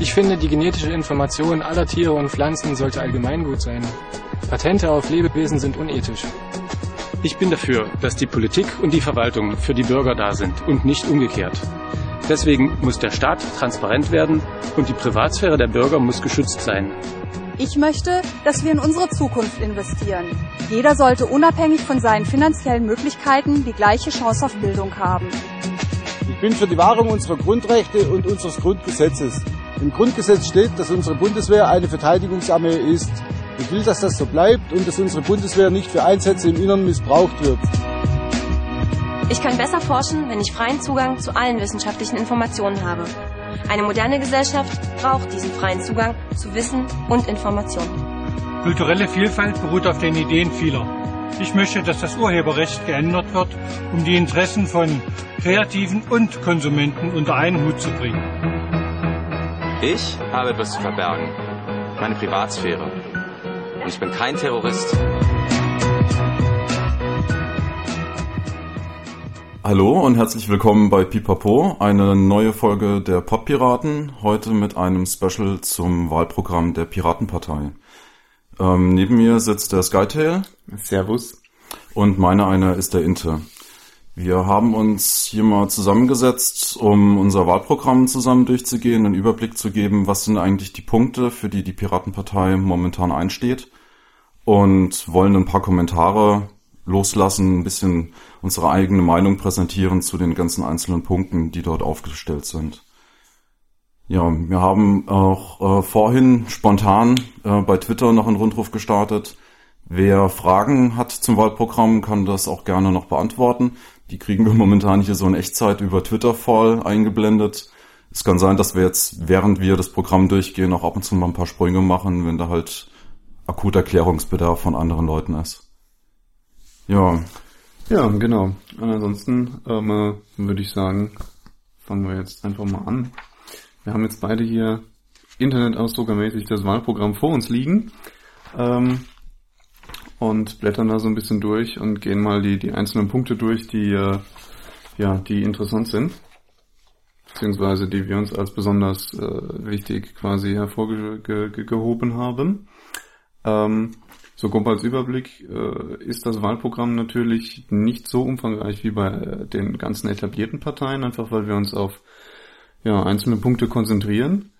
Ich finde, die genetische Information aller Tiere und Pflanzen sollte allgemeingut sein. Patente auf Lebewesen sind unethisch. Ich bin dafür, dass die Politik und die Verwaltung für die Bürger da sind und nicht umgekehrt. Deswegen muss der Staat transparent werden und die Privatsphäre der Bürger muss geschützt sein. Ich möchte, dass wir in unsere Zukunft investieren. Jeder sollte unabhängig von seinen finanziellen Möglichkeiten die gleiche Chance auf Bildung haben. Ich bin für die Wahrung unserer Grundrechte und unseres Grundgesetzes. Im Grundgesetz steht, dass unsere Bundeswehr eine Verteidigungsarmee ist. Ich will, dass das so bleibt und dass unsere Bundeswehr nicht für Einsätze im Innern missbraucht wird. Ich kann besser forschen, wenn ich freien Zugang zu allen wissenschaftlichen Informationen habe. Eine moderne Gesellschaft braucht diesen freien Zugang zu Wissen und Informationen. Kulturelle Vielfalt beruht auf den Ideen vieler. Ich möchte, dass das Urheberrecht geändert wird, um die Interessen von Kreativen und Konsumenten unter einen Hut zu bringen. Ich habe etwas zu verbergen. Meine Privatsphäre. Und ich bin kein Terrorist. Hallo und herzlich willkommen bei Pipapo, eine neue Folge der Poppiraten, heute mit einem Special zum Wahlprogramm der Piratenpartei. Ähm, neben mir sitzt der Skytail. Servus. Und meine einer ist der Inte. Wir haben uns hier mal zusammengesetzt, um unser Wahlprogramm zusammen durchzugehen, einen Überblick zu geben, was sind eigentlich die Punkte, für die die Piratenpartei momentan einsteht und wollen ein paar Kommentare loslassen, ein bisschen unsere eigene Meinung präsentieren zu den ganzen einzelnen Punkten, die dort aufgestellt sind. Ja, wir haben auch äh, vorhin spontan äh, bei Twitter noch einen Rundruf gestartet. Wer Fragen hat zum Wahlprogramm, kann das auch gerne noch beantworten. Die kriegen wir momentan hier so in Echtzeit über Twitter voll eingeblendet. Es kann sein, dass wir jetzt, während wir das Programm durchgehen, auch ab und zu mal ein paar Sprünge machen, wenn da halt akuter Klärungsbedarf von anderen Leuten ist. Ja. Ja, genau. Ansonsten ähm, würde ich sagen, fangen wir jetzt einfach mal an. Wir haben jetzt beide hier internetausdruckermäßig das Wahlprogramm vor uns liegen ähm, und blättern da so ein bisschen durch und gehen mal die, die einzelnen Punkte durch, die, äh, ja, die interessant sind, beziehungsweise die wir uns als besonders äh, wichtig quasi hervorgehoben haben. Ähm, so grob als Überblick äh, ist das Wahlprogramm natürlich nicht so umfangreich wie bei äh, den ganzen etablierten Parteien, einfach weil wir uns auf ja, einzelne Punkte konzentrieren.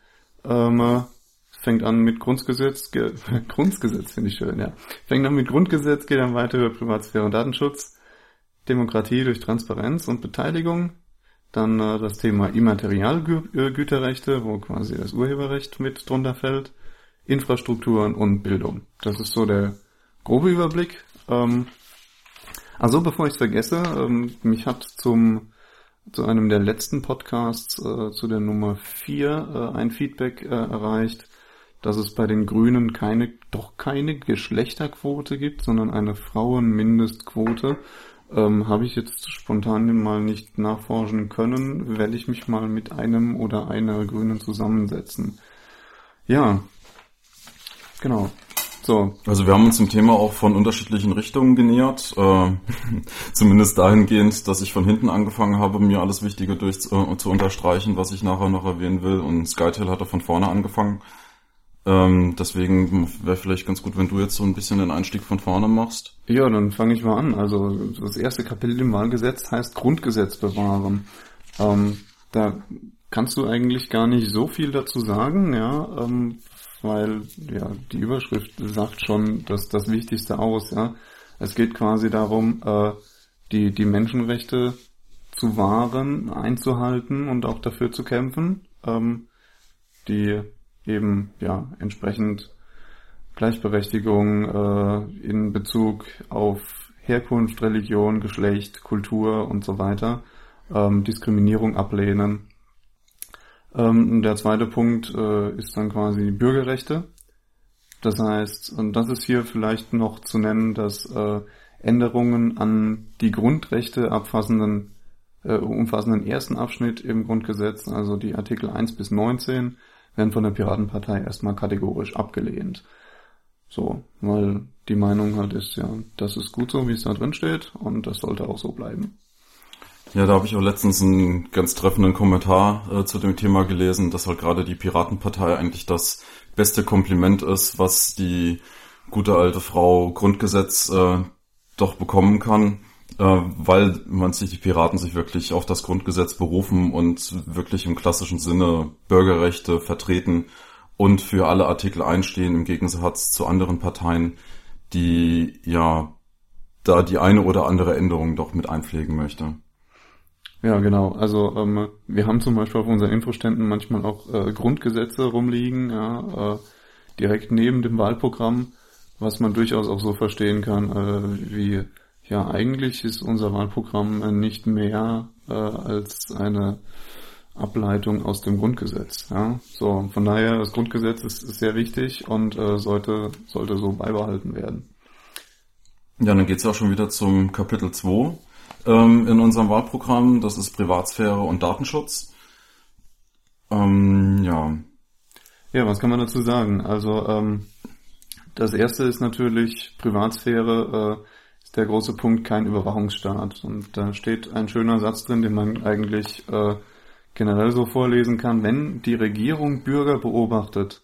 Ähm, äh, fängt an mit Grundgesetz, Ge Grundgesetz finde ich schön, ja. Fängt an mit Grundgesetz, geht dann weiter über Privatsphäre und Datenschutz, Demokratie durch Transparenz und Beteiligung, dann äh, das Thema Immaterialgüterrechte, wo quasi das Urheberrecht mit drunter fällt, Infrastrukturen und Bildung. Das ist so der grobe Überblick. Ähm, also bevor ich es vergesse, ähm, mich hat zum zu einem der letzten Podcasts, äh, zu der Nummer 4, äh, ein Feedback äh, erreicht, dass es bei den Grünen keine, doch keine Geschlechterquote gibt, sondern eine Frauenmindestquote. Ähm, Habe ich jetzt spontan mal nicht nachforschen können, werde ich mich mal mit einem oder einer Grünen zusammensetzen. Ja, Genau. So. Also wir haben uns dem Thema auch von unterschiedlichen Richtungen genähert. Äh, zumindest dahingehend, dass ich von hinten angefangen habe, mir alles Wichtige durch äh, zu unterstreichen, was ich nachher noch erwähnen will. Und Skytail hat er von vorne angefangen. Ähm, deswegen wäre vielleicht ganz gut, wenn du jetzt so ein bisschen den Einstieg von vorne machst. Ja, dann fange ich mal an. Also das erste Kapitel im Wahlgesetz heißt Grundgesetz bewahren. Ähm, da kannst du eigentlich gar nicht so viel dazu sagen, ja. Ähm, weil ja die Überschrift sagt schon dass das Wichtigste aus. Ja, es geht quasi darum, äh, die die Menschenrechte zu wahren, einzuhalten und auch dafür zu kämpfen, ähm, die eben ja entsprechend Gleichberechtigung äh, in Bezug auf Herkunft, Religion, Geschlecht, Kultur und so weiter, ähm, Diskriminierung ablehnen ähm, der zweite Punkt äh, ist dann quasi die Bürgerrechte. Das heißt, und das ist hier vielleicht noch zu nennen, dass äh, Änderungen an die Grundrechte abfassenden, äh, umfassenden ersten Abschnitt im Grundgesetz, also die Artikel 1 bis 19, werden von der Piratenpartei erstmal kategorisch abgelehnt. So, weil die Meinung halt ist, ja, das ist gut so, wie es da drin steht und das sollte auch so bleiben. Ja, da habe ich auch letztens einen ganz treffenden Kommentar äh, zu dem Thema gelesen, dass halt gerade die Piratenpartei eigentlich das beste Kompliment ist, was die gute alte Frau Grundgesetz äh, doch bekommen kann, weil man sich die Piraten sich wirklich auf das Grundgesetz berufen und wirklich im klassischen Sinne Bürgerrechte vertreten und für alle Artikel einstehen im Gegensatz zu anderen Parteien, die ja da die eine oder andere Änderung doch mit einpflegen möchte. Ja, genau. Also ähm, wir haben zum Beispiel auf unseren Infoständen manchmal auch äh, Grundgesetze rumliegen, ja, äh, direkt neben dem Wahlprogramm, was man durchaus auch so verstehen kann, äh, wie ja eigentlich ist unser Wahlprogramm äh, nicht mehr äh, als eine Ableitung aus dem Grundgesetz. Ja? So, von daher, das Grundgesetz ist, ist sehr wichtig und äh, sollte, sollte so beibehalten werden. Ja, dann geht's auch schon wieder zum Kapitel 2 ähm, in unserem Wahlprogramm. Das ist Privatsphäre und Datenschutz. Ähm, ja. Ja, was kann man dazu sagen? Also ähm, das erste ist natürlich Privatsphäre äh, der große Punkt kein Überwachungsstaat. Und da steht ein schöner Satz drin, den man eigentlich äh, generell so vorlesen kann. Wenn die Regierung Bürger beobachtet,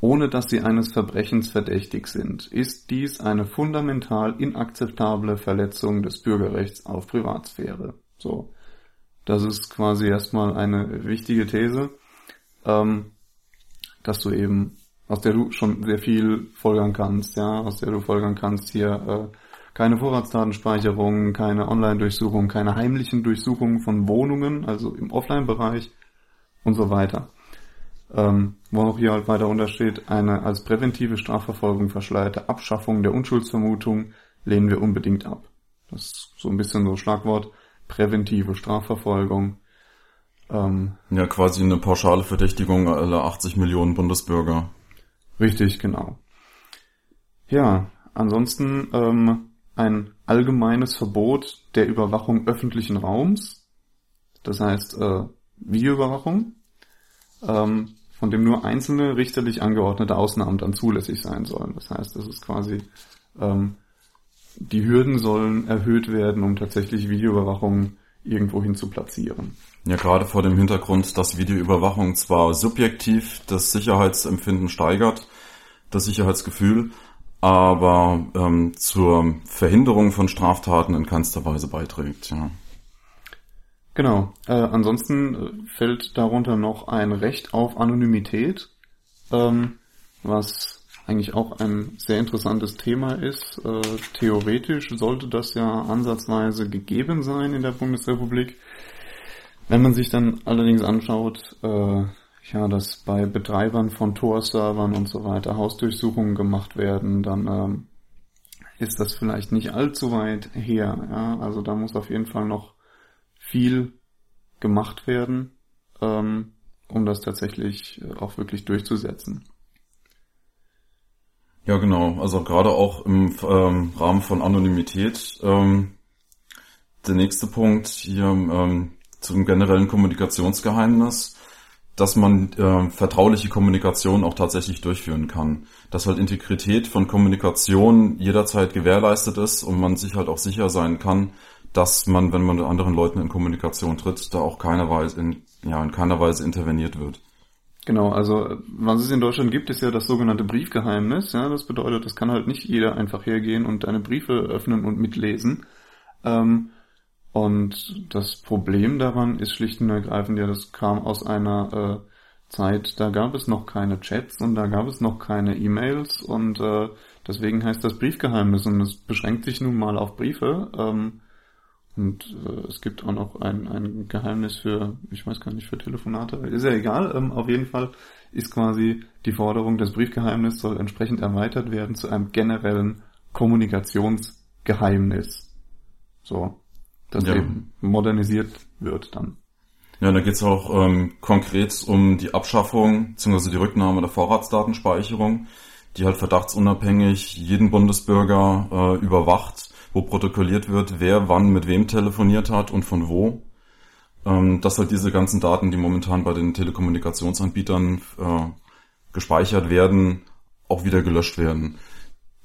ohne dass sie eines Verbrechens verdächtig sind, ist dies eine fundamental inakzeptable Verletzung des Bürgerrechts auf Privatsphäre. So. Das ist quasi erstmal eine wichtige These, ähm, dass du eben, aus der du schon sehr viel folgern kannst, ja, aus der du folgern kannst hier, äh, keine Vorratsdatenspeicherung, keine Online-Durchsuchung, keine heimlichen Durchsuchungen von Wohnungen, also im Offline-Bereich und so weiter ähm, wo auch hier halt weiter untersteht, eine als präventive Strafverfolgung verschleierte Abschaffung der Unschuldsvermutung lehnen wir unbedingt ab. Das ist so ein bisschen so Schlagwort, präventive Strafverfolgung. Ähm, ja, quasi eine pauschale Verdächtigung aller 80 Millionen Bundesbürger. Richtig, genau. Ja, ansonsten ähm, ein allgemeines Verbot der Überwachung öffentlichen Raums, das heißt äh, Videoüberwachung, ähm, von dem nur einzelne richterlich angeordnete Ausnahmen dann zulässig sein sollen. Das heißt, das ist quasi, ähm, die Hürden sollen erhöht werden, um tatsächlich Videoüberwachung irgendwohin zu platzieren. Ja, gerade vor dem Hintergrund, dass Videoüberwachung zwar subjektiv das Sicherheitsempfinden steigert, das Sicherheitsgefühl, aber ähm, zur Verhinderung von Straftaten in keinster Weise beiträgt. Ja. Genau. Äh, ansonsten äh, fällt darunter noch ein Recht auf Anonymität, ähm, was eigentlich auch ein sehr interessantes Thema ist. Äh, theoretisch sollte das ja ansatzweise gegeben sein in der Bundesrepublik. Wenn man sich dann allerdings anschaut, äh, ja, dass bei Betreibern von Tor-Servern und so weiter Hausdurchsuchungen gemacht werden, dann ähm, ist das vielleicht nicht allzu weit her. Ja? Also da muss auf jeden Fall noch viel gemacht werden, ähm, um das tatsächlich äh, auch wirklich durchzusetzen. Ja, genau. Also gerade auch im ähm, Rahmen von Anonymität. Ähm, der nächste Punkt hier ähm, zum generellen Kommunikationsgeheimnis, dass man äh, vertrauliche Kommunikation auch tatsächlich durchführen kann. Dass halt Integrität von Kommunikation jederzeit gewährleistet ist und man sich halt auch sicher sein kann, dass man, wenn man mit anderen Leuten in Kommunikation tritt, da auch keiner Weise in, ja, in keiner Weise interveniert wird. Genau, also was es in Deutschland gibt, ist ja das sogenannte Briefgeheimnis. Ja, das bedeutet, das kann halt nicht jeder einfach hergehen und deine Briefe öffnen und mitlesen. Ähm, und das Problem daran ist schlicht und ergreifend, ja, das kam aus einer äh, Zeit, da gab es noch keine Chats und da gab es noch keine E-Mails und äh, deswegen heißt das Briefgeheimnis und es beschränkt sich nun mal auf Briefe. Ähm, und äh, es gibt auch noch ein, ein Geheimnis für, ich weiß gar nicht, für Telefonate. Ist ja egal. Ähm, auf jeden Fall ist quasi die Forderung, das Briefgeheimnis soll entsprechend erweitert werden zu einem generellen Kommunikationsgeheimnis. So. Das ja. eben modernisiert wird dann. Ja, da geht es auch ähm, konkret um die Abschaffung bzw. die Rücknahme der Vorratsdatenspeicherung, die halt verdachtsunabhängig jeden Bundesbürger äh, überwacht wo protokolliert wird, wer wann mit wem telefoniert hat und von wo. Ähm, dass halt diese ganzen Daten, die momentan bei den Telekommunikationsanbietern äh, gespeichert werden, auch wieder gelöscht werden.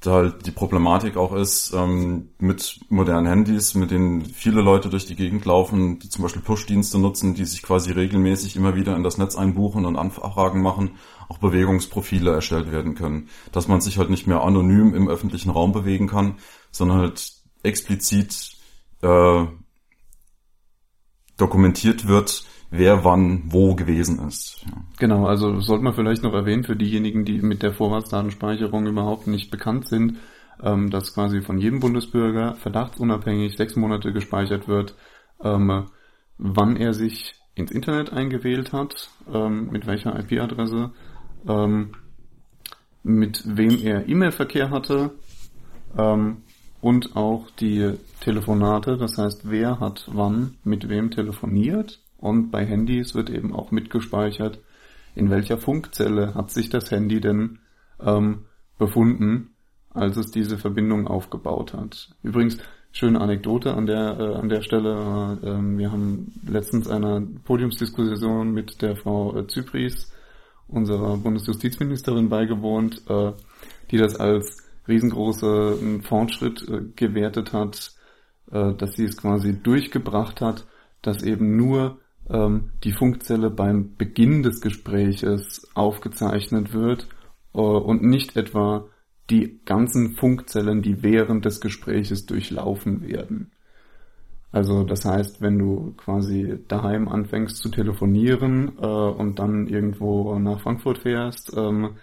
Da halt die Problematik auch ist, ähm, mit modernen Handys, mit denen viele Leute durch die Gegend laufen, die zum Beispiel Push-Dienste nutzen, die sich quasi regelmäßig immer wieder in das Netz einbuchen und Anfragen machen, auch Bewegungsprofile erstellt werden können. Dass man sich halt nicht mehr anonym im öffentlichen Raum bewegen kann, sondern halt explizit äh, dokumentiert wird, wer wann wo gewesen ist. Ja. Genau, also sollte man vielleicht noch erwähnen für diejenigen, die mit der Vorratsdatenspeicherung überhaupt nicht bekannt sind, ähm, dass quasi von jedem Bundesbürger verdachtsunabhängig sechs Monate gespeichert wird, ähm, wann er sich ins Internet eingewählt hat, ähm, mit welcher IP-Adresse, ähm, mit wem er E-Mail-Verkehr hatte ähm, und auch die Telefonate, das heißt, wer hat wann mit wem telefoniert und bei Handys wird eben auch mitgespeichert, in welcher Funkzelle hat sich das Handy denn ähm, befunden, als es diese Verbindung aufgebaut hat. Übrigens, schöne Anekdote an der, äh, an der Stelle. Äh, wir haben letztens einer Podiumsdiskussion mit der Frau äh, Zypris, unserer Bundesjustizministerin, beigewohnt, äh, die das als riesengroßen Fortschritt äh, gewertet hat, äh, dass sie es quasi durchgebracht hat, dass eben nur ähm, die Funkzelle beim Beginn des Gespräches aufgezeichnet wird äh, und nicht etwa die ganzen Funkzellen, die während des Gespräches durchlaufen werden. Also das heißt, wenn du quasi daheim anfängst zu telefonieren äh, und dann irgendwo nach Frankfurt fährst, ähm,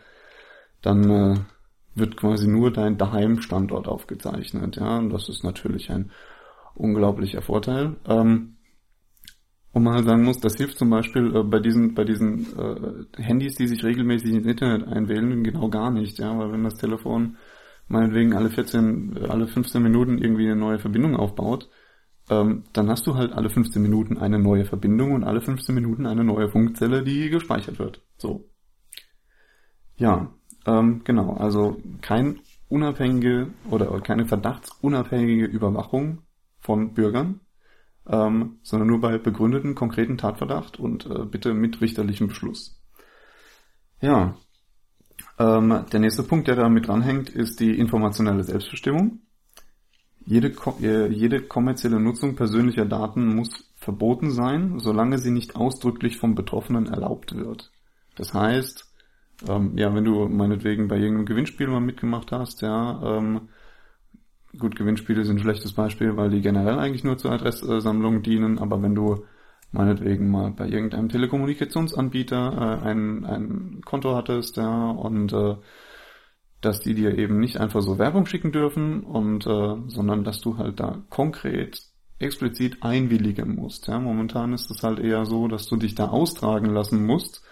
dann äh, wird quasi nur dein Daheim-Standort aufgezeichnet. Ja, und das ist natürlich ein unglaublicher Vorteil. Ähm, wo man halt sagen muss, das hilft zum Beispiel äh, bei diesen, bei diesen äh, Handys, die sich regelmäßig ins Internet einwählen, genau gar nicht, ja, weil wenn das Telefon meinetwegen alle 14, äh, alle 15 Minuten irgendwie eine neue Verbindung aufbaut, ähm, dann hast du halt alle 15 Minuten eine neue Verbindung und alle 15 Minuten eine neue Funkzelle, die gespeichert wird. So. Ja, ähm, genau, also kein unabhängige oder keine verdachtsunabhängige Überwachung von Bürgern, ähm, sondern nur bei begründeten konkreten Tatverdacht und äh, bitte mit richterlichem Beschluss. Ja, ähm, der nächste Punkt, der da mit dranhängt, ist die informationelle Selbstbestimmung. Jede, äh, jede kommerzielle Nutzung persönlicher Daten muss verboten sein, solange sie nicht ausdrücklich vom Betroffenen erlaubt wird. Das heißt, ähm, ja, wenn du meinetwegen bei irgendeinem Gewinnspiel mal mitgemacht hast, ja, ähm, Gut, Gewinnspiele sind ein schlechtes Beispiel, weil die generell eigentlich nur zur Adresssammlung dienen, aber wenn du meinetwegen mal bei irgendeinem Telekommunikationsanbieter äh, ein, ein Konto hattest, ja, und äh, dass die dir eben nicht einfach so Werbung schicken dürfen und äh, sondern dass du halt da konkret explizit einwilligen musst. Ja, momentan ist es halt eher so, dass du dich da austragen lassen musst,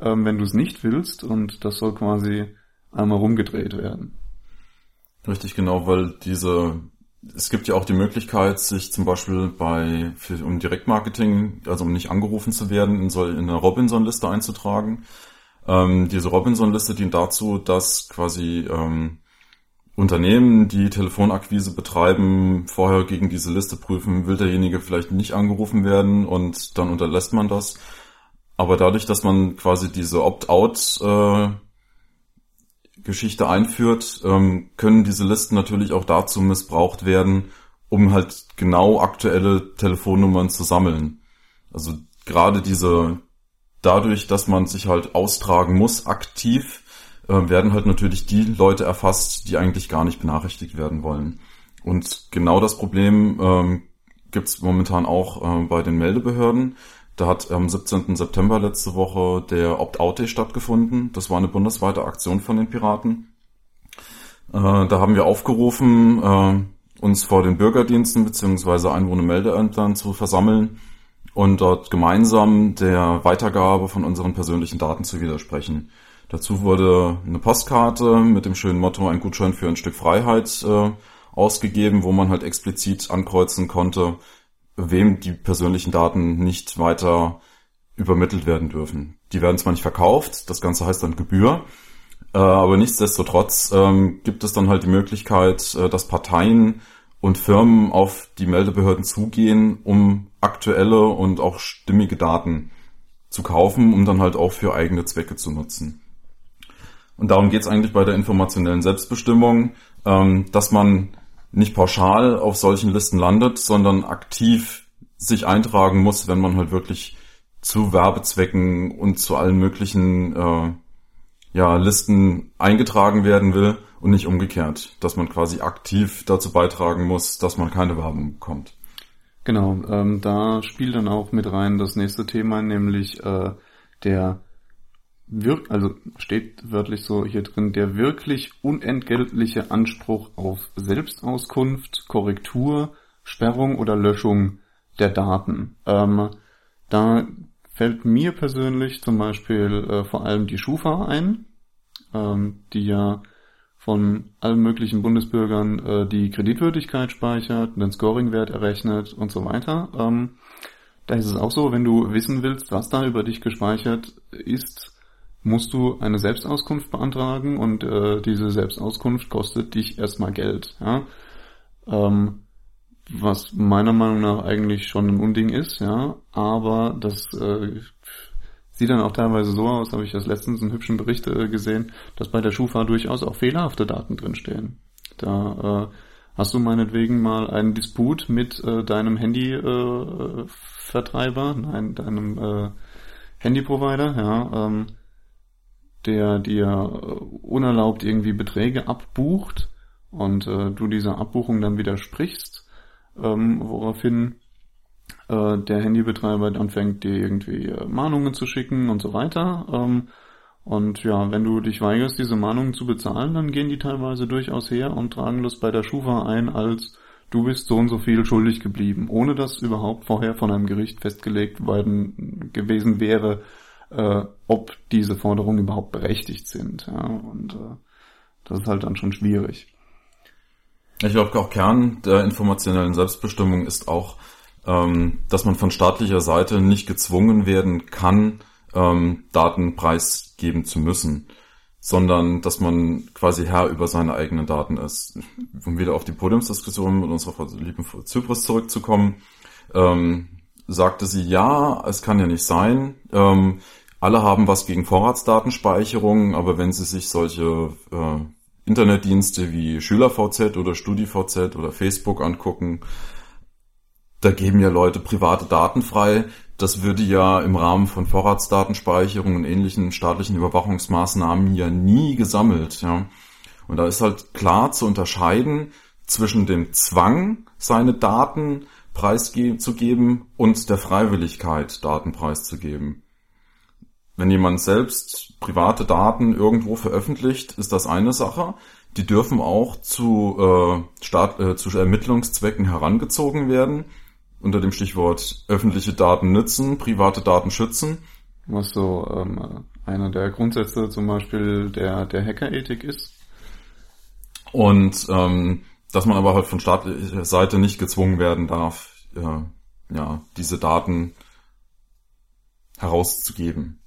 ähm, wenn du es nicht willst und das soll quasi einmal rumgedreht werden. Richtig, genau, weil diese, es gibt ja auch die Möglichkeit, sich zum Beispiel bei, für, um Direktmarketing, also um nicht angerufen zu werden, in, so, in eine Robinson-Liste einzutragen. Ähm, diese Robinson-Liste dient dazu, dass quasi ähm, Unternehmen, die Telefonakquise betreiben, vorher gegen diese Liste prüfen, will derjenige vielleicht nicht angerufen werden und dann unterlässt man das. Aber dadurch, dass man quasi diese Opt-out äh, Geschichte einführt, ähm, können diese Listen natürlich auch dazu missbraucht werden, um halt genau aktuelle Telefonnummern zu sammeln. Also gerade diese, dadurch, dass man sich halt austragen muss, aktiv, äh, werden halt natürlich die Leute erfasst, die eigentlich gar nicht benachrichtigt werden wollen. Und genau das Problem ähm, gibt es momentan auch äh, bei den Meldebehörden. Da hat am 17. September letzte Woche der Opt-out-Day stattgefunden. Das war eine bundesweite Aktion von den Piraten. Äh, da haben wir aufgerufen, äh, uns vor den Bürgerdiensten bzw. Einwohnermeldeämtern zu versammeln und dort gemeinsam der Weitergabe von unseren persönlichen Daten zu widersprechen. Dazu wurde eine Postkarte mit dem schönen Motto ein Gutschein für ein Stück Freiheit äh, ausgegeben, wo man halt explizit ankreuzen konnte, wem die persönlichen Daten nicht weiter übermittelt werden dürfen. Die werden zwar nicht verkauft, das Ganze heißt dann Gebühr, äh, aber nichtsdestotrotz ähm, gibt es dann halt die Möglichkeit, äh, dass Parteien und Firmen auf die Meldebehörden zugehen, um aktuelle und auch stimmige Daten zu kaufen, um dann halt auch für eigene Zwecke zu nutzen. und darum geht es eigentlich bei der informationellen Selbstbestimmung, ähm, dass man nicht pauschal auf solchen Listen landet, sondern aktiv sich eintragen muss, wenn man halt wirklich zu Werbezwecken und zu allen möglichen äh, ja, Listen eingetragen werden will und nicht umgekehrt, dass man quasi aktiv dazu beitragen muss, dass man keine Werbung bekommt. Genau, ähm, da spielt dann auch mit rein das nächste Thema, nämlich äh, der wirk also steht wörtlich so hier drin, der wirklich unentgeltliche Anspruch auf Selbstauskunft, Korrektur, Sperrung oder Löschung der Daten. Ähm, da fällt mir persönlich zum Beispiel äh, vor allem die Schufa ein, ähm, die ja von allen möglichen Bundesbürgern äh, die Kreditwürdigkeit speichert, den Scoringwert errechnet und so weiter. Ähm, da ist es auch so, wenn du wissen willst, was da über dich gespeichert ist, musst du eine Selbstauskunft beantragen und äh, diese Selbstauskunft kostet dich erstmal Geld. Ja? Ähm, was meiner Meinung nach eigentlich schon ein Unding ist, ja, aber das äh, sieht dann auch teilweise so aus, habe ich das letztens einen hübschen Bericht äh, gesehen, dass bei der Schufa durchaus auch fehlerhafte Daten drinstehen. Da äh, hast du meinetwegen mal einen Disput mit äh, deinem Handyvertreiber, äh, nein, deinem äh, Handyprovider, ja, ähm, der dir unerlaubt irgendwie Beträge abbucht und äh, du dieser Abbuchung dann widersprichst, ähm, woraufhin äh, der Handybetreiber anfängt, dir irgendwie äh, Mahnungen zu schicken und so weiter. Ähm, und ja, wenn du dich weigerst, diese Mahnungen zu bezahlen, dann gehen die teilweise durchaus her und tragen das bei der Schufa ein als du bist so und so viel schuldig geblieben, ohne dass überhaupt vorher von einem Gericht festgelegt worden gewesen wäre, äh, ob diese Forderungen überhaupt berechtigt sind. Ja, und äh, das ist halt dann schon schwierig. Ich glaube, auch Kern der informationellen Selbstbestimmung ist auch, ähm, dass man von staatlicher Seite nicht gezwungen werden kann, ähm, Daten preisgeben zu müssen, sondern dass man quasi Herr über seine eigenen Daten ist. Um wieder auf die Podiumsdiskussion mit unserer lieben Zypris zurückzukommen, ähm, sagte sie, ja, es kann ja nicht sein. Ähm, alle haben was gegen Vorratsdatenspeicherung, aber wenn sie sich solche äh, Internetdienste wie SchülerVZ oder StudiVZ oder Facebook angucken, da geben ja Leute private Daten frei. Das würde ja im Rahmen von Vorratsdatenspeicherung und ähnlichen staatlichen Überwachungsmaßnahmen ja nie gesammelt. Ja. Und da ist halt klar zu unterscheiden zwischen dem Zwang, seine Daten preiszugeben und der Freiwilligkeit, Daten preiszugeben. Wenn jemand selbst private Daten irgendwo veröffentlicht, ist das eine Sache. Die dürfen auch zu, äh, Staat, äh, zu Ermittlungszwecken herangezogen werden unter dem Stichwort öffentliche Daten nützen, private Daten schützen. Was so ähm, einer der Grundsätze zum Beispiel der, der Hackerethik ist. Und ähm, dass man aber halt von staatlicher Seite nicht gezwungen werden darf, äh, ja, diese Daten herauszugeben.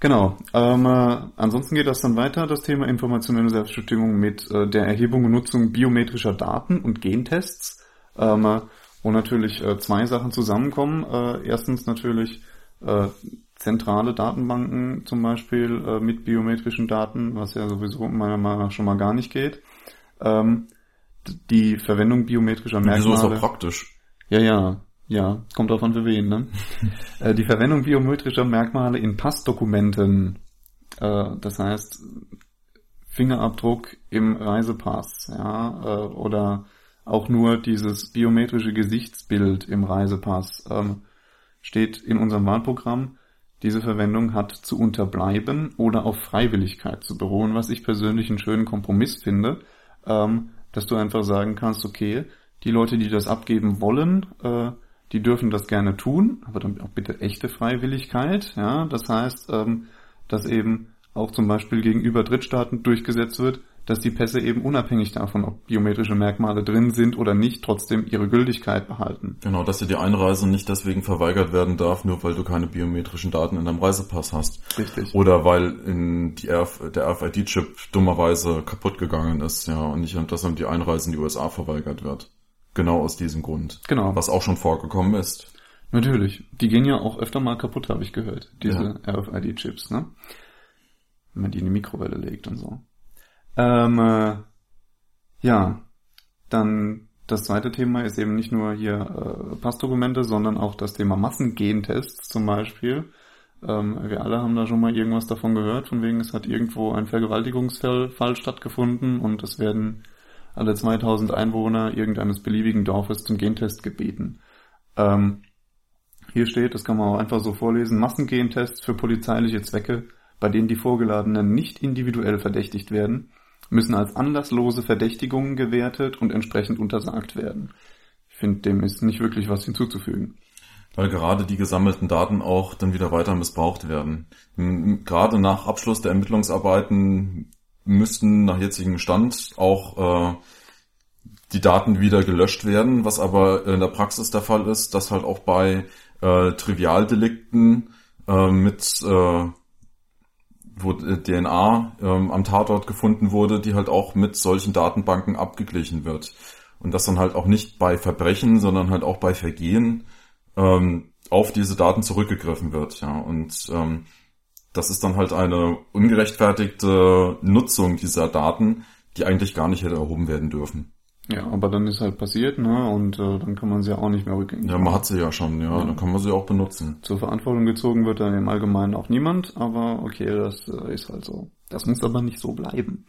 Genau. Ähm, äh, ansonsten geht das dann weiter, das Thema informationelle Selbstbestimmung mit äh, der Erhebung und Nutzung biometrischer Daten und Gentests. Ähm, äh, wo natürlich äh, zwei Sachen zusammenkommen. Äh, erstens natürlich äh, zentrale Datenbanken zum Beispiel äh, mit biometrischen Daten, was ja sowieso meiner Meinung nach schon mal gar nicht geht. Ähm, die Verwendung biometrischer Merkmale. Wieso ist das praktisch? Ja, ja, ja, kommt drauf an für wen, ne? äh, die Verwendung biometrischer Merkmale in Passdokumenten, äh, das heißt Fingerabdruck im Reisepass, ja, äh, oder auch nur dieses biometrische Gesichtsbild im Reisepass ähm, steht in unserem Wahlprogramm. Diese Verwendung hat zu unterbleiben oder auf Freiwilligkeit zu beruhen, was ich persönlich einen schönen Kompromiss finde, ähm, dass du einfach sagen kannst, okay, die Leute, die das abgeben wollen, äh, die dürfen das gerne tun, aber dann auch bitte echte Freiwilligkeit. Ja, das heißt, ähm, dass eben auch zum Beispiel gegenüber Drittstaaten durchgesetzt wird, dass die Pässe eben unabhängig davon, ob biometrische Merkmale drin sind oder nicht, trotzdem ihre Gültigkeit behalten. Genau, dass dir die Einreise nicht deswegen verweigert werden darf, nur weil du keine biometrischen Daten in deinem Reisepass hast. Richtig. Oder weil in die RF, der RFID-Chip dummerweise kaputt gegangen ist, ja, und nicht, dass dann die Einreise in die USA verweigert wird. Genau aus diesem Grund. Genau. Was auch schon vorgekommen ist. Natürlich. Die gehen ja auch öfter mal kaputt, habe ich gehört, diese ja. RFID-Chips, ne? wenn man die in die Mikrowelle legt und so. Ähm, äh, ja, dann das zweite Thema ist eben nicht nur hier äh, Passdokumente, sondern auch das Thema Massengentests zum Beispiel. Ähm, wir alle haben da schon mal irgendwas davon gehört, von wegen es hat irgendwo ein Vergewaltigungsfall Fall stattgefunden und es werden alle 2000 Einwohner irgendeines beliebigen Dorfes zum Gentest gebeten. Ähm, hier steht, das kann man auch einfach so vorlesen, Massengentests für polizeiliche Zwecke, bei denen die Vorgeladenen nicht individuell verdächtigt werden, müssen als anlasslose Verdächtigungen gewertet und entsprechend untersagt werden. Ich finde, dem ist nicht wirklich was hinzuzufügen. Weil gerade die gesammelten Daten auch dann wieder weiter missbraucht werden. Gerade nach Abschluss der Ermittlungsarbeiten müssten nach jetzigem Stand auch äh, die Daten wieder gelöscht werden, was aber in der Praxis der Fall ist, dass halt auch bei äh, Trivialdelikten äh, mit äh, wo DNA ähm, am Tatort gefunden wurde, die halt auch mit solchen Datenbanken abgeglichen wird. Und das dann halt auch nicht bei Verbrechen, sondern halt auch bei Vergehen ähm, auf diese Daten zurückgegriffen wird. Ja. Und ähm, das ist dann halt eine ungerechtfertigte Nutzung dieser Daten, die eigentlich gar nicht hätte erhoben werden dürfen. Ja, aber dann ist halt passiert, ne? Und äh, dann kann man sie ja auch nicht mehr rückgängig Ja, man hat sie ja schon, ja, ja, dann kann man sie auch benutzen. Zur Verantwortung gezogen wird dann im Allgemeinen auch niemand, aber okay, das äh, ist halt so. Das muss aber nicht so bleiben.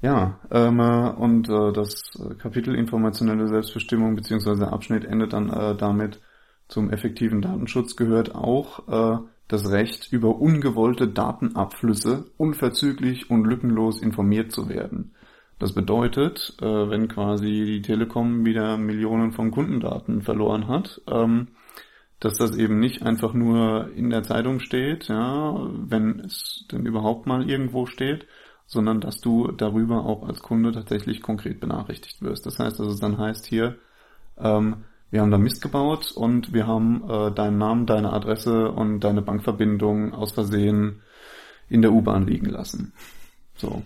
Ja, ähm, äh, und äh, das Kapitel informationelle Selbstbestimmung beziehungsweise Abschnitt endet dann äh, damit, zum effektiven Datenschutz gehört auch äh, das Recht, über ungewollte Datenabflüsse unverzüglich und lückenlos informiert zu werden. Das bedeutet, äh, wenn quasi die Telekom wieder Millionen von Kundendaten verloren hat, ähm, dass das eben nicht einfach nur in der Zeitung steht, ja, wenn es denn überhaupt mal irgendwo steht, sondern dass du darüber auch als Kunde tatsächlich konkret benachrichtigt wirst. Das heißt, dass es dann heißt hier, ähm, wir haben da Mist gebaut und wir haben äh, deinen Namen, deine Adresse und deine Bankverbindung aus Versehen in der U-Bahn liegen lassen. So.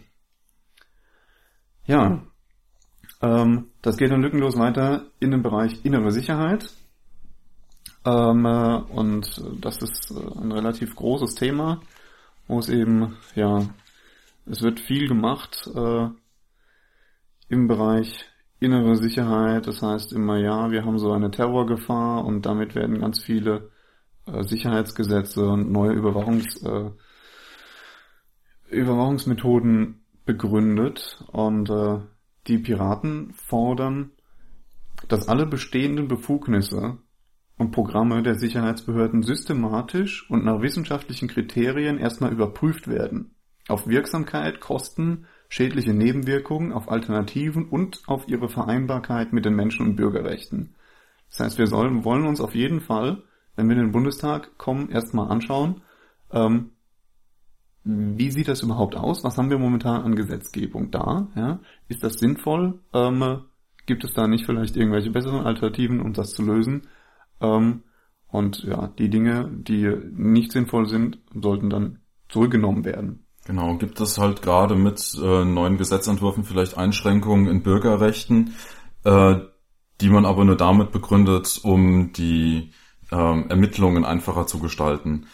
Ja. Ähm, das geht dann lückenlos weiter in den Bereich innere Sicherheit. Ähm, äh, und das ist äh, ein relativ großes Thema, wo es eben, ja, es wird viel gemacht äh, im Bereich innere Sicherheit. Das heißt immer, ja, wir haben so eine Terrorgefahr und damit werden ganz viele äh, Sicherheitsgesetze und neue Überwachungs, äh, Überwachungsmethoden begründet und äh, die Piraten fordern, dass alle bestehenden Befugnisse und Programme der Sicherheitsbehörden systematisch und nach wissenschaftlichen Kriterien erstmal überprüft werden. Auf Wirksamkeit, Kosten, schädliche Nebenwirkungen, auf Alternativen und auf ihre Vereinbarkeit mit den Menschen- und Bürgerrechten. Das heißt, wir sollen, wollen uns auf jeden Fall, wenn wir in den Bundestag kommen, erstmal anschauen, ähm, wie sieht das überhaupt aus? Was haben wir momentan an Gesetzgebung da? Ja? Ist das sinnvoll? Ähm, gibt es da nicht vielleicht irgendwelche besseren Alternativen, um das zu lösen? Ähm, und ja, die Dinge, die nicht sinnvoll sind, sollten dann zurückgenommen werden. Genau, gibt es halt gerade mit äh, neuen Gesetzentwürfen vielleicht Einschränkungen in Bürgerrechten, äh, die man aber nur damit begründet, um die äh, Ermittlungen einfacher zu gestalten.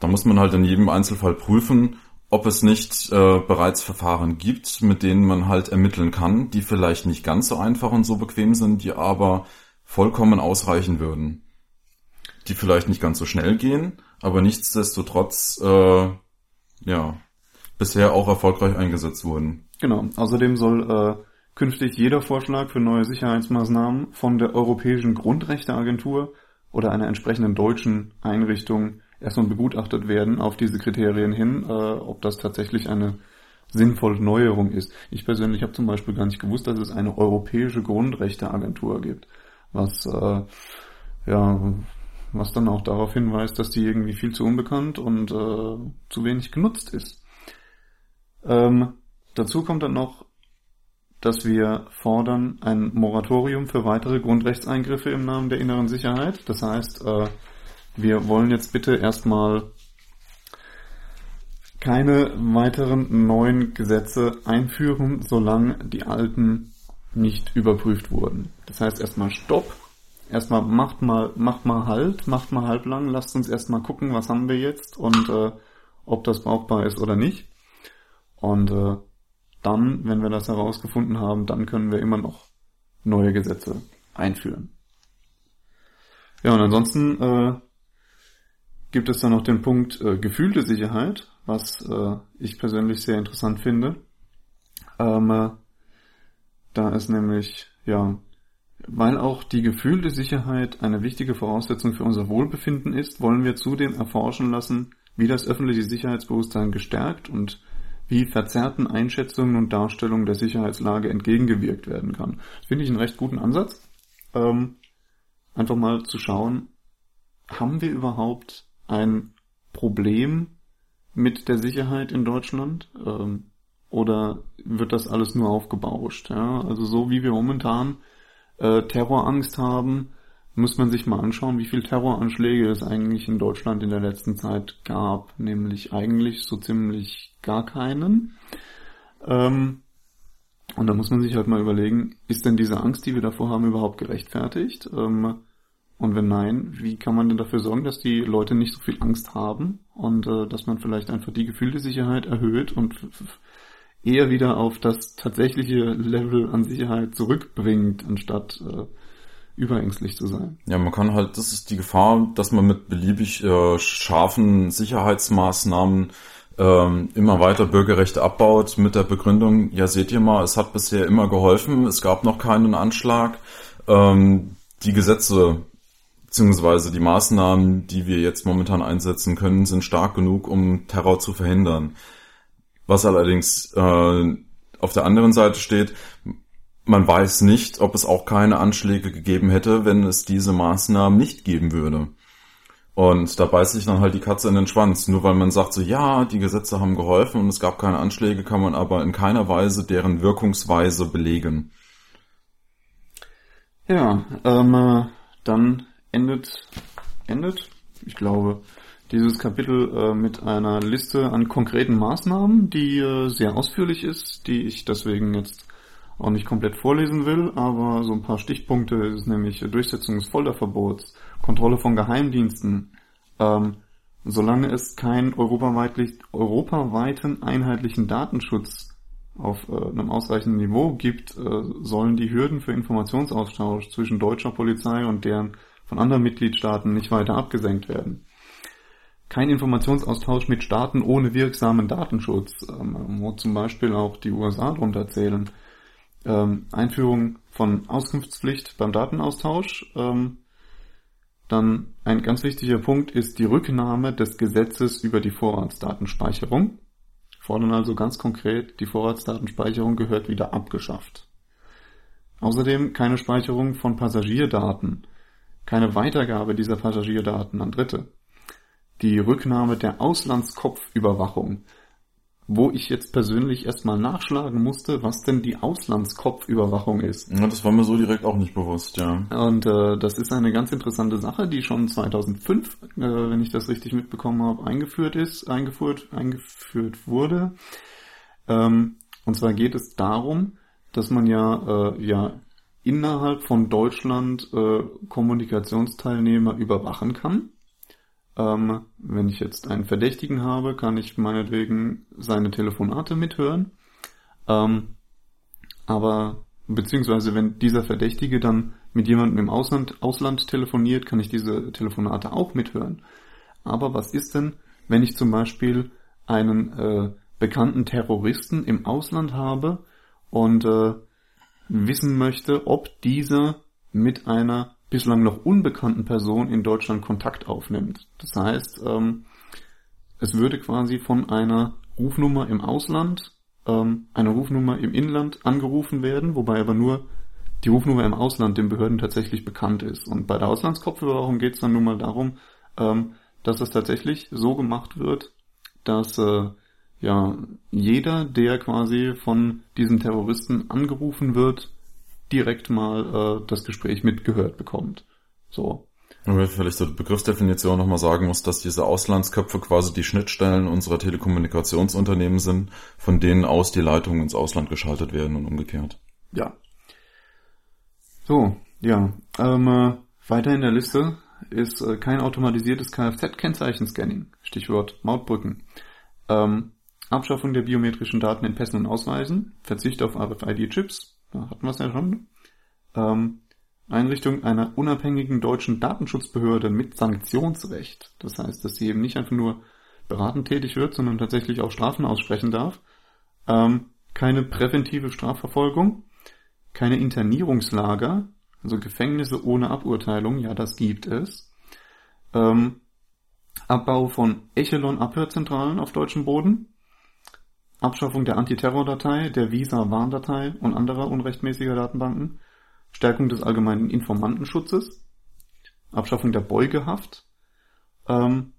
Da muss man halt in jedem Einzelfall prüfen, ob es nicht äh, bereits Verfahren gibt, mit denen man halt ermitteln kann, die vielleicht nicht ganz so einfach und so bequem sind, die aber vollkommen ausreichen würden. Die vielleicht nicht ganz so schnell gehen, aber nichtsdestotrotz äh, ja bisher auch erfolgreich eingesetzt wurden. Genau. Außerdem soll äh, künftig jeder Vorschlag für neue Sicherheitsmaßnahmen von der Europäischen Grundrechteagentur oder einer entsprechenden deutschen Einrichtung erstmal begutachtet werden auf diese Kriterien hin, äh, ob das tatsächlich eine sinnvolle Neuerung ist. Ich persönlich habe zum Beispiel gar nicht gewusst, dass es eine europäische Grundrechteagentur gibt, was äh, ja was dann auch darauf hinweist, dass die irgendwie viel zu unbekannt und äh, zu wenig genutzt ist. Ähm, dazu kommt dann noch, dass wir fordern ein Moratorium für weitere Grundrechtseingriffe im Namen der inneren Sicherheit. Das heißt, äh, wir wollen jetzt bitte erstmal keine weiteren neuen Gesetze einführen, solange die alten nicht überprüft wurden. Das heißt erstmal Stopp, erstmal macht mal, macht mal halt, macht mal halblang, lasst uns erstmal gucken, was haben wir jetzt und äh, ob das brauchbar ist oder nicht. Und äh, dann, wenn wir das herausgefunden haben, dann können wir immer noch neue Gesetze einführen. Ja, und ansonsten äh, gibt es dann noch den Punkt äh, gefühlte Sicherheit, was äh, ich persönlich sehr interessant finde. Ähm, äh, da ist nämlich, ja, weil auch die gefühlte Sicherheit eine wichtige Voraussetzung für unser Wohlbefinden ist, wollen wir zudem erforschen lassen, wie das öffentliche Sicherheitsbewusstsein gestärkt und wie verzerrten Einschätzungen und Darstellungen der Sicherheitslage entgegengewirkt werden kann. Das finde ich einen recht guten Ansatz. Ähm, einfach mal zu schauen, haben wir überhaupt ein Problem mit der Sicherheit in Deutschland? Ähm, oder wird das alles nur aufgebauscht? Ja? Also so wie wir momentan äh, Terrorangst haben, muss man sich mal anschauen, wie viele Terroranschläge es eigentlich in Deutschland in der letzten Zeit gab. Nämlich eigentlich so ziemlich gar keinen. Ähm, und da muss man sich halt mal überlegen, ist denn diese Angst, die wir davor haben, überhaupt gerechtfertigt? Ähm, und wenn nein, wie kann man denn dafür sorgen, dass die Leute nicht so viel Angst haben und äh, dass man vielleicht einfach die gefühlte Sicherheit erhöht und eher wieder auf das tatsächliche Level an Sicherheit zurückbringt, anstatt äh, überängstlich zu sein. Ja, man kann halt, das ist die Gefahr, dass man mit beliebig äh, scharfen Sicherheitsmaßnahmen ähm, immer weiter Bürgerrechte abbaut mit der Begründung, ja seht ihr mal, es hat bisher immer geholfen, es gab noch keinen Anschlag. Ähm, die Gesetze beziehungsweise die Maßnahmen, die wir jetzt momentan einsetzen können, sind stark genug, um Terror zu verhindern. Was allerdings äh, auf der anderen Seite steht, man weiß nicht, ob es auch keine Anschläge gegeben hätte, wenn es diese Maßnahmen nicht geben würde. Und da beißt sich dann halt die Katze in den Schwanz. Nur weil man sagt so, ja, die Gesetze haben geholfen und es gab keine Anschläge, kann man aber in keiner Weise deren Wirkungsweise belegen. Ja, ähm, äh, dann endet, endet, ich glaube, dieses Kapitel äh, mit einer Liste an konkreten Maßnahmen, die äh, sehr ausführlich ist, die ich deswegen jetzt auch nicht komplett vorlesen will, aber so ein paar Stichpunkte ist nämlich Durchsetzung des Folterverbots, Kontrolle von Geheimdiensten. Ähm, solange es keinen europaweiten einheitlichen Datenschutz auf äh, einem ausreichenden Niveau gibt, äh, sollen die Hürden für Informationsaustausch zwischen deutscher Polizei und deren von anderen Mitgliedstaaten nicht weiter abgesenkt werden. Kein Informationsaustausch mit Staaten ohne wirksamen Datenschutz, ähm, wo zum Beispiel auch die USA darunter zählen ähm, Einführung von Auskunftspflicht beim Datenaustausch. Ähm, dann ein ganz wichtiger Punkt ist die Rücknahme des Gesetzes über die Vorratsdatenspeicherung. Fordern also ganz konkret, die Vorratsdatenspeicherung gehört wieder abgeschafft. Außerdem keine Speicherung von Passagierdaten, keine Weitergabe dieser Passagierdaten an Dritte. Die Rücknahme der Auslandskopfüberwachung wo ich jetzt persönlich erstmal nachschlagen musste, was denn die Auslandskopfüberwachung ist. Ja, das war mir so direkt auch nicht bewusst, ja. Und äh, das ist eine ganz interessante Sache, die schon 2005, äh, wenn ich das richtig mitbekommen habe, eingeführt ist, eingeführt, eingeführt wurde. Ähm, und zwar geht es darum, dass man ja, äh, ja innerhalb von Deutschland äh, Kommunikationsteilnehmer überwachen kann ähm, wenn ich jetzt einen Verdächtigen habe, kann ich meinetwegen seine Telefonate mithören. Ähm, aber beziehungsweise wenn dieser Verdächtige dann mit jemandem im Ausland, Ausland telefoniert, kann ich diese Telefonate auch mithören. Aber was ist denn, wenn ich zum Beispiel einen äh, bekannten Terroristen im Ausland habe und äh, wissen möchte, ob dieser mit einer bislang noch unbekannten Person in Deutschland Kontakt aufnimmt. Das heißt, ähm, es würde quasi von einer Rufnummer im Ausland ähm, eine Rufnummer im Inland angerufen werden, wobei aber nur die Rufnummer im Ausland den Behörden tatsächlich bekannt ist. Und bei der Auslandskopfüberwachung geht es dann nun mal darum, ähm, dass es tatsächlich so gemacht wird, dass äh, ja jeder, der quasi von diesen Terroristen angerufen wird, direkt mal äh, das Gespräch mitgehört bekommt. So. Und wir vielleicht zur Begriffsdefinition nochmal sagen muss, dass diese Auslandsköpfe quasi die Schnittstellen unserer Telekommunikationsunternehmen sind, von denen aus die Leitungen ins Ausland geschaltet werden und umgekehrt. Ja. So, ja. Ähm, äh, weiter in der Liste ist äh, kein automatisiertes Kfz-Kennzeichenscanning. Stichwort Mautbrücken. Ähm, Abschaffung der biometrischen Daten in Pässen und Ausweisen, Verzicht auf RFID-Chips, da hatten wir es ja schon. Ähm, Einrichtung einer unabhängigen deutschen Datenschutzbehörde mit Sanktionsrecht. Das heißt, dass sie eben nicht einfach nur beratend tätig wird, sondern tatsächlich auch Strafen aussprechen darf. Ähm, keine präventive Strafverfolgung, keine Internierungslager, also Gefängnisse ohne Aburteilung, ja, das gibt es. Ähm, Abbau von Echelon-Abhörzentralen auf deutschem Boden, Abschaffung der Antiterrordatei, der Visa-Warndatei und anderer unrechtmäßiger Datenbanken, Stärkung des allgemeinen Informantenschutzes, Abschaffung der Beugehaft, ähm,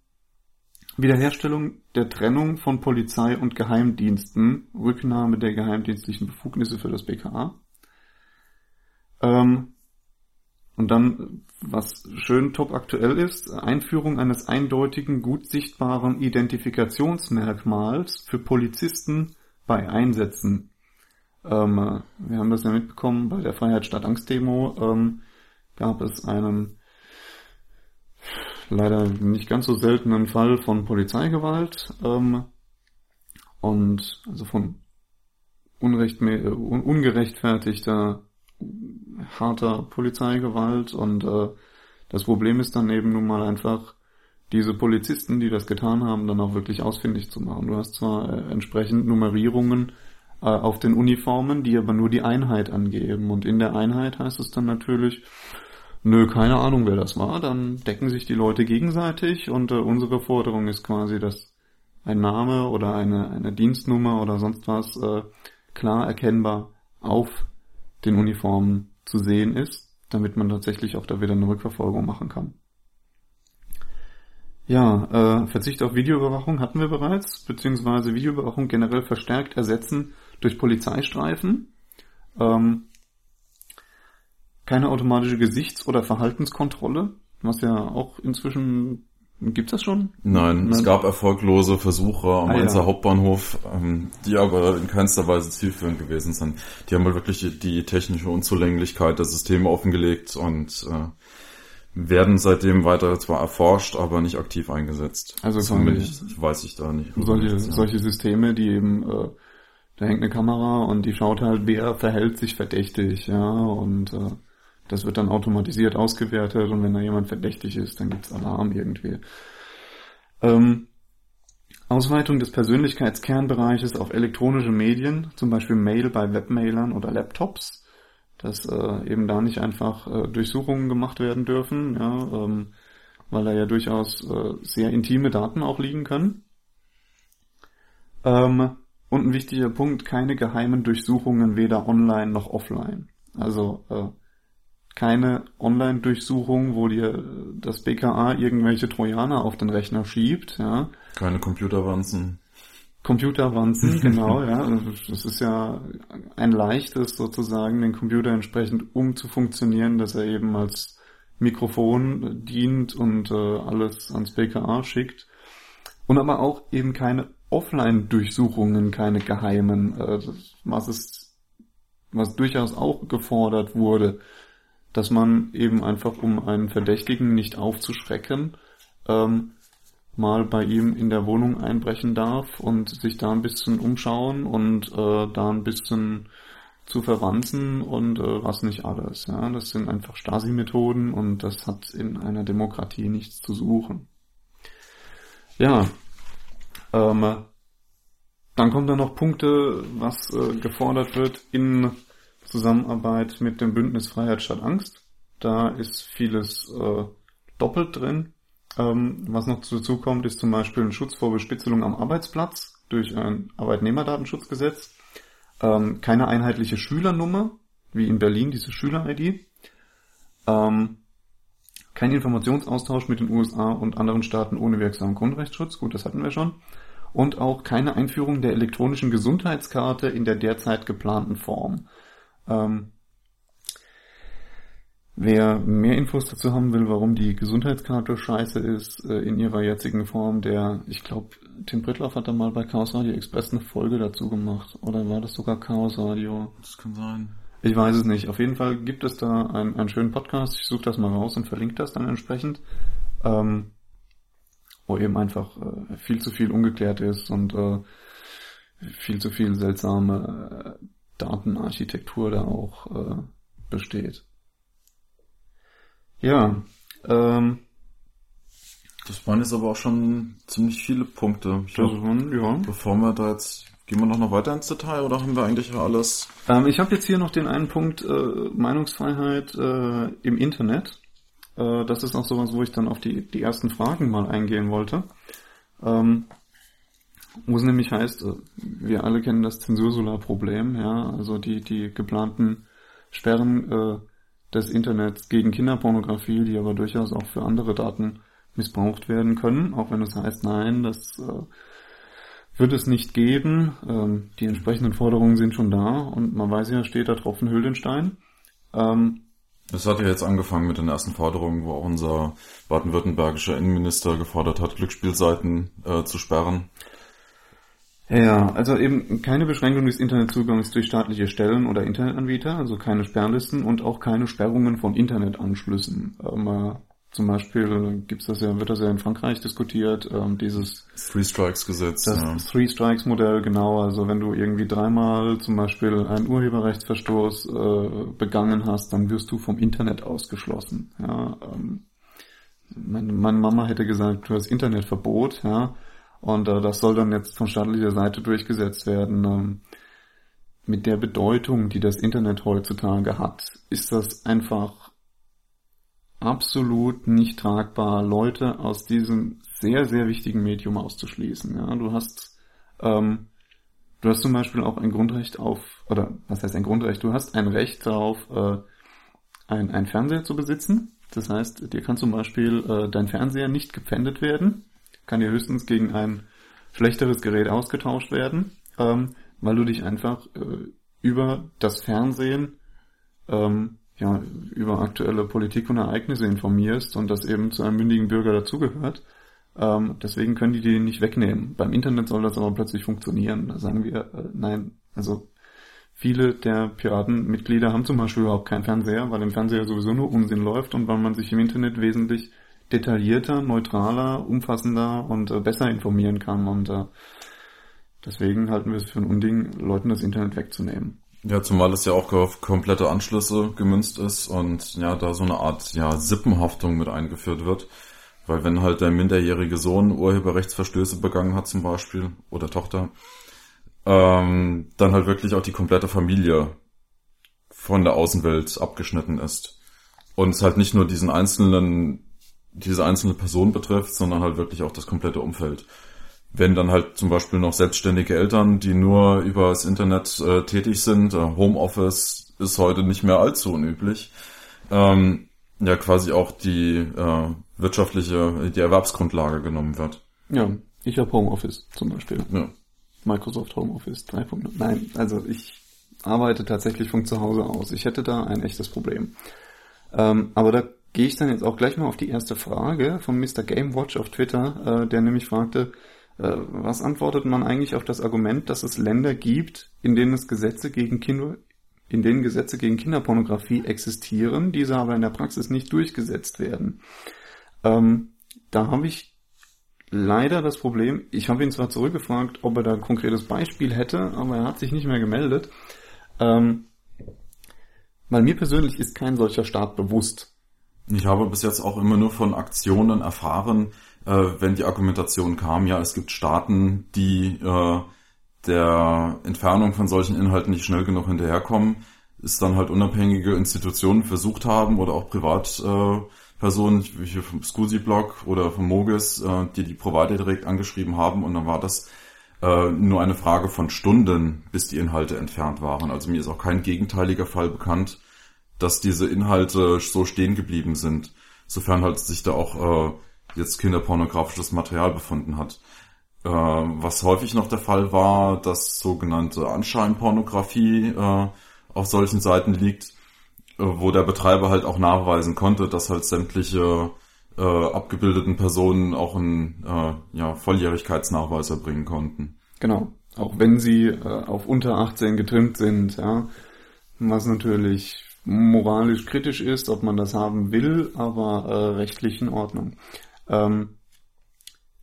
Wiederherstellung der Trennung von Polizei und Geheimdiensten, Rücknahme der geheimdienstlichen Befugnisse für das BKA. Ähm, und dann, was schön top aktuell ist, Einführung eines eindeutigen, gut sichtbaren Identifikationsmerkmals für Polizisten bei Einsätzen. Ähm, wir haben das ja mitbekommen, bei der Freiheit statt Angst Demo ähm, gab es einen leider nicht ganz so seltenen Fall von Polizeigewalt ähm, und also von unrecht, un ungerechtfertigter harter Polizeigewalt und äh, das Problem ist dann eben nun mal einfach diese Polizisten, die das getan haben, dann auch wirklich ausfindig zu machen. Du hast zwar äh, entsprechend Nummerierungen äh, auf den Uniformen, die aber nur die Einheit angeben. Und in der Einheit heißt es dann natürlich, nö, keine Ahnung, wer das war. Dann decken sich die Leute gegenseitig und äh, unsere Forderung ist quasi, dass ein Name oder eine, eine Dienstnummer oder sonst was äh, klar erkennbar auf den Uniformen zu sehen ist, damit man tatsächlich auch da wieder eine Rückverfolgung machen kann. Ja, äh, Verzicht auf Videoüberwachung hatten wir bereits, beziehungsweise Videoüberwachung generell verstärkt ersetzen durch Polizeistreifen. Ähm, keine automatische Gesichts- oder Verhaltenskontrolle, was ja auch inzwischen Gibt's das schon? Nein, Nein, es gab erfolglose Versuche am ah, Mainzer ja. Hauptbahnhof, ähm, die aber in keinster Weise zielführend gewesen sind. Die haben halt wirklich die, die technische Unzulänglichkeit der Systeme offengelegt und äh, werden seitdem weiter zwar erforscht, aber nicht aktiv eingesetzt. Also zumindest weiß ich da nicht. Solche, ja. solche Systeme, die eben äh, da hängt eine Kamera und die schaut halt, wer verhält sich verdächtig, ja, und äh, das wird dann automatisiert ausgewertet und wenn da jemand verdächtig ist, dann gibt's Alarm irgendwie. Ähm, Ausweitung des Persönlichkeitskernbereiches auf elektronische Medien, zum Beispiel Mail bei Webmailern oder Laptops, dass äh, eben da nicht einfach äh, Durchsuchungen gemacht werden dürfen, ja, ähm, weil da ja durchaus äh, sehr intime Daten auch liegen können. Ähm, und ein wichtiger Punkt, keine geheimen Durchsuchungen weder online noch offline. Also äh, keine Online-Durchsuchung, wo dir das BKA irgendwelche Trojaner auf den Rechner schiebt, ja. Keine Computerwanzen. Computerwanzen, genau, ja. Das ist ja ein leichtes sozusagen, den Computer entsprechend umzufunktionieren, dass er eben als Mikrofon dient und äh, alles ans BKA schickt. Und aber auch eben keine Offline-Durchsuchungen, keine geheimen, äh, was ist, was durchaus auch gefordert wurde, dass man eben einfach, um einen Verdächtigen nicht aufzuschrecken, ähm, mal bei ihm in der Wohnung einbrechen darf und sich da ein bisschen umschauen und äh, da ein bisschen zu verwanzen und äh, was nicht alles. Ja, das sind einfach Stasi-Methoden und das hat in einer Demokratie nichts zu suchen. Ja, ähm, dann kommen da noch Punkte, was äh, gefordert wird in Zusammenarbeit mit dem Bündnis Freiheit statt Angst. Da ist vieles äh, doppelt drin. Ähm, was noch dazu kommt, ist zum Beispiel ein Schutz vor Bespitzelung am Arbeitsplatz durch ein Arbeitnehmerdatenschutzgesetz. Ähm, keine einheitliche Schülernummer, wie in Berlin diese Schüler-ID. Ähm, kein Informationsaustausch mit den USA und anderen Staaten ohne wirksamen Grundrechtsschutz. Gut, das hatten wir schon. Und auch keine Einführung der elektronischen Gesundheitskarte in der derzeit geplanten Form. Ähm, wer mehr Infos dazu haben will, warum die Gesundheitskarte scheiße ist, äh, in ihrer jetzigen Form, der, ich glaube, Tim Brittloff hat da mal bei Chaos Radio Express eine Folge dazu gemacht. Oder war das sogar Chaos Radio? Das kann sein. Ich weiß es nicht. Auf jeden Fall gibt es da einen, einen schönen Podcast. Ich suche das mal raus und verlinke das dann entsprechend. Ähm, wo eben einfach äh, viel zu viel ungeklärt ist und äh, viel zu viel seltsame äh, Datenarchitektur da auch äh, besteht. Ja, ähm, das waren jetzt aber auch schon ziemlich viele Punkte. Ich glaub, ja. Bevor wir da jetzt Gehen wir noch, noch weiter ins Detail oder haben wir eigentlich alles? Ähm, ich habe jetzt hier noch den einen Punkt äh, Meinungsfreiheit äh, im Internet. Äh, das ist auch sowas, wo ich dann auf die, die ersten Fragen mal eingehen wollte. Ähm, wo es nämlich heißt, äh, wir alle kennen das Zensursolar-Problem, ja, also die, die geplanten Sperren äh, des Internets gegen Kinderpornografie, die aber durchaus auch für andere Daten missbraucht werden können, auch wenn es heißt, nein, das äh, wird es nicht geben. Ähm, die entsprechenden Forderungen sind schon da und man weiß ja, steht da Tropfen hüllt. Ähm, es hat ja jetzt angefangen mit den ersten Forderungen, wo auch unser baden-württembergischer Innenminister gefordert hat, Glücksspielseiten äh, zu sperren. Ja, also eben keine Beschränkung des Internetzugangs durch staatliche Stellen oder Internetanbieter, also keine Sperrlisten und auch keine Sperrungen von Internetanschlüssen. Ähm, zum Beispiel gibt's das ja, wird das ja in Frankreich diskutiert, ähm, dieses Three Strikes Gesetz. Das ja. Three Strikes Modell, genau. Also wenn du irgendwie dreimal zum Beispiel einen Urheberrechtsverstoß äh, begangen hast, dann wirst du vom Internet ausgeschlossen. Ja, ähm, meine, meine Mama hätte gesagt, du hast Internetverbot, ja, und äh, das soll dann jetzt von staatlicher Seite durchgesetzt werden. Ähm, mit der Bedeutung, die das Internet heutzutage hat, ist das einfach absolut nicht tragbar, Leute aus diesem sehr, sehr wichtigen Medium auszuschließen. Ja, du hast, ähm, du hast zum Beispiel auch ein Grundrecht auf, oder was heißt ein Grundrecht? Du hast ein Recht darauf, äh, ein, ein Fernseher zu besitzen. Das heißt, dir kann zum Beispiel äh, dein Fernseher nicht gepfändet werden, kann dir höchstens gegen ein schlechteres Gerät ausgetauscht werden, ähm, weil du dich einfach äh, über das Fernsehen ähm, ja, über aktuelle Politik und Ereignisse informierst und das eben zu einem mündigen Bürger dazugehört. Ähm, deswegen können die die nicht wegnehmen. Beim Internet soll das aber plötzlich funktionieren. Da sagen wir, äh, nein, also viele der Piratenmitglieder haben zum Beispiel überhaupt keinen Fernseher, weil im Fernseher sowieso nur Unsinn läuft und weil man sich im Internet wesentlich detaillierter, neutraler, umfassender und äh, besser informieren kann. Und äh, deswegen halten wir es für ein Unding, Leuten das Internet wegzunehmen. Ja, zumal es ja auch auf komplette Anschlüsse gemünzt ist und ja, da so eine Art ja, Sippenhaftung mit eingeführt wird. Weil wenn halt der minderjährige Sohn Urheberrechtsverstöße begangen hat zum Beispiel oder Tochter, ähm, dann halt wirklich auch die komplette Familie von der Außenwelt abgeschnitten ist. Und es halt nicht nur diesen einzelnen, diese einzelne Person betrifft, sondern halt wirklich auch das komplette Umfeld wenn dann halt zum Beispiel noch selbstständige Eltern, die nur über das Internet äh, tätig sind, äh, Homeoffice ist heute nicht mehr allzu unüblich, ähm, ja quasi auch die äh, wirtschaftliche, die Erwerbsgrundlage genommen wird. Ja, ich habe Homeoffice zum Beispiel. Ja. Microsoft Homeoffice 3.0. Nein, also ich arbeite tatsächlich von zu Hause aus. Ich hätte da ein echtes Problem. Ähm, aber da gehe ich dann jetzt auch gleich mal auf die erste Frage von Mr. Gamewatch auf Twitter, äh, der nämlich fragte, äh, was antwortet man eigentlich auf das Argument, dass es Länder gibt, in denen es Gesetze gegen Kinder, in denen Gesetze gegen Kinderpornografie existieren, diese aber in der Praxis nicht durchgesetzt werden? Ähm, da habe ich leider das Problem, ich habe ihn zwar zurückgefragt, ob er da ein konkretes Beispiel hätte, aber er hat sich nicht mehr gemeldet. Ähm, weil mir persönlich ist kein solcher Staat bewusst. Ich habe bis jetzt auch immer nur von Aktionen erfahren, äh, wenn die Argumentation kam, ja, es gibt Staaten, die äh, der Entfernung von solchen Inhalten nicht schnell genug hinterherkommen, ist dann halt unabhängige Institutionen versucht haben oder auch Privatpersonen, äh, wie hier vom SCSI-Blog oder vom Mogis, äh, die die Provider direkt angeschrieben haben und dann war das äh, nur eine Frage von Stunden, bis die Inhalte entfernt waren. Also mir ist auch kein gegenteiliger Fall bekannt, dass diese Inhalte so stehen geblieben sind. Sofern halt sich da auch äh, jetzt kinderpornografisches Material befunden hat. Äh, was häufig noch der Fall war, dass sogenannte Anscheinpornografie äh, auf solchen Seiten liegt, äh, wo der Betreiber halt auch nachweisen konnte, dass halt sämtliche äh, abgebildeten Personen auch einen äh, ja, Volljährigkeitsnachweis erbringen konnten. Genau, auch wenn sie äh, auf unter 18 getrimmt sind, ja, was natürlich moralisch kritisch ist, ob man das haben will, aber äh, rechtlich in Ordnung. Ähm,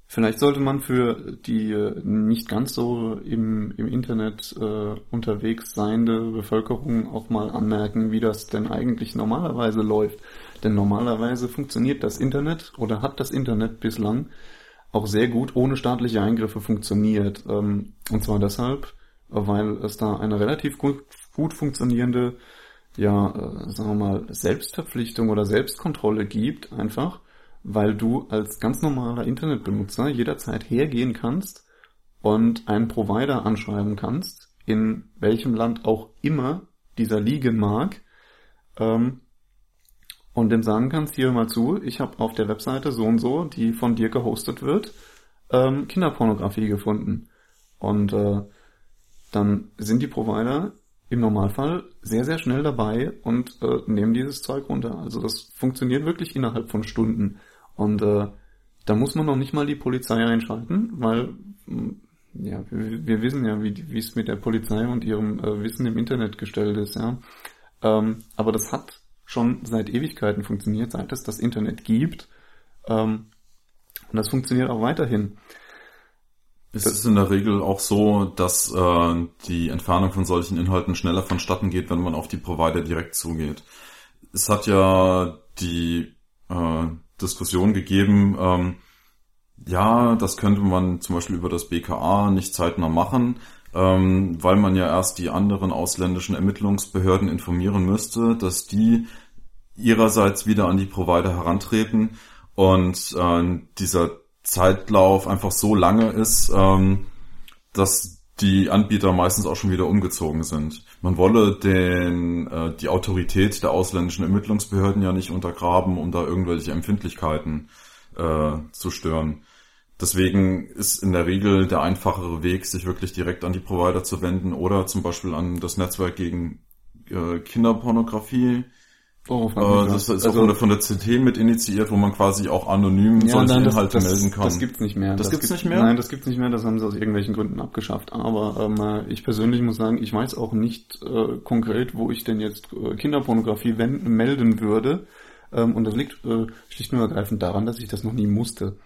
Vielleicht sollte man für die äh, nicht ganz so im, im Internet äh, unterwegs seiende Bevölkerung auch mal anmerken, wie das denn eigentlich normalerweise läuft. Denn normalerweise funktioniert das Internet oder hat das Internet bislang auch sehr gut ohne staatliche Eingriffe funktioniert. Ähm, und zwar deshalb, weil es da eine relativ gut, gut funktionierende, ja, äh, sagen wir mal, Selbstverpflichtung oder Selbstkontrolle gibt, einfach weil du als ganz normaler Internetbenutzer jederzeit hergehen kannst und einen Provider anschreiben kannst, in welchem Land auch immer dieser liegen mag, ähm, und dem sagen kannst, hier mal zu, ich habe auf der Webseite so und so, die von dir gehostet wird, ähm, Kinderpornografie gefunden. Und äh, dann sind die Provider im Normalfall sehr, sehr schnell dabei und äh, nehmen dieses Zeug runter. Also das funktioniert wirklich innerhalb von Stunden. Und äh, da muss man noch nicht mal die Polizei einschalten, weil mm, ja, wir, wir wissen ja, wie, wie es mit der Polizei und ihrem äh, Wissen im Internet gestellt ist, ja. Ähm, aber das hat schon seit Ewigkeiten funktioniert, seit es das Internet gibt. Ähm, und das funktioniert auch weiterhin. Es ist in der Regel auch so, dass äh, die Entfernung von solchen Inhalten schneller vonstatten geht, wenn man auf die Provider direkt zugeht. Es hat ja die äh, Diskussion gegeben, ähm, ja, das könnte man zum Beispiel über das BKA nicht zeitnah machen, ähm, weil man ja erst die anderen ausländischen Ermittlungsbehörden informieren müsste, dass die ihrerseits wieder an die Provider herantreten und äh, dieser Zeitlauf einfach so lange ist, ähm, dass die Anbieter meistens auch schon wieder umgezogen sind. Man wolle den, äh, die Autorität der ausländischen Ermittlungsbehörden ja nicht untergraben, um da irgendwelche Empfindlichkeiten äh, zu stören. Deswegen ist in der Regel der einfachere Weg, sich wirklich direkt an die Provider zu wenden oder zum Beispiel an das Netzwerk gegen äh, Kinderpornografie Oh, äh, das ist also, auch von der, CT mit initiiert, wo man quasi auch anonym ja, solche nein, Inhalte das, melden kann. Das gibt's nicht mehr. Das, das gibt's, gibt's nicht mehr? Nein, das gibt's nicht mehr. Das haben sie aus irgendwelchen Gründen abgeschafft. Aber ähm, äh, ich persönlich muss sagen, ich weiß auch nicht äh, konkret, wo ich denn jetzt äh, Kinderpornografie wenden, melden würde. Ähm, und das liegt äh, schlicht und ergreifend daran, dass ich das noch nie musste.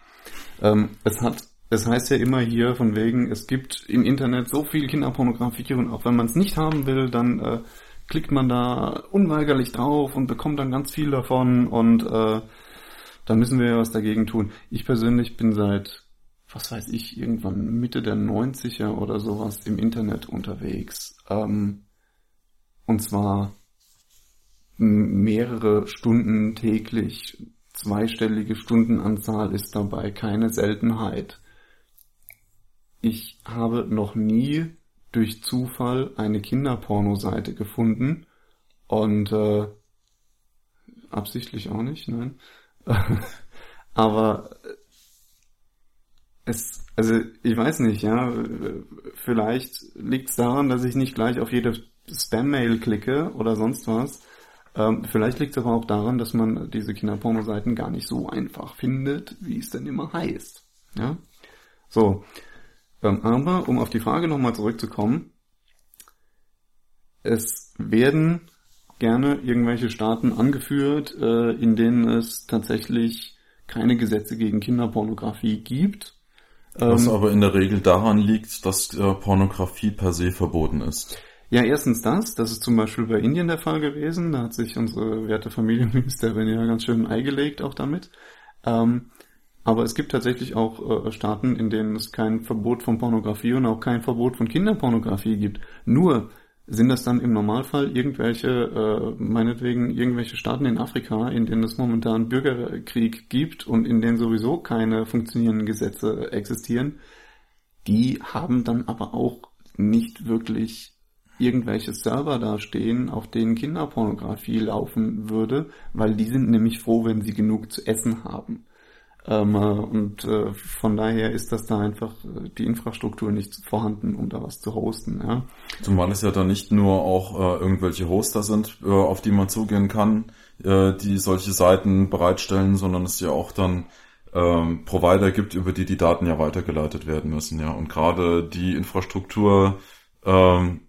Ähm, es hat es heißt ja immer hier von wegen, es gibt im Internet so viel Kinderpornografie und auch wenn man es nicht haben will, dann äh, klickt man da unweigerlich drauf und bekommt dann ganz viel davon und äh, da müssen wir ja was dagegen tun. Ich persönlich bin seit, was weiß ich, irgendwann Mitte der 90er oder sowas im Internet unterwegs. Ähm, und zwar mehrere Stunden täglich, zweistellige Stundenanzahl ist dabei keine Seltenheit. Ich habe noch nie durch Zufall eine Kinderpornoseite gefunden und äh, absichtlich auch nicht, nein. Aber es, also ich weiß nicht, ja, vielleicht liegt es daran, dass ich nicht gleich auf jede Spam-Mail klicke oder sonst was. Ähm, vielleicht liegt es aber auch daran, dass man diese Kinderpornoseiten gar nicht so einfach findet, wie es denn immer heißt. Ja, so. Aber, um auf die Frage nochmal zurückzukommen, es werden gerne irgendwelche Staaten angeführt, äh, in denen es tatsächlich keine Gesetze gegen Kinderpornografie gibt. Was ähm, aber in der Regel daran liegt, dass äh, Pornografie per se verboten ist. Ja, erstens das. Das ist zum Beispiel bei Indien der Fall gewesen. Da hat sich unsere werte Familienministerin ja ganz schön ein Ei gelegt auch damit. Ähm, aber es gibt tatsächlich auch äh, Staaten, in denen es kein Verbot von Pornografie und auch kein Verbot von Kinderpornografie gibt. Nur sind das dann im Normalfall irgendwelche, äh, meinetwegen irgendwelche Staaten in Afrika, in denen es momentan Bürgerkrieg gibt und in denen sowieso keine funktionierenden Gesetze existieren. Die haben dann aber auch nicht wirklich irgendwelche Server da stehen, auf denen Kinderpornografie laufen würde, weil die sind nämlich froh, wenn sie genug zu essen haben. Ähm, äh, und äh, von daher ist das da einfach äh, die Infrastruktur nicht vorhanden, um da was zu hosten. Ja. Zumal es ja da nicht nur auch äh, irgendwelche Hoster sind, äh, auf die man zugehen kann, äh, die solche Seiten bereitstellen, sondern es ja auch dann ähm, Provider gibt, über die die Daten ja weitergeleitet werden müssen. Ja. Und gerade die Infrastruktur ähm,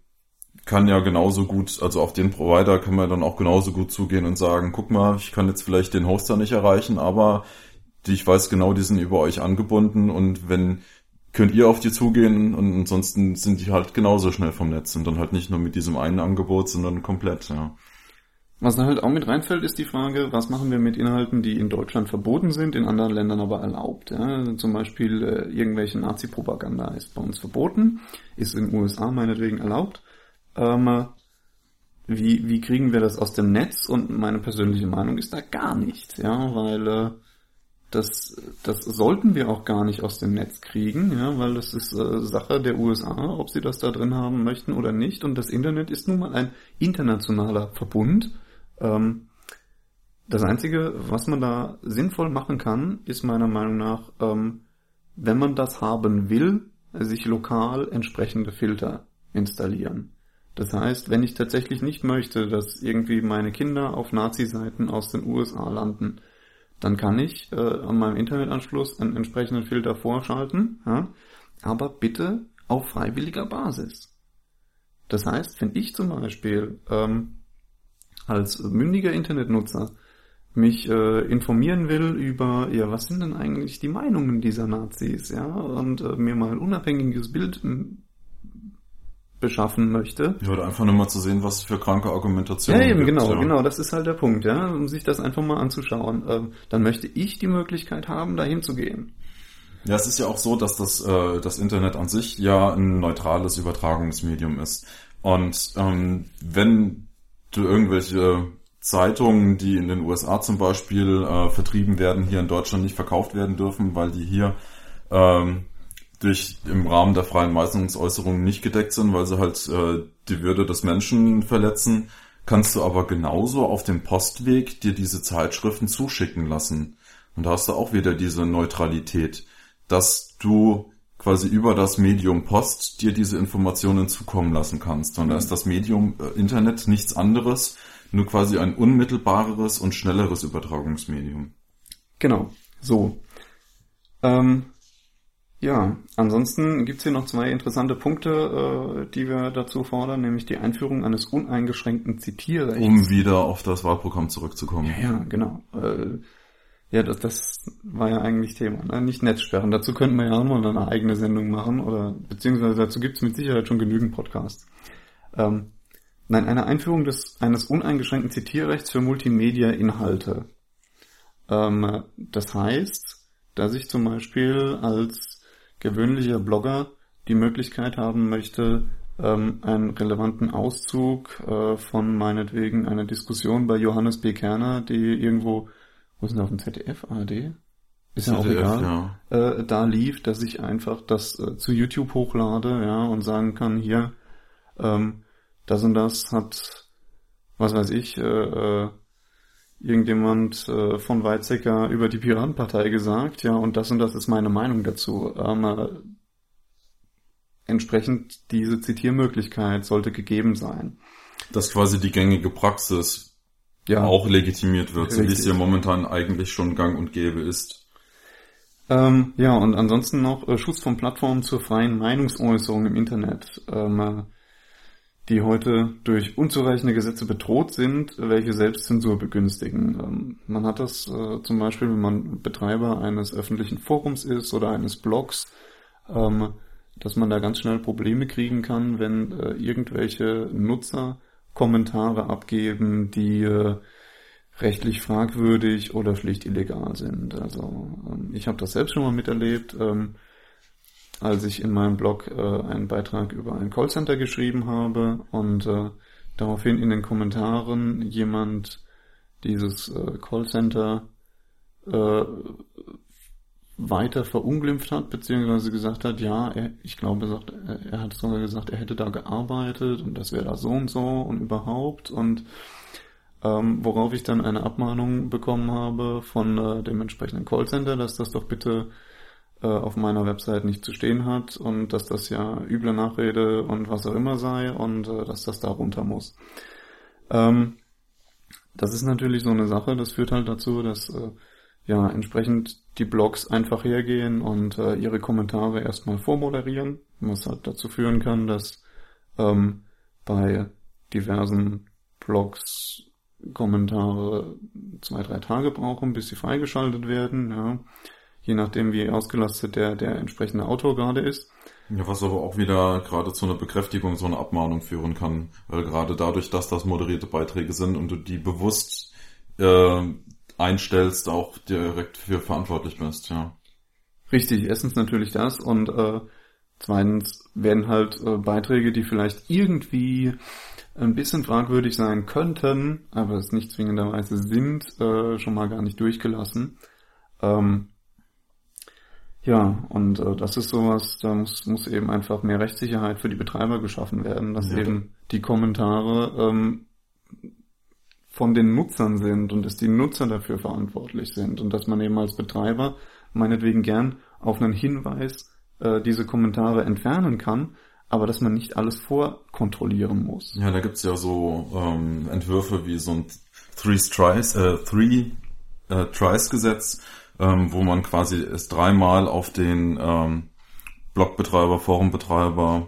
kann ja genauso gut, also auf den Provider kann man dann auch genauso gut zugehen und sagen, guck mal, ich kann jetzt vielleicht den Hoster nicht erreichen, aber die ich weiß genau, die sind über euch angebunden und wenn könnt ihr auf die zugehen und ansonsten sind die halt genauso schnell vom Netz und dann halt nicht nur mit diesem einen Angebot, sondern komplett, ja. Was da halt auch mit reinfällt, ist die Frage, was machen wir mit Inhalten, die in Deutschland verboten sind, in anderen Ländern aber erlaubt. Ja? Zum Beispiel äh, irgendwelche Nazi-Propaganda ist bei uns verboten, ist in den USA meinetwegen erlaubt. Ähm, wie, wie kriegen wir das aus dem Netz? Und meine persönliche Meinung ist da gar nicht, ja, weil äh, das, das sollten wir auch gar nicht aus dem Netz kriegen, ja, weil das ist äh, Sache der USA, ob sie das da drin haben möchten oder nicht. Und das Internet ist nun mal ein internationaler Verbund ähm, das Einzige, was man da sinnvoll machen kann, ist meiner Meinung nach, ähm, wenn man das haben will, sich lokal entsprechende Filter installieren. Das heißt, wenn ich tatsächlich nicht möchte, dass irgendwie meine Kinder auf Nazi-Seiten aus den USA landen, dann kann ich äh, an meinem Internetanschluss einen entsprechenden Filter vorschalten, ja, aber bitte auf freiwilliger Basis. Das heißt, wenn ich zum Beispiel ähm, als mündiger Internetnutzer mich äh, informieren will über, ja, was sind denn eigentlich die Meinungen dieser Nazis, ja, und äh, mir mal ein unabhängiges Bild beschaffen möchte. Ja, oder einfach nur mal zu sehen, was für kranke Argumentationen. Ja, eben, gibt, genau, ja. genau, das ist halt der Punkt, ja, um sich das einfach mal anzuschauen. Ähm, dann möchte ich die Möglichkeit haben, dahin zu gehen. Ja, es ist ja auch so, dass das, äh, das Internet an sich ja ein neutrales Übertragungsmedium ist. Und ähm, wenn du irgendwelche Zeitungen, die in den USA zum Beispiel äh, vertrieben werden, hier in Deutschland nicht verkauft werden dürfen, weil die hier ähm, durch im Rahmen der freien Meinungsäußerung nicht gedeckt sind, weil sie halt äh, die Würde des Menschen verletzen, kannst du aber genauso auf dem Postweg dir diese Zeitschriften zuschicken lassen. Und da hast du auch wieder diese Neutralität, dass du quasi über das Medium Post dir diese Informationen zukommen lassen kannst. Und da ist das Medium äh, Internet nichts anderes, nur quasi ein unmittelbareres und schnelleres Übertragungsmedium. Genau, so. Ähm, ja, ansonsten gibt's hier noch zwei interessante Punkte, äh, die wir dazu fordern, nämlich die Einführung eines uneingeschränkten Zitierrechts. Um wieder auf das Wahlprogramm zurückzukommen. Ja, ja genau. Äh, ja, das, das war ja eigentlich Thema, ne? nicht Netzsperren. Dazu könnten wir ja auch mal eine eigene Sendung machen oder beziehungsweise dazu gibt's mit Sicherheit schon genügend Podcasts. Ähm, nein, eine Einführung des eines uneingeschränkten Zitierrechts für Multimedia-Inhalte. Ähm, das heißt, dass ich zum Beispiel als gewöhnlicher Blogger die Möglichkeit haben möchte, ähm, einen relevanten Auszug äh, von meinetwegen einer Diskussion bei Johannes B. Kerner, die irgendwo wo ist denn auf dem ZDF, ARD? Ist ja auch egal, ja. Äh, da lief, dass ich einfach das äh, zu YouTube hochlade, ja, und sagen kann, hier, ähm, das und das hat, was weiß ich, äh, äh, irgendjemand äh, von Weizsäcker über die Piratenpartei gesagt, ja, und das und das ist meine Meinung dazu. Ähm, äh, entsprechend diese Zitiermöglichkeit sollte gegeben sein. Das ist quasi die gängige Praxis, ja. auch legitimiert wird, so wie es ja momentan eigentlich schon gang und gäbe ist. Ähm, ja, und ansonsten noch äh, Schutz von Plattformen zur freien Meinungsäußerung im Internet, ähm, äh, die heute durch unzureichende Gesetze bedroht sind, welche Selbstzensur begünstigen. Ähm, man hat das äh, zum Beispiel, wenn man Betreiber eines öffentlichen Forums ist oder eines Blogs, ähm, dass man da ganz schnell Probleme kriegen kann, wenn äh, irgendwelche Nutzer Kommentare abgeben, die äh, rechtlich fragwürdig oder schlicht illegal sind. Also ähm, ich habe das selbst schon mal miterlebt, als ich in meinem Blog äh, einen Beitrag über ein Callcenter geschrieben habe und äh, daraufhin in den Kommentaren jemand dieses äh, Callcenter äh, weiter verunglimpft hat, beziehungsweise gesagt hat, ja, er, ich glaube, er, sagt, er, hat sogar gesagt, er hätte da gearbeitet und das wäre da so und so und überhaupt und ähm, worauf ich dann eine Abmahnung bekommen habe von äh, dem entsprechenden Callcenter, dass das doch bitte äh, auf meiner Website nicht zu stehen hat und dass das ja üble Nachrede und was auch immer sei und äh, dass das da runter muss. Ähm, das ist natürlich so eine Sache, das führt halt dazu, dass äh, ja entsprechend die Blogs einfach hergehen und äh, ihre Kommentare erstmal vormoderieren, was halt dazu führen kann, dass ähm, bei diversen Blogs Kommentare zwei, drei Tage brauchen, bis sie freigeschaltet werden, ja. Je nachdem, wie ausgelastet der, der entsprechende Autor gerade ist. Ja, was aber auch wieder gerade zu einer Bekräftigung, so einer Abmahnung führen kann. Weil gerade dadurch, dass das moderierte Beiträge sind und du die bewusst äh, einstellst, auch direkt für verantwortlich bist, ja. Richtig, erstens natürlich das und äh, zweitens werden halt äh, Beiträge, die vielleicht irgendwie ein bisschen fragwürdig sein könnten, aber es nicht zwingenderweise sind, äh, schon mal gar nicht durchgelassen. Ähm, ja, und äh, das ist sowas, da muss, muss eben einfach mehr Rechtssicherheit für die Betreiber geschaffen werden, dass ja. eben die Kommentare ähm, von den Nutzern sind und dass die Nutzer dafür verantwortlich sind und dass man eben als Betreiber meinetwegen gern auf einen Hinweis äh, diese Kommentare entfernen kann, aber dass man nicht alles vorkontrollieren muss. Ja, da gibt's ja so ähm, Entwürfe wie so ein Three Tries, äh, Three äh, Tries Gesetz, ähm, wo man quasi es dreimal auf den ähm, Blogbetreiber, Forumbetreiber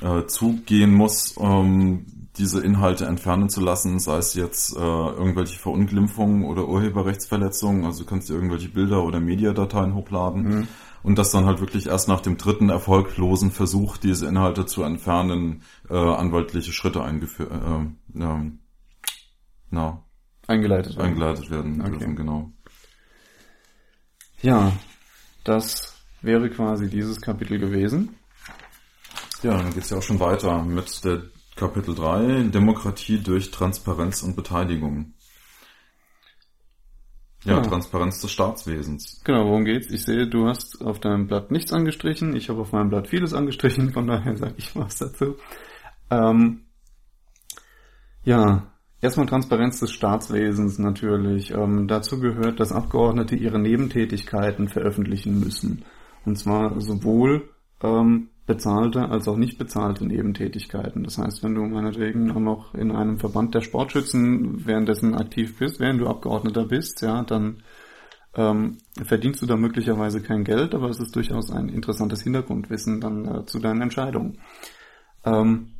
äh, zugehen muss, um diese Inhalte entfernen zu lassen, sei es jetzt äh, irgendwelche Verunglimpfungen oder Urheberrechtsverletzungen, also du kannst dir irgendwelche Bilder oder Mediadateien hochladen mhm. und das dann halt wirklich erst nach dem dritten erfolglosen Versuch, diese Inhalte zu entfernen, äh, anwaltliche Schritte eingeführt, äh, äh, na, eingeleitet werden. Eingeleitet werden okay. dürfen, genau. Ja, das wäre quasi dieses Kapitel gewesen. Ja, dann geht's ja auch schon weiter mit der Kapitel 3, Demokratie durch Transparenz und Beteiligung. Ja, ja, Transparenz des Staatswesens. Genau, worum geht's? Ich sehe, du hast auf deinem Blatt nichts angestrichen. Ich habe auf meinem Blatt vieles angestrichen, von daher sage ich was dazu. Ähm, ja, erstmal Transparenz des Staatswesens natürlich. Ähm, dazu gehört, dass Abgeordnete ihre Nebentätigkeiten veröffentlichen müssen. Und zwar sowohl ähm, bezahlte als auch nicht bezahlte Nebentätigkeiten. Das heißt, wenn du meinetwegen auch noch in einem Verband der Sportschützen währenddessen aktiv bist, während du Abgeordneter bist, ja, dann ähm, verdienst du da möglicherweise kein Geld, aber es ist durchaus ein interessantes Hintergrundwissen dann äh, zu deinen Entscheidungen. Ähm,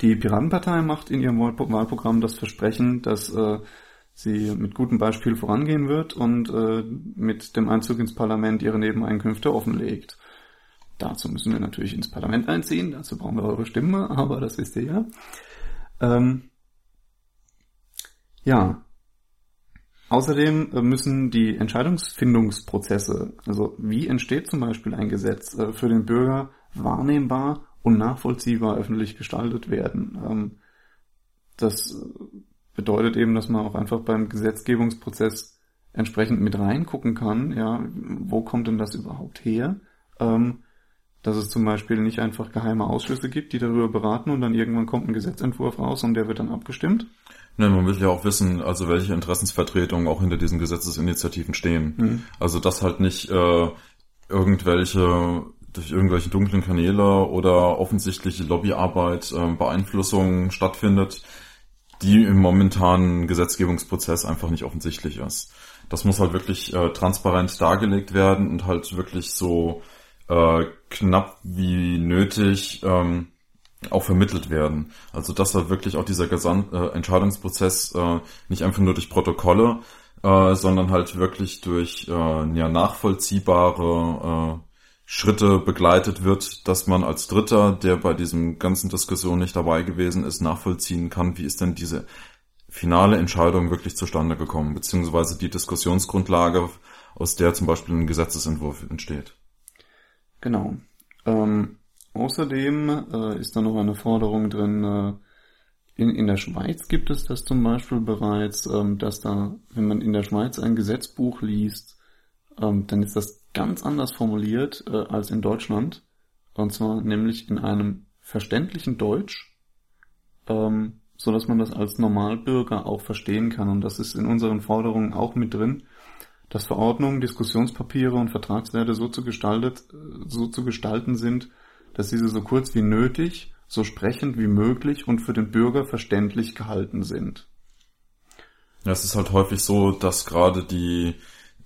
die Piratenpartei macht in ihrem Wahlprogramm das Versprechen, dass äh, sie mit gutem Beispiel vorangehen wird und äh, mit dem Einzug ins Parlament ihre Nebeneinkünfte offenlegt. Dazu müssen wir natürlich ins Parlament einziehen, dazu brauchen wir eure Stimme, aber das wisst ihr ja. Ähm, ja. Außerdem äh, müssen die Entscheidungsfindungsprozesse, also wie entsteht zum Beispiel ein Gesetz, äh, für den Bürger wahrnehmbar und nachvollziehbar öffentlich gestaltet werden. Ähm, das bedeutet eben, dass man auch einfach beim Gesetzgebungsprozess entsprechend mit reingucken kann, ja, wo kommt denn das überhaupt her? Ähm, dass es zum Beispiel nicht einfach geheime Ausschüsse gibt, die darüber beraten und dann irgendwann kommt ein Gesetzentwurf raus und der wird dann abgestimmt. Nein, man will ja auch wissen, also welche Interessensvertretungen auch hinter diesen Gesetzesinitiativen stehen. Mhm. Also dass halt nicht äh, irgendwelche durch irgendwelche dunklen Kanäle oder offensichtliche Lobbyarbeit äh, Beeinflussung stattfindet, die im momentanen Gesetzgebungsprozess einfach nicht offensichtlich ist. Das muss halt wirklich äh, transparent dargelegt werden und halt wirklich so äh, knapp wie nötig ähm, auch vermittelt werden. Also dass da wirklich auch dieser Gesamt äh, Entscheidungsprozess äh, nicht einfach nur durch Protokolle, äh, sondern halt wirklich durch äh, ja, nachvollziehbare äh, Schritte begleitet wird, dass man als Dritter, der bei diesem ganzen Diskussion nicht dabei gewesen ist, nachvollziehen kann, wie ist denn diese finale Entscheidung wirklich zustande gekommen, beziehungsweise die Diskussionsgrundlage, aus der zum Beispiel ein Gesetzesentwurf entsteht. Genau. Ähm, außerdem äh, ist da noch eine Forderung drin, äh, in, in der Schweiz gibt es das zum Beispiel bereits, ähm, dass da, wenn man in der Schweiz ein Gesetzbuch liest, ähm, dann ist das ganz anders formuliert äh, als in Deutschland. Und zwar nämlich in einem verständlichen Deutsch, ähm, so dass man das als Normalbürger auch verstehen kann. Und das ist in unseren Forderungen auch mit drin dass Verordnungen, Diskussionspapiere und Vertragswerte so zu, gestaltet, so zu gestalten sind, dass diese so kurz wie nötig, so sprechend wie möglich und für den Bürger verständlich gehalten sind. Ja, es ist halt häufig so, dass gerade die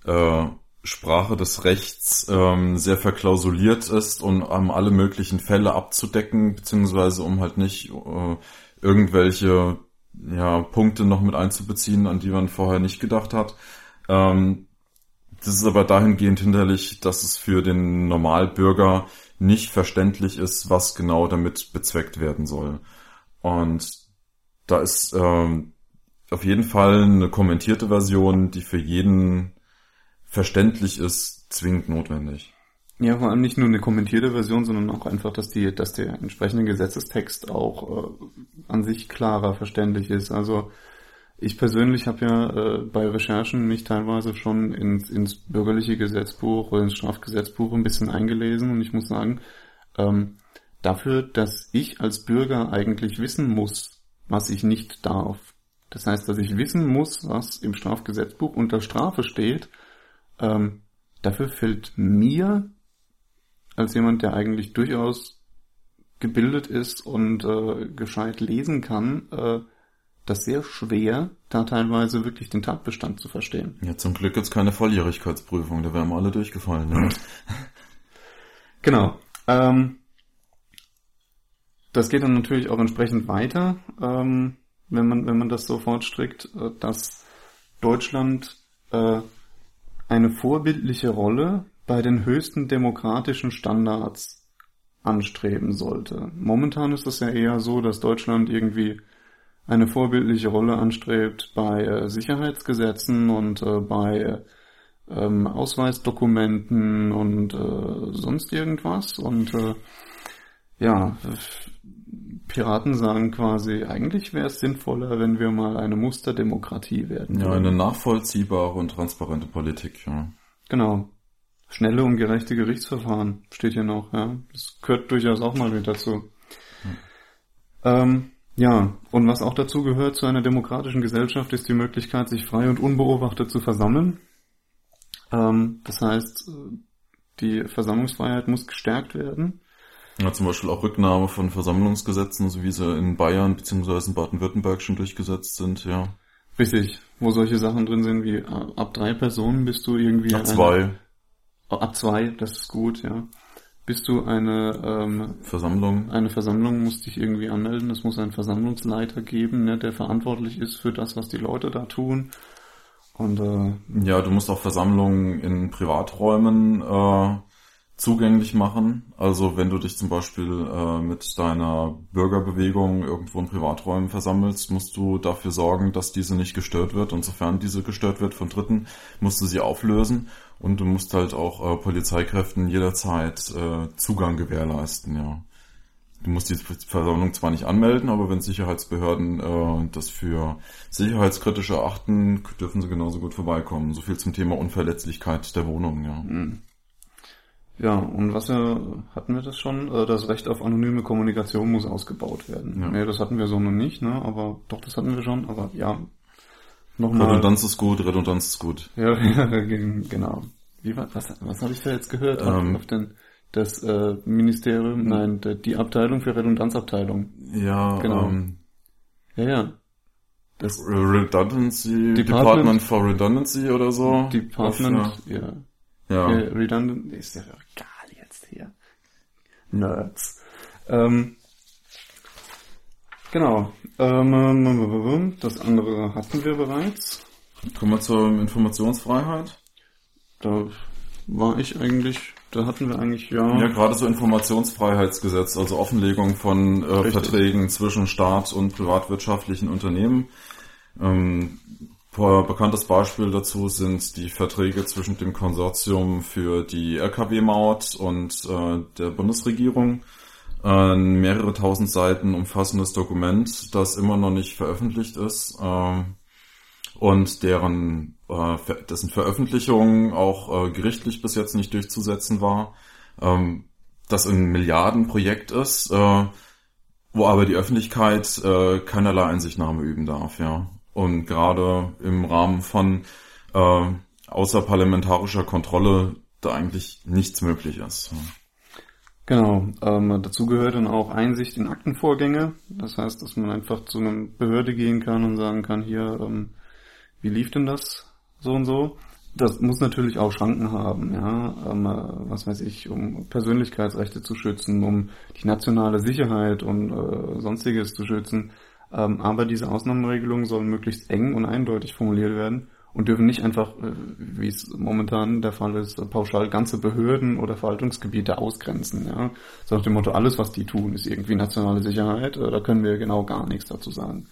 äh, Sprache des Rechts ähm, sehr verklausuliert ist und um alle möglichen Fälle abzudecken, beziehungsweise um halt nicht äh, irgendwelche ja, Punkte noch mit einzubeziehen, an die man vorher nicht gedacht hat. Ähm, das ist aber dahingehend hinderlich, dass es für den Normalbürger nicht verständlich ist, was genau damit bezweckt werden soll. Und da ist ähm, auf jeden Fall eine kommentierte Version, die für jeden verständlich ist, zwingend notwendig. Ja, vor allem nicht nur eine kommentierte Version, sondern auch einfach, dass die, dass der entsprechende Gesetzestext auch äh, an sich klarer verständlich ist. Also ich persönlich habe ja äh, bei Recherchen mich teilweise schon ins, ins bürgerliche Gesetzbuch oder ins Strafgesetzbuch ein bisschen eingelesen und ich muss sagen, ähm, dafür, dass ich als Bürger eigentlich wissen muss, was ich nicht darf. Das heißt, dass ich wissen muss, was im Strafgesetzbuch unter Strafe steht, ähm, dafür fällt mir als jemand, der eigentlich durchaus gebildet ist und äh, gescheit lesen kann, äh, das sehr schwer, da teilweise wirklich den Tatbestand zu verstehen. Ja, zum Glück gibt's keine Volljährigkeitsprüfung, da wären wir alle durchgefallen. Ne? genau. Ähm, das geht dann natürlich auch entsprechend weiter, ähm, wenn man wenn man das so fortstrickt, äh, dass Deutschland äh, eine vorbildliche Rolle bei den höchsten demokratischen Standards anstreben sollte. Momentan ist es ja eher so, dass Deutschland irgendwie eine vorbildliche Rolle anstrebt bei äh, Sicherheitsgesetzen und äh, bei ähm, Ausweisdokumenten und äh, sonst irgendwas. Und ja, Piraten sagen quasi, eigentlich wäre es sinnvoller, wenn wir mal eine Musterdemokratie werden. Ja, eine nachvollziehbare und transparente Politik, ja. Genau. Schnelle und gerechte Gerichtsverfahren steht hier noch, ja. Das gehört durchaus auch mal mit dazu. Hm. Ähm, ja, und was auch dazu gehört zu einer demokratischen Gesellschaft, ist die Möglichkeit, sich frei und unbeobachtet zu versammeln. Ähm, das heißt, die Versammlungsfreiheit muss gestärkt werden. Ja, zum Beispiel auch Rücknahme von Versammlungsgesetzen, so wie sie in Bayern bzw. in Baden-Württemberg schon durchgesetzt sind, ja. Richtig, wo solche Sachen drin sind wie äh, ab drei Personen bist du irgendwie. Ab zwei. Oh, ab zwei, das ist gut, ja. Bist du eine ähm, Versammlung? Eine Versammlung muss dich irgendwie anmelden. Es muss einen Versammlungsleiter geben, ne, der verantwortlich ist für das, was die Leute da tun. Und äh, ja, du musst auch Versammlungen in Privaträumen äh, zugänglich machen. Also wenn du dich zum Beispiel äh, mit deiner Bürgerbewegung irgendwo in Privaträumen versammelst, musst du dafür sorgen, dass diese nicht gestört wird. Und sofern diese gestört wird von Dritten, musst du sie auflösen. Und du musst halt auch äh, Polizeikräften jederzeit äh, Zugang gewährleisten, ja. Du musst die Versammlung zwar nicht anmelden, aber wenn Sicherheitsbehörden äh, das für sicherheitskritische erachten, dürfen sie genauso gut vorbeikommen. So viel zum Thema Unverletzlichkeit der Wohnung, ja. Mhm. Ja, und was wir, hatten wir das schon? Äh, das Recht auf anonyme Kommunikation muss ausgebaut werden. Ja. Nee, das hatten wir so noch nicht, ne? Aber doch, das hatten wir schon, aber ja. Nochmal. Redundanz ist gut, Redundanz ist gut. Ja, ja genau. Wie war, was, was habe ich da jetzt gehört? Ähm, auf den, das äh, Ministerium, nein, die Abteilung für Redundanzabteilung. Ja, genau. Ähm, ja, ja. Das Redundancy, Department, Department for Redundancy oder so. Department, ja. Ja. Redundant ist ja. Nerds. Ähm, genau. Ähm, das andere hatten wir bereits. Kommen wir zur Informationsfreiheit. Da war ich eigentlich, da hatten wir eigentlich, ja. Ja, gerade so Informationsfreiheitsgesetz, also Offenlegung von äh, Verträgen zwischen Staat und privatwirtschaftlichen Unternehmen. Ähm, Bekanntes Beispiel dazu sind die Verträge zwischen dem Konsortium für die Lkw-Maut und äh, der Bundesregierung. Ein mehrere tausend Seiten umfassendes Dokument, das immer noch nicht veröffentlicht ist äh, und deren äh, dessen Veröffentlichung auch äh, gerichtlich bis jetzt nicht durchzusetzen war. Ähm, das ein Milliardenprojekt ist, äh, wo aber die Öffentlichkeit äh, keinerlei Einsichtnahme üben darf, ja. Und gerade im Rahmen von äh, außerparlamentarischer Kontrolle da eigentlich nichts möglich ist. Genau, ähm, dazu gehört dann auch Einsicht in Aktenvorgänge. Das heißt, dass man einfach zu einer Behörde gehen kann und sagen kann, hier, ähm, wie lief denn das so und so? Das muss natürlich auch Schranken haben, ja, ähm, äh, was weiß ich, um Persönlichkeitsrechte zu schützen, um die nationale Sicherheit und äh, sonstiges zu schützen. Ähm, aber diese Ausnahmeregelungen sollen möglichst eng und eindeutig formuliert werden und dürfen nicht einfach, äh, wie es momentan der Fall ist, pauschal ganze Behörden oder Verwaltungsgebiete ausgrenzen. Ja? So nach dem Motto, alles, was die tun, ist irgendwie nationale Sicherheit, äh, da können wir genau gar nichts dazu sagen.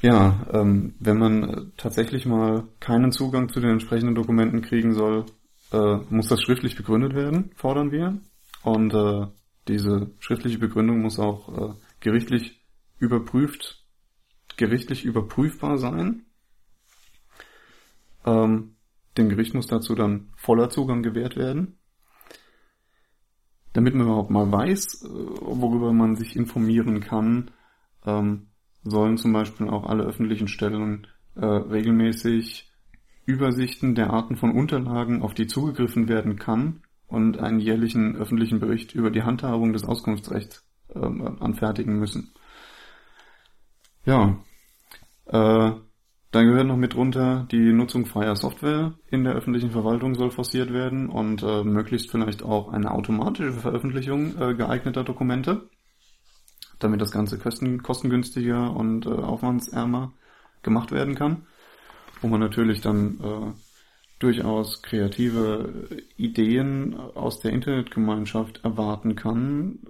Ja, ähm, wenn man tatsächlich mal keinen Zugang zu den entsprechenden Dokumenten kriegen soll, äh, muss das schriftlich begründet werden, fordern wir. Und äh, diese schriftliche Begründung muss auch äh, gerichtlich überprüft, gerichtlich überprüfbar sein. Ähm, dem Gericht muss dazu dann voller Zugang gewährt werden. Damit man überhaupt mal weiß, äh, worüber man sich informieren kann, ähm, sollen zum Beispiel auch alle öffentlichen Stellen äh, regelmäßig Übersichten der Arten von Unterlagen, auf die zugegriffen werden kann, und einen jährlichen öffentlichen Bericht über die Handhabung des Auskunftsrechts äh, anfertigen müssen. Ja, äh, dann gehört noch mit runter, die Nutzung freier Software in der öffentlichen Verwaltung soll forciert werden und äh, möglichst vielleicht auch eine automatische Veröffentlichung äh, geeigneter Dokumente, damit das Ganze kosten, kostengünstiger und äh, aufwandsärmer gemacht werden kann, wo man natürlich dann äh, durchaus kreative Ideen aus der Internetgemeinschaft erwarten kann.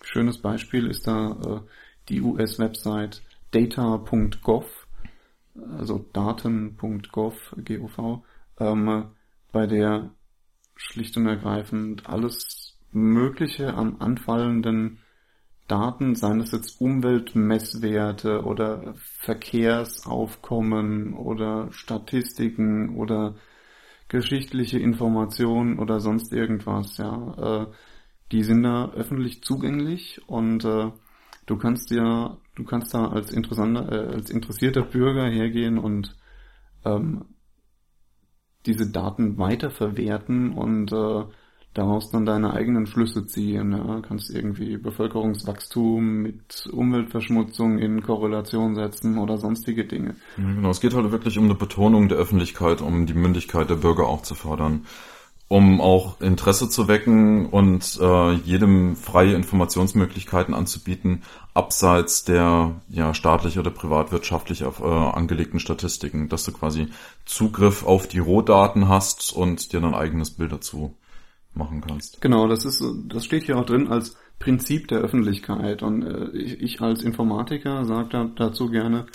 Schönes Beispiel ist da äh, die US-Website data.gov, also daten.gov, GOV, ähm, bei der schlicht und ergreifend alles Mögliche an anfallenden Daten, seien es jetzt Umweltmesswerte oder Verkehrsaufkommen oder Statistiken oder geschichtliche Informationen oder sonst irgendwas, ja, äh, die sind da öffentlich zugänglich und äh, du kannst ja, du kannst da als interessanter, äh, als interessierter Bürger hergehen und ähm, diese Daten weiterverwerten und äh, daraus dann deine eigenen Schlüsse ziehen. Ja? Kannst irgendwie Bevölkerungswachstum mit Umweltverschmutzung in Korrelation setzen oder sonstige Dinge. Genau, es geht halt wirklich um eine Betonung der Öffentlichkeit, um die Mündigkeit der Bürger auch zu fördern, um auch Interesse zu wecken und äh, jedem freie Informationsmöglichkeiten anzubieten, abseits der ja staatlich oder privatwirtschaftlich auf, äh, angelegten Statistiken, dass du quasi Zugriff auf die Rohdaten hast und dir dann eigenes Bild dazu machen kannst. Genau, das ist, das steht hier auch drin als Prinzip der Öffentlichkeit. Und äh, ich, ich als Informatiker sage da, dazu gerne,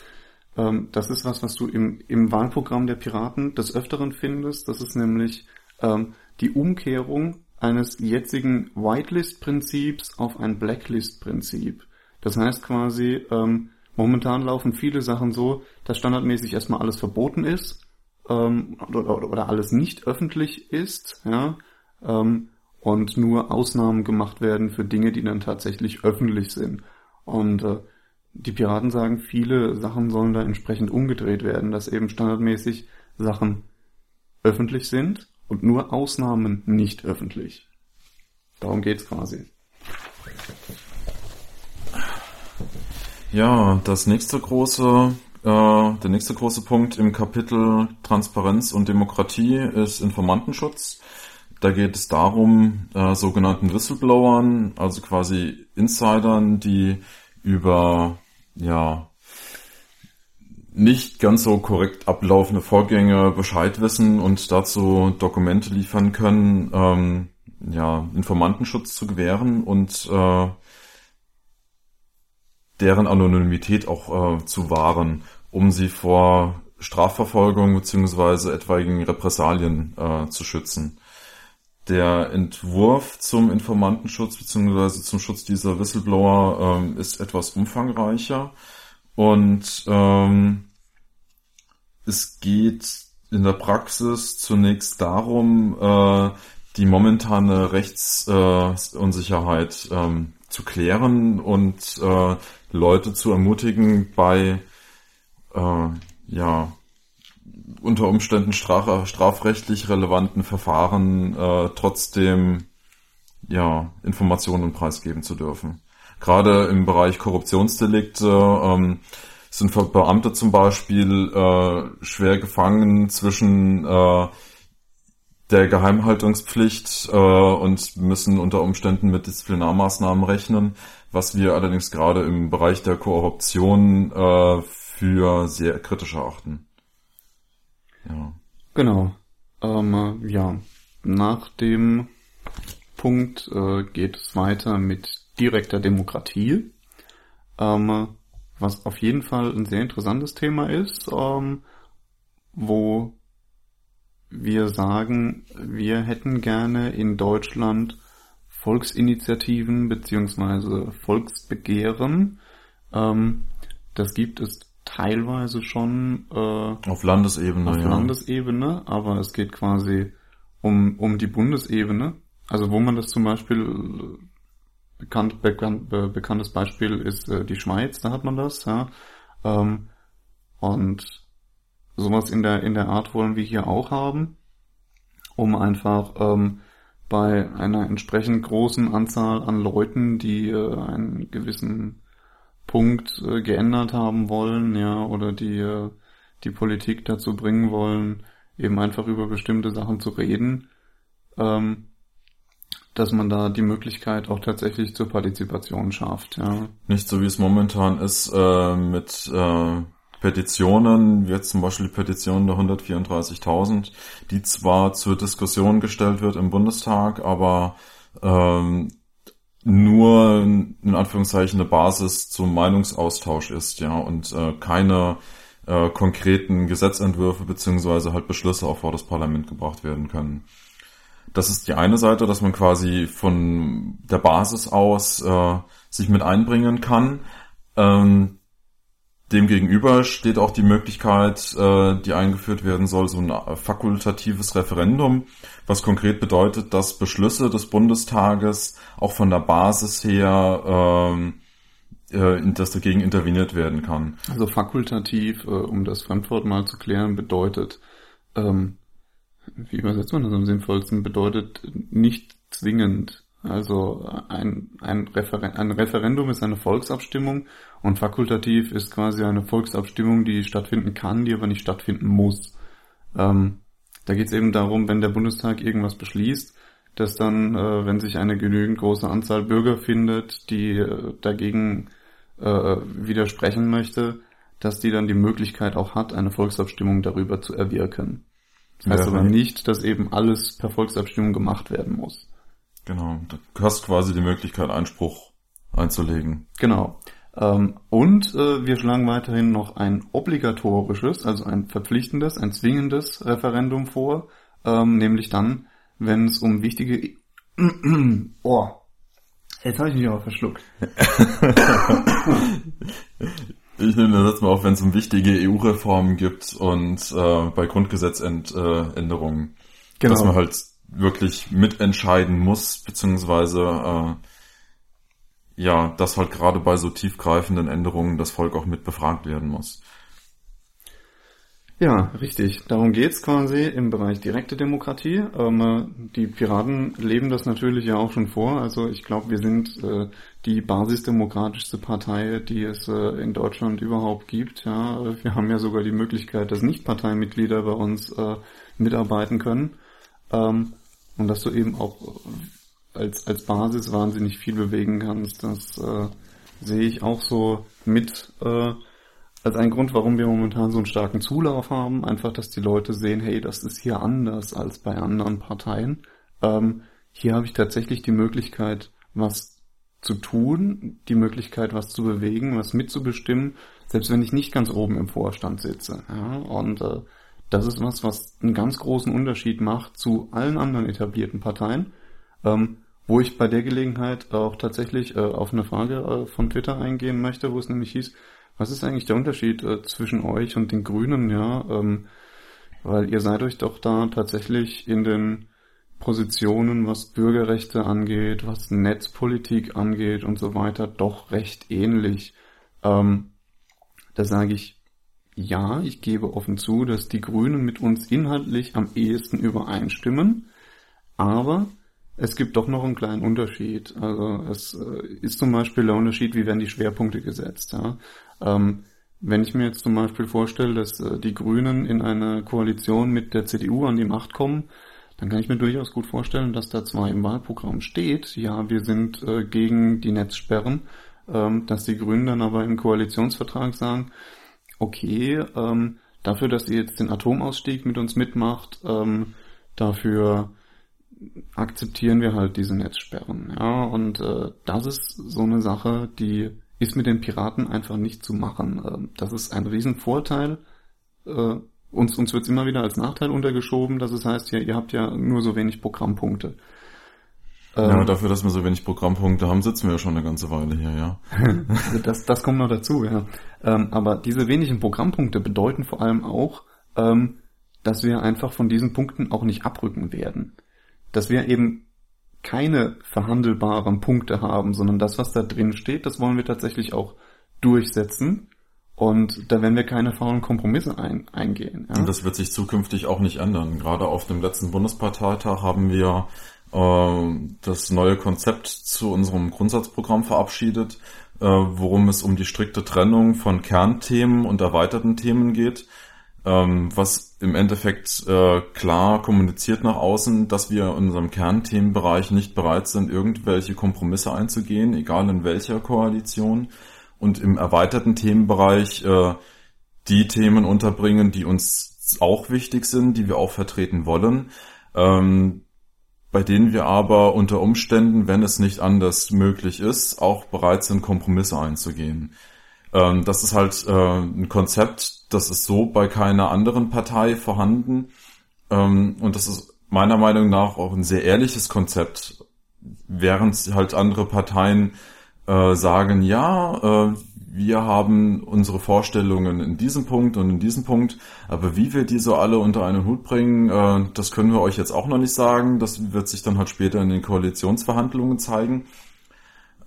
ähm, das ist was, was du im, im Wahlprogramm der Piraten des Öfteren findest. Das ist nämlich ähm, die Umkehrung eines jetzigen Whitelist-Prinzips auf ein Blacklist-Prinzip. Das heißt quasi, ähm, momentan laufen viele Sachen so, dass standardmäßig erstmal alles verboten ist ähm, oder, oder alles nicht öffentlich ist, ja, ähm, und nur Ausnahmen gemacht werden für Dinge, die dann tatsächlich öffentlich sind. Und äh, die Piraten sagen, viele Sachen sollen da entsprechend umgedreht werden, dass eben standardmäßig Sachen öffentlich sind und nur Ausnahmen nicht öffentlich. Darum geht's quasi. Ja, das nächste große, äh, der nächste große Punkt im Kapitel Transparenz und Demokratie ist Informantenschutz. Da geht es darum, äh, sogenannten Whistleblowern, also quasi Insidern, die über ja nicht ganz so korrekt ablaufende Vorgänge Bescheid wissen und dazu Dokumente liefern können, ähm, ja, Informantenschutz zu gewähren und äh, deren Anonymität auch äh, zu wahren, um sie vor Strafverfolgung beziehungsweise etwaigen Repressalien äh, zu schützen. Der Entwurf zum Informantenschutz bzw. zum Schutz dieser Whistleblower ähm, ist etwas umfangreicher und ähm, es geht in der Praxis zunächst darum, äh, die momentane Rechtsunsicherheit äh, ähm, zu klären und äh, Leute zu ermutigen, bei äh, ja unter Umständen straf strafrechtlich relevanten Verfahren äh, trotzdem ja Informationen preisgeben zu dürfen. Gerade im Bereich Korruptionsdelikte ähm, sind Beamte zum Beispiel äh, schwer gefangen zwischen äh, der Geheimhaltungspflicht äh, und müssen unter Umständen mit Disziplinarmaßnahmen rechnen, was wir allerdings gerade im Bereich der Korruption äh, für sehr kritisch erachten. Ja. Genau. Ähm, ja, nach dem Punkt äh, geht es weiter mit direkter Demokratie, ähm, was auf jeden Fall ein sehr interessantes Thema ist, ähm, wo wir sagen, wir hätten gerne in Deutschland Volksinitiativen beziehungsweise Volksbegehren. Ähm, das gibt es teilweise schon äh, auf Landesebene. Auf ja. Landesebene, aber es geht quasi um, um die Bundesebene. Also wo man das zum Beispiel bekannt, bekannt be, bekanntes Beispiel ist äh, die Schweiz, da hat man das, ja. Ähm, und sowas in der in der Art wollen wir hier auch haben, um einfach ähm, bei einer entsprechend großen Anzahl an Leuten, die äh, einen gewissen Punkt äh, geändert haben wollen, ja, oder die äh, die Politik dazu bringen wollen, eben einfach über bestimmte Sachen zu reden, ähm, dass man da die Möglichkeit auch tatsächlich zur Partizipation schafft. Ja. Nicht so wie es momentan ist äh, mit äh, Petitionen, jetzt zum Beispiel die Petition der 134.000, die zwar zur Diskussion gestellt wird im Bundestag, aber ähm, nur in Anführungszeichen eine Basis zum Meinungsaustausch ist, ja, und äh, keine äh, konkreten Gesetzentwürfe beziehungsweise halt Beschlüsse auch vor das Parlament gebracht werden können. Das ist die eine Seite, dass man quasi von der Basis aus äh, sich mit einbringen kann. Ähm, Demgegenüber steht auch die Möglichkeit, äh, die eingeführt werden soll, so ein fakultatives Referendum, was konkret bedeutet, dass Beschlüsse des Bundestages auch von der Basis her ähm, äh, dass dagegen interveniert werden kann. Also fakultativ, äh, um das Fremdwort mal zu klären, bedeutet, ähm, wie übersetzt man das am sinnvollsten, bedeutet nicht zwingend. Also ein, ein, Referen ein Referendum ist eine Volksabstimmung und fakultativ ist quasi eine Volksabstimmung, die stattfinden kann, die aber nicht stattfinden muss. Ähm, da geht es eben darum, wenn der Bundestag irgendwas beschließt, dass dann, äh, wenn sich eine genügend große Anzahl Bürger findet, die äh, dagegen äh, widersprechen möchte, dass die dann die Möglichkeit auch hat, eine Volksabstimmung darüber zu erwirken. Das heißt ja, aber nicht, dass eben alles per Volksabstimmung gemacht werden muss. Genau, du hast quasi die Möglichkeit, Einspruch einzulegen. Genau. Ähm, und äh, wir schlagen weiterhin noch ein obligatorisches, also ein verpflichtendes, ein zwingendes Referendum vor, ähm, nämlich dann, wenn es um wichtige... oh, jetzt habe ich mich aber verschluckt. Ich nehme das mal auf, wenn es um wichtige EU-Reformen gibt und äh, bei Grundgesetzänderungen, genau. dass man halt wirklich mitentscheiden muss, beziehungsweise äh, ja, dass halt gerade bei so tiefgreifenden Änderungen das Volk auch mit befragt werden muss. Ja, richtig. Darum geht's quasi im Bereich direkte Demokratie. Ähm, die Piraten leben das natürlich ja auch schon vor. Also ich glaube, wir sind äh, die basisdemokratischste Partei, die es äh, in Deutschland überhaupt gibt. Ja, wir haben ja sogar die Möglichkeit, dass Nichtparteimitglieder bei uns äh, mitarbeiten können. Ähm, und dass du eben auch als, als Basis wahnsinnig viel bewegen kannst. Das äh, sehe ich auch so mit äh, als ein Grund, warum wir momentan so einen starken Zulauf haben. Einfach, dass die Leute sehen, hey, das ist hier anders als bei anderen Parteien. Ähm, hier habe ich tatsächlich die Möglichkeit, was zu tun, die Möglichkeit, was zu bewegen, was mitzubestimmen, selbst wenn ich nicht ganz oben im Vorstand sitze. Ja? Und äh, das ist was, was einen ganz großen Unterschied macht zu allen anderen etablierten Parteien. Ähm, wo ich bei der Gelegenheit auch tatsächlich äh, auf eine Frage äh, von Twitter eingehen möchte, wo es nämlich hieß, was ist eigentlich der Unterschied äh, zwischen euch und den Grünen, ja? Ähm, weil ihr seid euch doch da tatsächlich in den Positionen, was Bürgerrechte angeht, was Netzpolitik angeht und so weiter, doch recht ähnlich. Ähm, da sage ich, ja, ich gebe offen zu, dass die Grünen mit uns inhaltlich am ehesten übereinstimmen, aber es gibt doch noch einen kleinen Unterschied. Also es äh, ist zum Beispiel der Unterschied, wie werden die Schwerpunkte gesetzt. Ja? Ähm, wenn ich mir jetzt zum Beispiel vorstelle, dass äh, die Grünen in einer Koalition mit der CDU an die Macht kommen, dann kann ich mir durchaus gut vorstellen, dass da zwar im Wahlprogramm steht, ja, wir sind äh, gegen die Netzsperren, ähm, dass die Grünen dann aber im Koalitionsvertrag sagen, okay, ähm, dafür, dass ihr jetzt den Atomausstieg mit uns mitmacht, ähm, dafür akzeptieren wir halt diese Netzsperren. Ja, und äh, das ist so eine Sache, die ist mit den Piraten einfach nicht zu machen. Ähm, das ist ein Riesenvorteil. Äh, uns uns wird immer wieder als Nachteil untergeschoben, dass es heißt, ja, ihr habt ja nur so wenig Programmpunkte. Ja, ähm, dafür, dass wir so wenig Programmpunkte haben, sitzen wir ja schon eine ganze Weile hier, ja. das, das kommt noch dazu, ja. Ähm, aber diese wenigen Programmpunkte bedeuten vor allem auch, ähm, dass wir einfach von diesen Punkten auch nicht abrücken werden. Dass wir eben keine verhandelbaren Punkte haben, sondern das, was da drin steht, das wollen wir tatsächlich auch durchsetzen. Und da werden wir keine faulen Kompromisse ein, eingehen. Ja? Und das wird sich zukünftig auch nicht ändern. Gerade auf dem letzten Bundesparteitag haben wir äh, das neue Konzept zu unserem Grundsatzprogramm verabschiedet, äh, worum es um die strikte Trennung von Kernthemen und erweiterten Themen geht, ähm, was im Endeffekt äh, klar kommuniziert nach außen, dass wir in unserem Kernthemenbereich nicht bereit sind, irgendwelche Kompromisse einzugehen, egal in welcher Koalition und im erweiterten Themenbereich äh, die Themen unterbringen, die uns auch wichtig sind, die wir auch vertreten wollen, ähm, bei denen wir aber unter Umständen, wenn es nicht anders möglich ist, auch bereit sind, Kompromisse einzugehen. Ähm, das ist halt äh, ein Konzept, das ist so bei keiner anderen Partei vorhanden ähm, und das ist meiner Meinung nach auch ein sehr ehrliches Konzept, während halt andere Parteien äh, sagen, ja, äh, wir haben unsere Vorstellungen in diesem Punkt und in diesem Punkt, aber wie wir die so alle unter einen Hut bringen, äh, das können wir euch jetzt auch noch nicht sagen. Das wird sich dann halt später in den Koalitionsverhandlungen zeigen.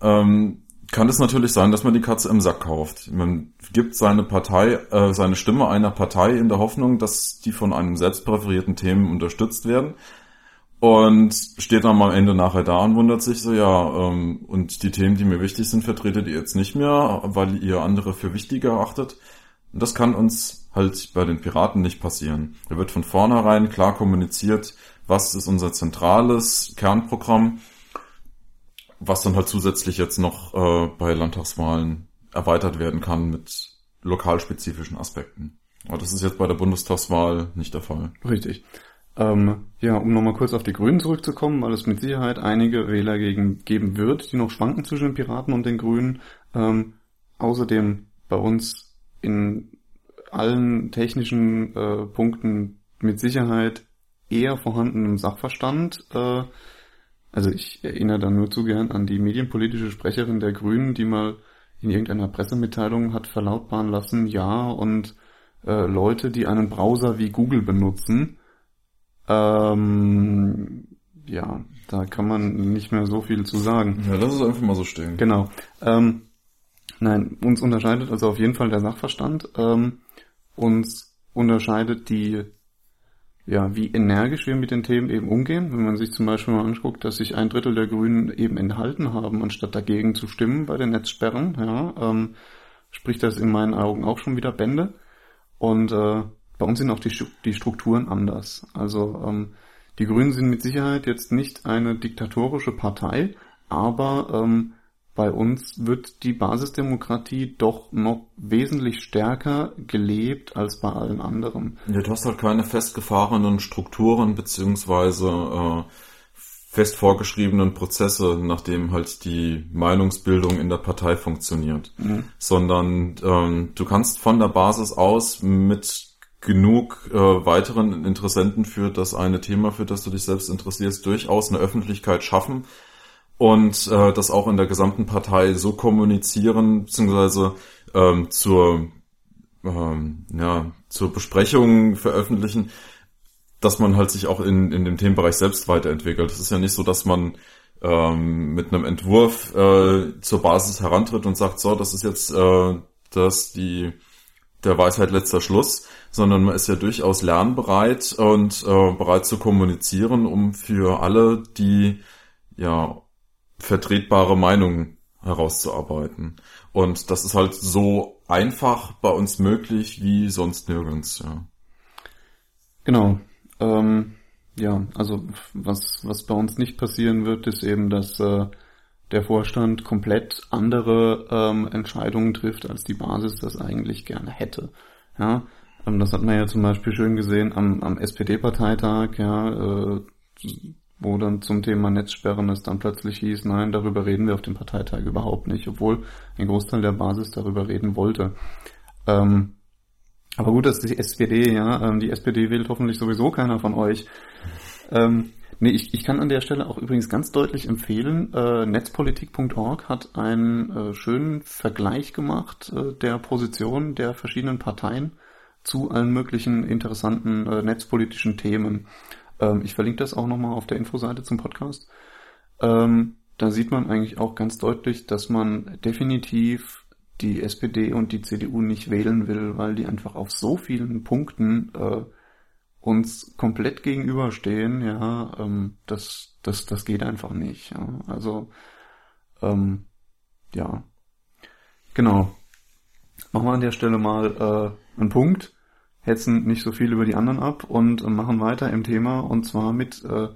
Ähm, kann es natürlich sein, dass man die Katze im Sack kauft. Man gibt seine Partei, äh, seine Stimme einer Partei in der Hoffnung, dass die von einem selbst präferierten Themen unterstützt werden und steht dann am Ende nachher da und wundert sich so, ja, ähm, und die Themen, die mir wichtig sind, vertretet ihr jetzt nicht mehr, weil ihr andere für wichtiger erachtet. Und das kann uns halt bei den Piraten nicht passieren. Da wird von vornherein klar kommuniziert, was ist unser zentrales Kernprogramm, was dann halt zusätzlich jetzt noch äh, bei Landtagswahlen erweitert werden kann mit lokalspezifischen Aspekten. Aber das ist jetzt bei der Bundestagswahl nicht der Fall. Richtig. Ähm, ja, um nochmal kurz auf die Grünen zurückzukommen, weil es mit Sicherheit einige Wähler gegen, geben wird, die noch schwanken zwischen den Piraten und den Grünen. Ähm, außerdem bei uns in allen technischen äh, Punkten mit Sicherheit eher vorhandenem Sachverstand. Äh, also ich erinnere da nur zu gern an die medienpolitische Sprecherin der Grünen, die mal in irgendeiner Pressemitteilung hat verlautbaren lassen, ja, und äh, Leute, die einen Browser wie Google benutzen, ähm, ja, da kann man nicht mehr so viel zu sagen. Ja, lass es einfach mal so stehen. Genau. Ähm, nein, uns unterscheidet also auf jeden Fall der Sachverstand. Ähm, uns unterscheidet die, ja, wie energisch wir mit den Themen eben umgehen. Wenn man sich zum Beispiel mal anguckt, dass sich ein Drittel der Grünen eben enthalten haben, anstatt dagegen zu stimmen bei den Netzsperren, ja, ähm, spricht das in meinen Augen auch schon wieder Bände. Und äh, bei uns sind auch die, die Strukturen anders. Also ähm, die Grünen sind mit Sicherheit jetzt nicht eine diktatorische Partei, aber ähm, bei uns wird die Basisdemokratie doch noch wesentlich stärker gelebt als bei allen anderen. Ja, du hast halt keine festgefahrenen Strukturen beziehungsweise äh, fest vorgeschriebenen Prozesse, nachdem halt die Meinungsbildung in der Partei funktioniert, mhm. sondern ähm, du kannst von der Basis aus mit genug äh, weiteren Interessenten für das eine Thema, für das du dich selbst interessierst, durchaus eine Öffentlichkeit schaffen und äh, das auch in der gesamten Partei so kommunizieren, beziehungsweise ähm, zur, ähm, ja, zur Besprechung veröffentlichen, dass man halt sich auch in, in dem Themenbereich selbst weiterentwickelt. Es ist ja nicht so, dass man ähm, mit einem Entwurf äh, zur Basis herantritt und sagt, so, das ist jetzt äh, das die der Weisheit letzter Schluss, sondern man ist ja durchaus lernbereit und äh, bereit zu kommunizieren, um für alle die ja vertretbare Meinung herauszuarbeiten. Und das ist halt so einfach bei uns möglich wie sonst nirgends, ja. Genau. Ähm, ja, also was, was bei uns nicht passieren wird, ist eben, dass äh, der Vorstand komplett andere ähm, Entscheidungen trifft, als die Basis das eigentlich gerne hätte. Ja, ähm, das hat man ja zum Beispiel schön gesehen am, am SPD-Parteitag, ja, äh, wo dann zum Thema Netzsperren es dann plötzlich hieß, nein, darüber reden wir auf dem Parteitag überhaupt nicht, obwohl ein Großteil der Basis darüber reden wollte. Ähm, aber gut, dass die SPD, ja, ähm, die SPD wählt hoffentlich sowieso keiner von euch. Ähm, nee, ich, ich kann an der Stelle auch übrigens ganz deutlich empfehlen, äh, netzpolitik.org hat einen äh, schönen Vergleich gemacht äh, der Position der verschiedenen Parteien zu allen möglichen interessanten äh, netzpolitischen Themen. Ähm, ich verlinke das auch nochmal auf der Infoseite zum Podcast. Ähm, da sieht man eigentlich auch ganz deutlich, dass man definitiv die SPD und die CDU nicht wählen will, weil die einfach auf so vielen Punkten äh, uns komplett gegenüberstehen, ja, ähm, das, das, das geht einfach nicht. Ja. Also, ähm, ja. Genau. Machen wir an der Stelle mal äh, einen Punkt hetzen nicht so viel über die anderen ab und äh, machen weiter im Thema und zwar mit äh,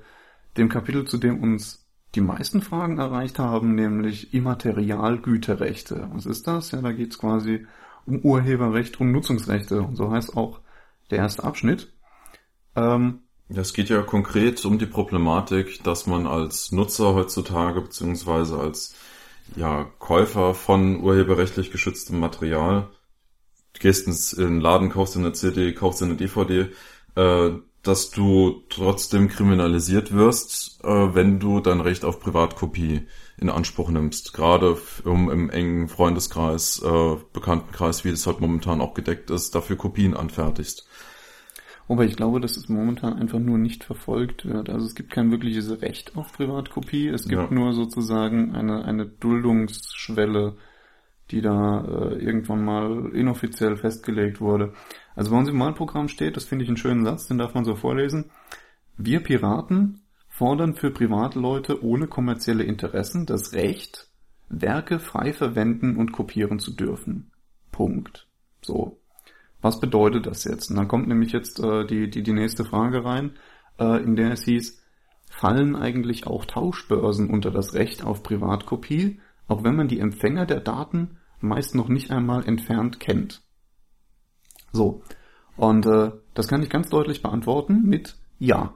dem Kapitel, zu dem uns die meisten Fragen erreicht haben, nämlich Immaterialgüterrechte. Was ist das? Ja, da geht es quasi um Urheberrecht und Nutzungsrechte und so heißt auch der erste Abschnitt. Ähm, es geht ja konkret um die Problematik, dass man als Nutzer heutzutage beziehungsweise als ja, Käufer von urheberrechtlich geschütztem Material gehst ins, in den Laden, kaufst dir eine CD, kaufst dir eine DVD, äh, dass du trotzdem kriminalisiert wirst, äh, wenn du dein Recht auf Privatkopie in Anspruch nimmst. Gerade um im engen Freundeskreis, äh, Bekanntenkreis, wie es halt momentan auch gedeckt ist, dafür Kopien anfertigst. Wobei ich glaube, dass es momentan einfach nur nicht verfolgt wird. Also es gibt kein wirkliches Recht auf Privatkopie. Es gibt ja. nur sozusagen eine, eine Duldungsschwelle, die da äh, irgendwann mal inoffiziell festgelegt wurde. Also bei uns im Wahlprogramm steht, das finde ich einen schönen Satz, den darf man so vorlesen. Wir Piraten fordern für Privatleute ohne kommerzielle Interessen das Recht, Werke frei verwenden und kopieren zu dürfen. Punkt. So. Was bedeutet das jetzt? Und dann kommt nämlich jetzt äh, die, die, die nächste Frage rein, äh, in der es hieß, fallen eigentlich auch Tauschbörsen unter das Recht auf Privatkopie, auch wenn man die Empfänger der Daten meist noch nicht einmal entfernt kennt. So, und äh, das kann ich ganz deutlich beantworten mit Ja.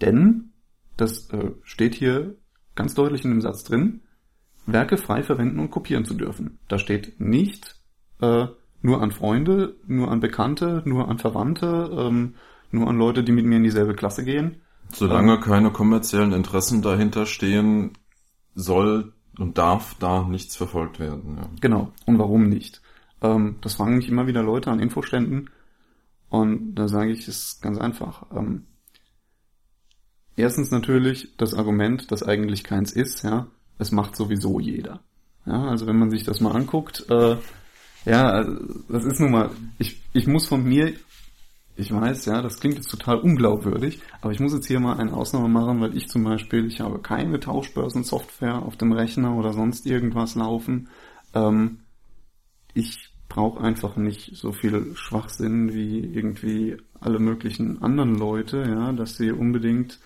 Denn, das äh, steht hier ganz deutlich in dem Satz drin, Werke frei verwenden und kopieren zu dürfen. Da steht nicht äh, nur an Freunde, nur an Bekannte, nur an Verwandte, ähm, nur an Leute, die mit mir in dieselbe Klasse gehen. Solange ähm, keine kommerziellen Interessen dahinter stehen, soll und darf da nichts verfolgt werden. Ja. Genau. Und warum nicht? Ähm, das fragen mich immer wieder Leute an Infoständen. Und da sage ich, es ganz einfach. Ähm, erstens natürlich das Argument, dass eigentlich keins ist, ja, es macht sowieso jeder. Ja, also wenn man sich das mal anguckt, äh, ja, das ist nun mal, ich, ich muss von mir ich weiß, ja, das klingt jetzt total unglaubwürdig, aber ich muss jetzt hier mal eine Ausnahme machen, weil ich zum Beispiel, ich habe keine Tauschbörsensoftware auf dem Rechner oder sonst irgendwas laufen. Ähm, ich brauche einfach nicht so viel Schwachsinn wie irgendwie alle möglichen anderen Leute, ja, dass sie unbedingt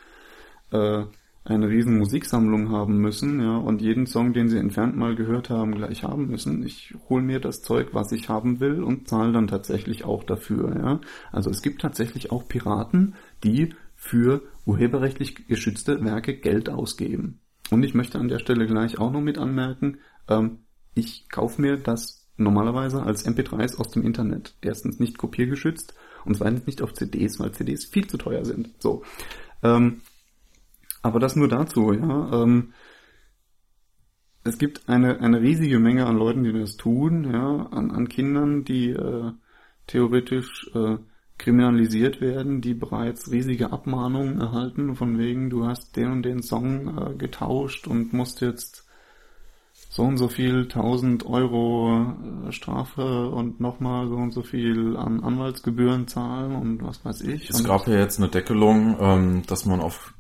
äh, eine riesen Musiksammlung haben müssen, ja, und jeden Song, den sie entfernt mal gehört haben, gleich haben müssen. Ich hole mir das Zeug, was ich haben will und zahle dann tatsächlich auch dafür, ja. Also es gibt tatsächlich auch Piraten, die für urheberrechtlich geschützte Werke Geld ausgeben. Und ich möchte an der Stelle gleich auch noch mit anmerken, ähm, ich kaufe mir das normalerweise als MP3s aus dem Internet. Erstens nicht kopiergeschützt und zweitens nicht auf CDs, weil CDs viel zu teuer sind. So. Ähm, aber das nur dazu, ja. Ähm, es gibt eine, eine riesige Menge an Leuten, die das tun, ja, an, an Kindern, die äh, theoretisch äh, kriminalisiert werden, die bereits riesige Abmahnungen erhalten, von wegen, du hast den und den Song äh, getauscht und musst jetzt so und so viel tausend Euro äh, Strafe und nochmal so und so viel an Anwaltsgebühren zahlen und was weiß ich. Es gab ja jetzt eine Deckelung, ähm, dass man auf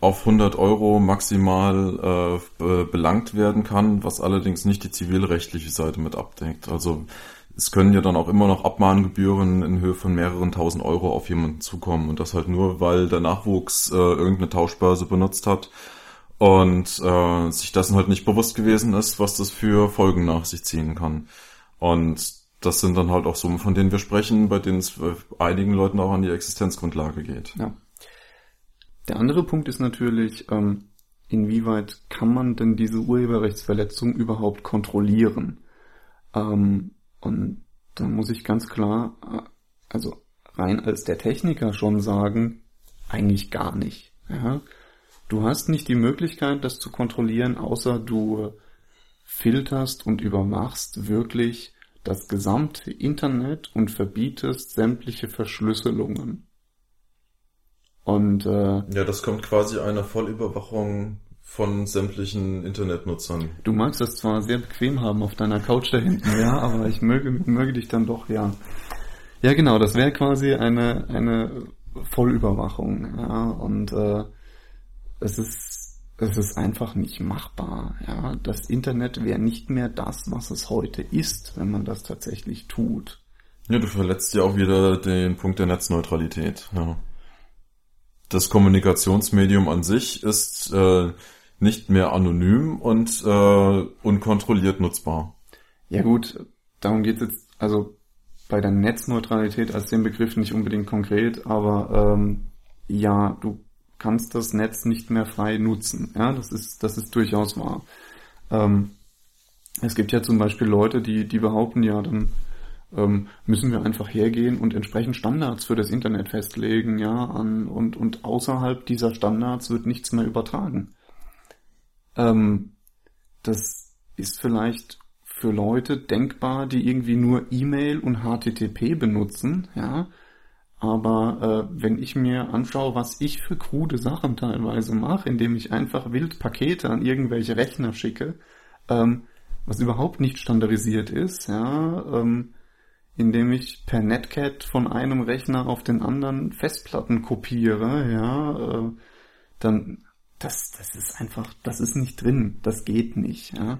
auf 100 Euro maximal äh, belangt werden kann, was allerdings nicht die zivilrechtliche Seite mit abdeckt. Also es können ja dann auch immer noch Abmahngebühren in Höhe von mehreren tausend Euro auf jemanden zukommen. Und das halt nur, weil der Nachwuchs äh, irgendeine Tauschbörse benutzt hat und äh, sich dessen halt nicht bewusst gewesen ist, was das für Folgen nach sich ziehen kann. Und das sind dann halt auch Summen, von denen wir sprechen, bei denen es einigen Leuten auch an die Existenzgrundlage geht. Ja. Der andere Punkt ist natürlich, ähm, inwieweit kann man denn diese Urheberrechtsverletzung überhaupt kontrollieren? Ähm, und da muss ich ganz klar, äh, also rein als der Techniker schon sagen, eigentlich gar nicht. Ja? Du hast nicht die Möglichkeit, das zu kontrollieren, außer du filterst und überwachst wirklich das gesamte Internet und verbietest sämtliche Verschlüsselungen. Und äh, ja, das kommt quasi einer Vollüberwachung von sämtlichen Internetnutzern. Du magst das zwar sehr bequem haben auf deiner Couch da hinten, ja, aber ich möge, möge dich dann doch, ja. Ja, genau, das wäre quasi eine, eine Vollüberwachung, ja, und äh, es ist, es ist einfach nicht machbar, ja. Das Internet wäre nicht mehr das, was es heute ist, wenn man das tatsächlich tut. Ja, du verletzt ja auch wieder den Punkt der Netzneutralität, ja. Das Kommunikationsmedium an sich ist äh, nicht mehr anonym und äh, unkontrolliert nutzbar. Ja gut, darum geht es jetzt, also bei der Netzneutralität als den Begriff nicht unbedingt konkret, aber ähm, ja, du kannst das Netz nicht mehr frei nutzen. Ja, das ist, das ist durchaus wahr. Ähm, es gibt ja zum Beispiel Leute, die, die behaupten, ja, dann müssen wir einfach hergehen und entsprechend Standards für das Internet festlegen, ja, an, und, und außerhalb dieser Standards wird nichts mehr übertragen. Ähm, das ist vielleicht für Leute denkbar, die irgendwie nur E-Mail und HTTP benutzen, ja. Aber äh, wenn ich mir anschaue, was ich für krude Sachen teilweise mache, indem ich einfach wild Pakete an irgendwelche Rechner schicke, ähm, was überhaupt nicht standardisiert ist, ja, ähm, indem ich per Netcat von einem Rechner auf den anderen Festplatten kopiere, ja, äh, dann das, das ist einfach, das ist nicht drin, das geht nicht, ja.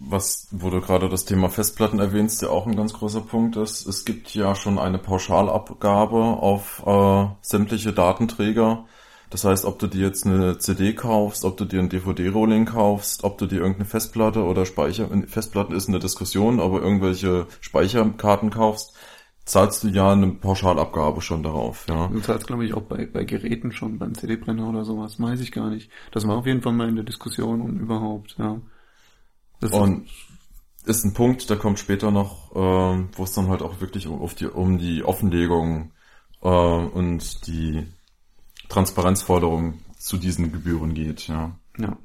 Was, wo du gerade das Thema Festplatten erwähnst, ja auch ein ganz großer Punkt ist, es gibt ja schon eine Pauschalabgabe auf äh, sämtliche Datenträger. Das heißt, ob du dir jetzt eine CD kaufst, ob du dir ein DVD-Rolling kaufst, ob du dir irgendeine Festplatte oder Speicher, Festplatten ist eine Diskussion, aber irgendwelche Speicherkarten kaufst, zahlst du ja eine Pauschalabgabe schon darauf, ja. Du zahlst, glaube ich, auch bei, bei Geräten schon, beim CD-Brenner oder sowas, weiß ich gar nicht. Das war auf jeden Fall mal in der Diskussion und überhaupt, ja. Das und ist ein Punkt, der kommt später noch, äh, wo es dann halt auch wirklich um, die, um die Offenlegung äh, und die Transparenzforderung zu diesen Gebühren geht, ja. Ja.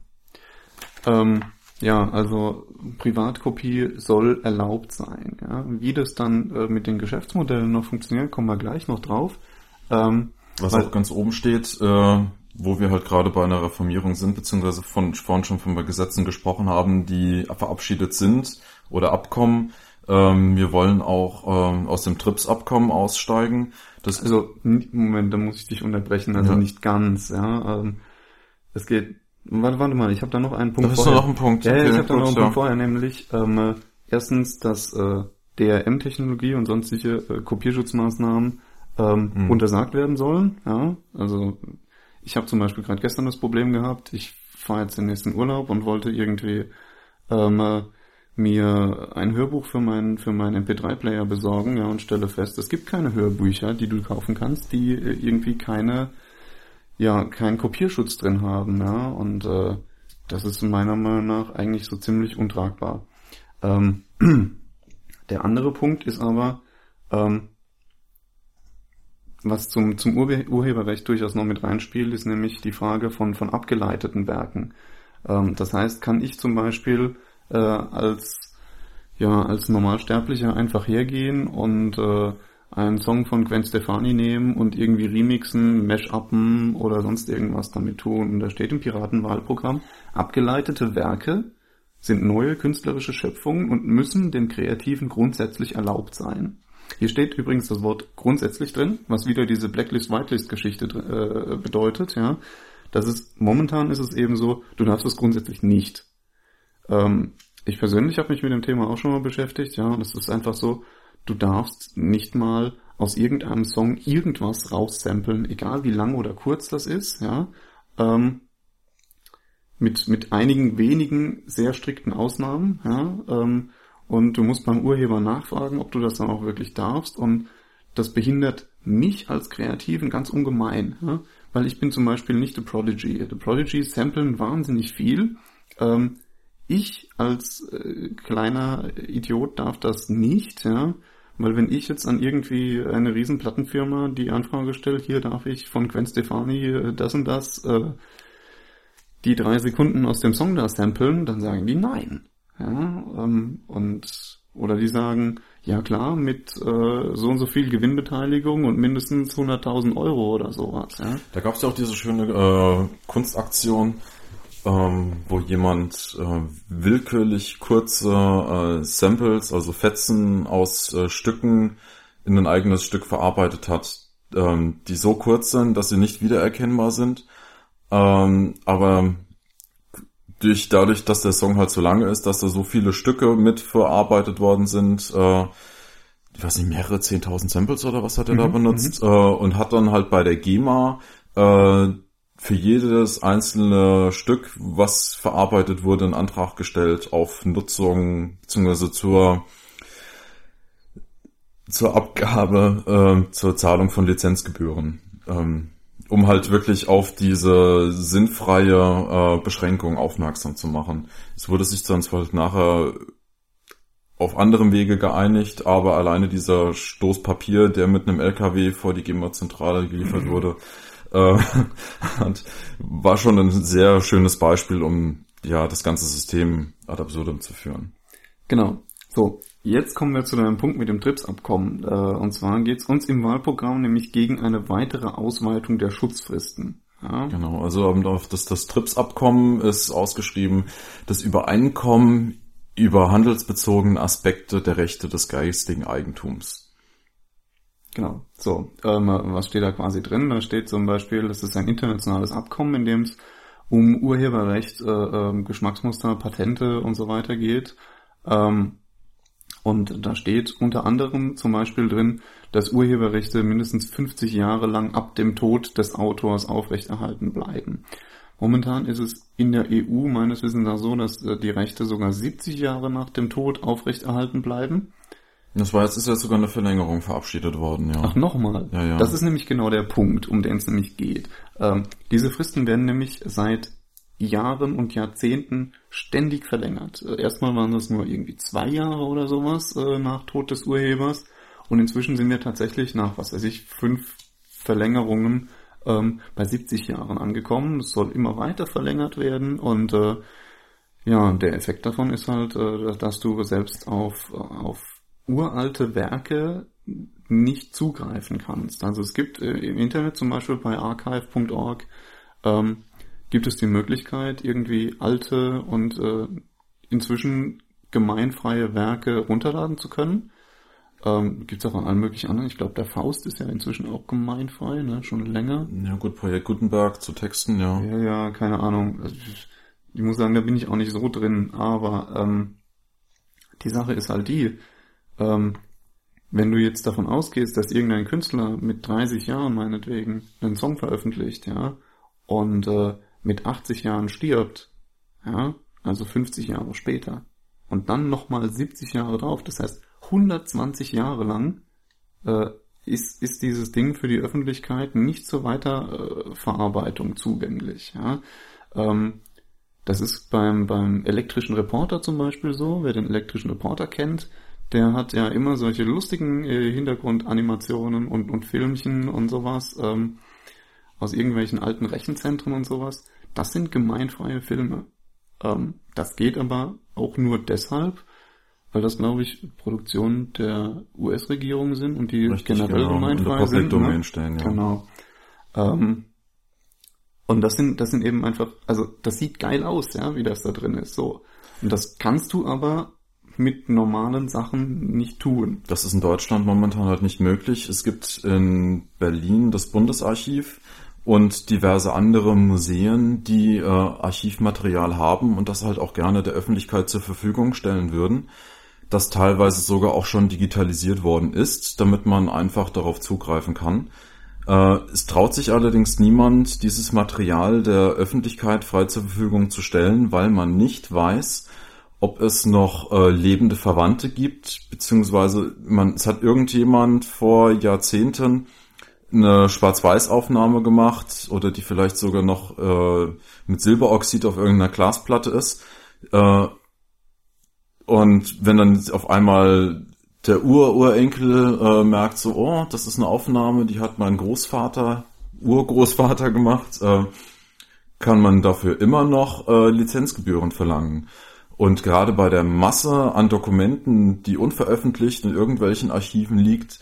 Ähm, ja, also Privatkopie soll erlaubt sein. Ja. Wie das dann äh, mit den Geschäftsmodellen noch funktioniert, kommen wir gleich noch drauf. Ähm, Was weil, auch ganz oben steht, äh, wo wir halt gerade bei einer Reformierung sind, beziehungsweise von vorhin schon von Gesetzen gesprochen haben, die verabschiedet sind oder Abkommen. Ähm, wir wollen auch ähm, aus dem TRIPS-Abkommen aussteigen. Das also, Moment, da muss ich dich unterbrechen, also ja. nicht ganz, ja. Ähm, es geht Warte, warte mal, ich habe da noch einen Punkt da vorher. noch einen Punkt. Ja, okay, ich habe da noch einen ja. Punkt vorher, nämlich ähm, äh, erstens, dass äh, DRM-Technologie und sonstige äh, Kopierschutzmaßnahmen ähm, mhm. untersagt werden sollen. Ja, also ich habe zum Beispiel gerade gestern das Problem gehabt. Ich fahre jetzt den nächsten Urlaub und wollte irgendwie ähm, äh, mir ein Hörbuch für meinen für meinen MP3-Player besorgen, ja, und stelle fest, es gibt keine Hörbücher, die du kaufen kannst, die äh, irgendwie keine ja keinen Kopierschutz drin haben, ja, und äh, das ist meiner Meinung nach eigentlich so ziemlich untragbar. Ähm, der andere Punkt ist aber, ähm, was zum, zum Urhe Urheberrecht durchaus noch mit reinspielt, ist nämlich die Frage von, von abgeleiteten Werken. Ähm, das heißt, kann ich zum Beispiel äh, als, ja, als Normalsterblicher einfach hergehen und äh, einen Song von Gwen Stefani nehmen und irgendwie remixen, mash-uppen oder sonst irgendwas damit tun. Und da steht im Piratenwahlprogramm, abgeleitete Werke sind neue künstlerische Schöpfungen und müssen dem Kreativen grundsätzlich erlaubt sein. Hier steht übrigens das Wort grundsätzlich drin, was wieder diese Blacklist-Whitelist-Geschichte äh, bedeutet. Ja, das ist momentan ist es eben so, du darfst es grundsätzlich nicht. Ähm, ich persönlich habe mich mit dem Thema auch schon mal beschäftigt. Ja, und es ist einfach so, du darfst nicht mal aus irgendeinem Song irgendwas raussamplen, egal wie lang oder kurz das ist, ja. Ähm, mit, mit einigen wenigen sehr strikten Ausnahmen, ja. Ähm, und du musst beim Urheber nachfragen, ob du das dann auch wirklich darfst. Und das behindert mich als Kreativen ganz ungemein, ja? weil ich bin zum Beispiel nicht The Prodigy. The Prodigy samplen wahnsinnig viel. Ähm, ich als äh, kleiner Idiot darf das nicht, ja. Weil wenn ich jetzt an irgendwie eine riesen Plattenfirma die Anfrage stelle, hier darf ich von Gwen Stefani äh, das und das, äh, die drei Sekunden aus dem Song da samplen, dann sagen die nein. Ja, ähm, und oder die sagen, ja klar, mit äh, so und so viel Gewinnbeteiligung und mindestens 100.000 Euro oder sowas. Ja. Da gab es ja auch diese schöne äh, Kunstaktion, ähm, wo jemand äh, willkürlich kurze äh, Samples, also Fetzen aus äh, Stücken in ein eigenes Stück verarbeitet hat, ähm, die so kurz sind, dass sie nicht wiedererkennbar sind, ähm, aber durch dadurch, dass der Song halt so lange ist, dass da so viele Stücke mit verarbeitet worden sind, äh, ich weiß nicht, mehrere 10.000 Samples oder was hat er mhm, da benutzt, mhm. äh, und hat dann halt bei der GEMA äh, für jedes einzelne Stück, was verarbeitet wurde, einen Antrag gestellt auf Nutzung bzw. zur zur Abgabe, äh, zur Zahlung von Lizenzgebühren. Ähm, um halt wirklich auf diese sinnfreie äh, Beschränkung aufmerksam zu machen. Es wurde sich dann zwar nachher auf anderem Wege geeinigt, aber alleine dieser Stoßpapier, der mit einem LKW vor die GEMA-Zentrale geliefert wurde, äh, war schon ein sehr schönes Beispiel, um ja das ganze System ad absurdum zu führen. Genau. So, Jetzt kommen wir zu einem Punkt mit dem TRIPS-Abkommen. Äh, und zwar geht es uns im Wahlprogramm nämlich gegen eine weitere Ausweitung der Schutzfristen. Ja. Genau, also das, das TRIPS-Abkommen ist ausgeschrieben, das Übereinkommen über handelsbezogene Aspekte der Rechte des geistigen Eigentums. Genau. So, ähm, was steht da quasi drin? Da steht zum Beispiel, das ist ein internationales Abkommen, in dem es um Urheberrecht, äh, äh, Geschmacksmuster, Patente und so weiter geht. Ähm, und da steht unter anderem zum Beispiel drin, dass Urheberrechte mindestens 50 Jahre lang ab dem Tod des Autors aufrechterhalten bleiben. Momentan ist es in der EU meines Wissens nach so, dass äh, die Rechte sogar 70 Jahre nach dem Tod aufrechterhalten bleiben. Das war jetzt ist ja sogar eine Verlängerung verabschiedet worden, ja. Ach, nochmal. Ja, ja. Das ist nämlich genau der Punkt, um den es nämlich geht. Ähm, diese Fristen werden nämlich seit Jahren und Jahrzehnten ständig verlängert. Äh, erstmal waren das nur irgendwie zwei Jahre oder sowas äh, nach Tod des Urhebers und inzwischen sind wir tatsächlich nach, was weiß ich, fünf Verlängerungen ähm, bei 70 Jahren angekommen. Es soll immer weiter verlängert werden und äh, ja, der Effekt davon ist halt, äh, dass du selbst auf, auf uralte Werke nicht zugreifen kannst. Also es gibt äh, im Internet zum Beispiel bei archive.org ähm, gibt es die Möglichkeit, irgendwie alte und äh, inzwischen gemeinfreie Werke runterladen zu können. Ähm, gibt es auch an allen möglichen anderen. Ich glaube, der Faust ist ja inzwischen auch gemeinfrei, ne? schon länger. Ja gut, Projekt Gutenberg zu Texten, ja. Ja, ja, keine Ahnung. Also, ich muss sagen, da bin ich auch nicht so drin, aber ähm, die Sache ist halt die, ähm, wenn du jetzt davon ausgehst, dass irgendein Künstler mit 30 Jahren meinetwegen einen Song veröffentlicht, ja, und äh, mit 80 Jahren stirbt, ja, also 50 Jahre später, und dann nochmal 70 Jahre drauf, das heißt 120 Jahre lang, äh, ist, ist dieses Ding für die Öffentlichkeit nicht zur Weiterverarbeitung zugänglich. Ja? Ähm, das ist beim, beim elektrischen Reporter zum Beispiel so, wer den elektrischen Reporter kennt, der hat ja immer solche lustigen äh, Hintergrundanimationen und, und Filmchen und sowas ähm, aus irgendwelchen alten Rechenzentren und sowas. Das sind gemeinfreie Filme. Ähm, das geht aber auch nur deshalb, weil das, glaube ich, Produktionen der US-Regierung sind und die Richtig, generell genau. gemeinfrei sind. Ne? Stellen, ja. Genau. Ähm, und das sind, das sind eben einfach, also das sieht geil aus, ja, wie das da drin ist. So. Und das kannst du aber mit normalen Sachen nicht tun. Das ist in Deutschland momentan halt nicht möglich. Es gibt in Berlin das Bundesarchiv, und diverse andere Museen, die äh, Archivmaterial haben und das halt auch gerne der Öffentlichkeit zur Verfügung stellen würden. das teilweise sogar auch schon digitalisiert worden ist, damit man einfach darauf zugreifen kann. Äh, es traut sich allerdings niemand, dieses Material der Öffentlichkeit frei zur Verfügung zu stellen, weil man nicht weiß, ob es noch äh, lebende Verwandte gibt, beziehungsweise man, es hat irgendjemand vor Jahrzehnten eine Schwarz-Weiß-Aufnahme gemacht oder die vielleicht sogar noch äh, mit Silberoxid auf irgendeiner Glasplatte ist. Äh, und wenn dann auf einmal der Ur-Urenkel äh, merkt so, oh, das ist eine Aufnahme, die hat mein Großvater, Urgroßvater gemacht, äh, kann man dafür immer noch äh, Lizenzgebühren verlangen. Und gerade bei der Masse an Dokumenten, die unveröffentlicht in irgendwelchen Archiven liegt,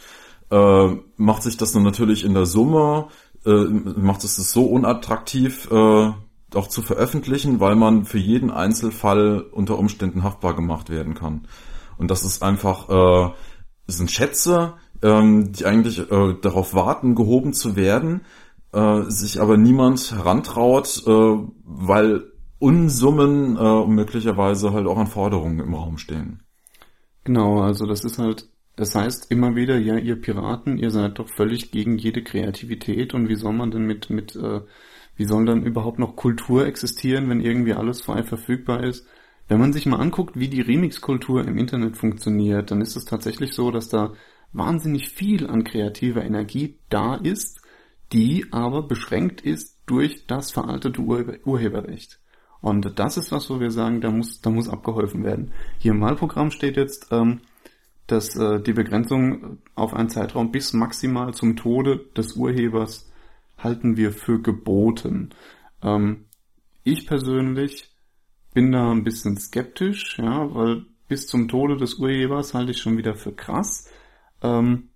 äh, macht sich das dann natürlich in der Summe, äh, macht es das so unattraktiv, äh, auch zu veröffentlichen, weil man für jeden Einzelfall unter Umständen haftbar gemacht werden kann. Und das ist einfach, äh, sind Schätze, ähm, die eigentlich äh, darauf warten, gehoben zu werden, äh, sich aber niemand herantraut, äh, weil Unsummen äh, möglicherweise halt auch an Forderungen im Raum stehen. Genau, also das ist halt, das heißt immer wieder, ja, ihr Piraten, ihr seid doch völlig gegen jede Kreativität und wie soll man denn mit, mit, äh, wie soll dann überhaupt noch Kultur existieren, wenn irgendwie alles frei verfügbar ist? Wenn man sich mal anguckt, wie die Remix-Kultur im Internet funktioniert, dann ist es tatsächlich so, dass da wahnsinnig viel an kreativer Energie da ist, die aber beschränkt ist durch das veraltete Ur Urheberrecht. Und das ist was, wo wir sagen, da muss, da muss abgeholfen werden. Hier im Wahlprogramm steht jetzt, ähm, dass äh, die Begrenzung auf einen Zeitraum bis maximal zum Tode des Urhebers halten wir für geboten. Ähm, ich persönlich bin da ein bisschen skeptisch, ja, weil bis zum Tode des Urhebers halte ich schon wieder für krass. Ähm,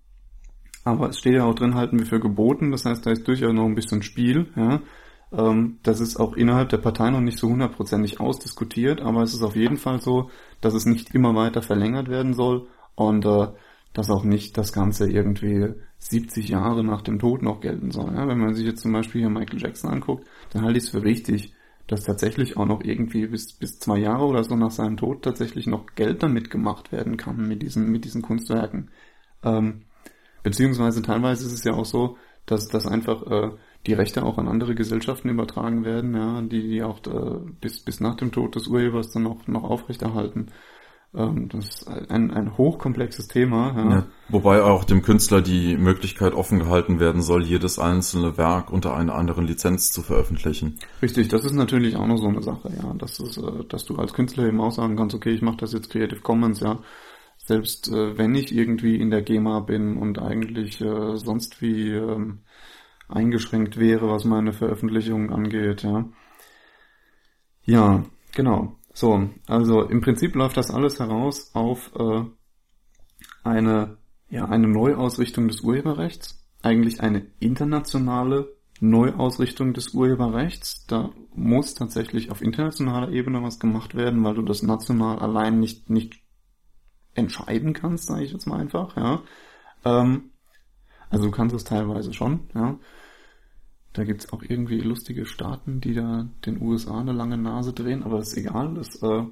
aber es steht ja auch drin, halten wir für geboten, das heißt, da ist durchaus noch ein bisschen Spiel, ja. Ähm, das ist auch innerhalb der Partei noch nicht so hundertprozentig ausdiskutiert, aber es ist auf jeden Fall so, dass es nicht immer weiter verlängert werden soll und äh, dass auch nicht das Ganze irgendwie 70 Jahre nach dem Tod noch gelten soll. Ja? Wenn man sich jetzt zum Beispiel hier Michael Jackson anguckt, dann halte ich es für richtig, dass tatsächlich auch noch irgendwie bis, bis zwei Jahre oder so nach seinem Tod tatsächlich noch Geld damit gemacht werden kann mit diesen, mit diesen Kunstwerken. Ähm, beziehungsweise teilweise ist es ja auch so, dass, dass einfach äh, die Rechte auch an andere Gesellschaften übertragen werden, ja, die, die auch äh, bis, bis nach dem Tod des Urhebers dann noch, noch aufrechterhalten. Ähm, das ist ein, ein hochkomplexes Thema. Ja. Ja, wobei auch dem Künstler die Möglichkeit offen gehalten werden soll, jedes einzelne Werk unter einer anderen Lizenz zu veröffentlichen. Richtig, das ist natürlich auch noch so eine Sache, ja. Das ist, äh, dass du als Künstler eben auch sagen kannst, okay, ich mache das jetzt Creative Commons, ja. Selbst äh, wenn ich irgendwie in der GEMA bin und eigentlich äh, sonst wie ähm, eingeschränkt wäre, was meine Veröffentlichungen angeht, ja. Ja, genau. So, also im Prinzip läuft das alles heraus auf äh, eine, ja, eine Neuausrichtung des Urheberrechts, eigentlich eine internationale Neuausrichtung des Urheberrechts. Da muss tatsächlich auf internationaler Ebene was gemacht werden, weil du das national allein nicht, nicht entscheiden kannst, sage ich jetzt mal einfach, ja. Ähm, also du kannst es teilweise schon, ja. Da gibt's auch irgendwie lustige Staaten, die da den USA eine lange Nase drehen, aber ist egal. Das, äh,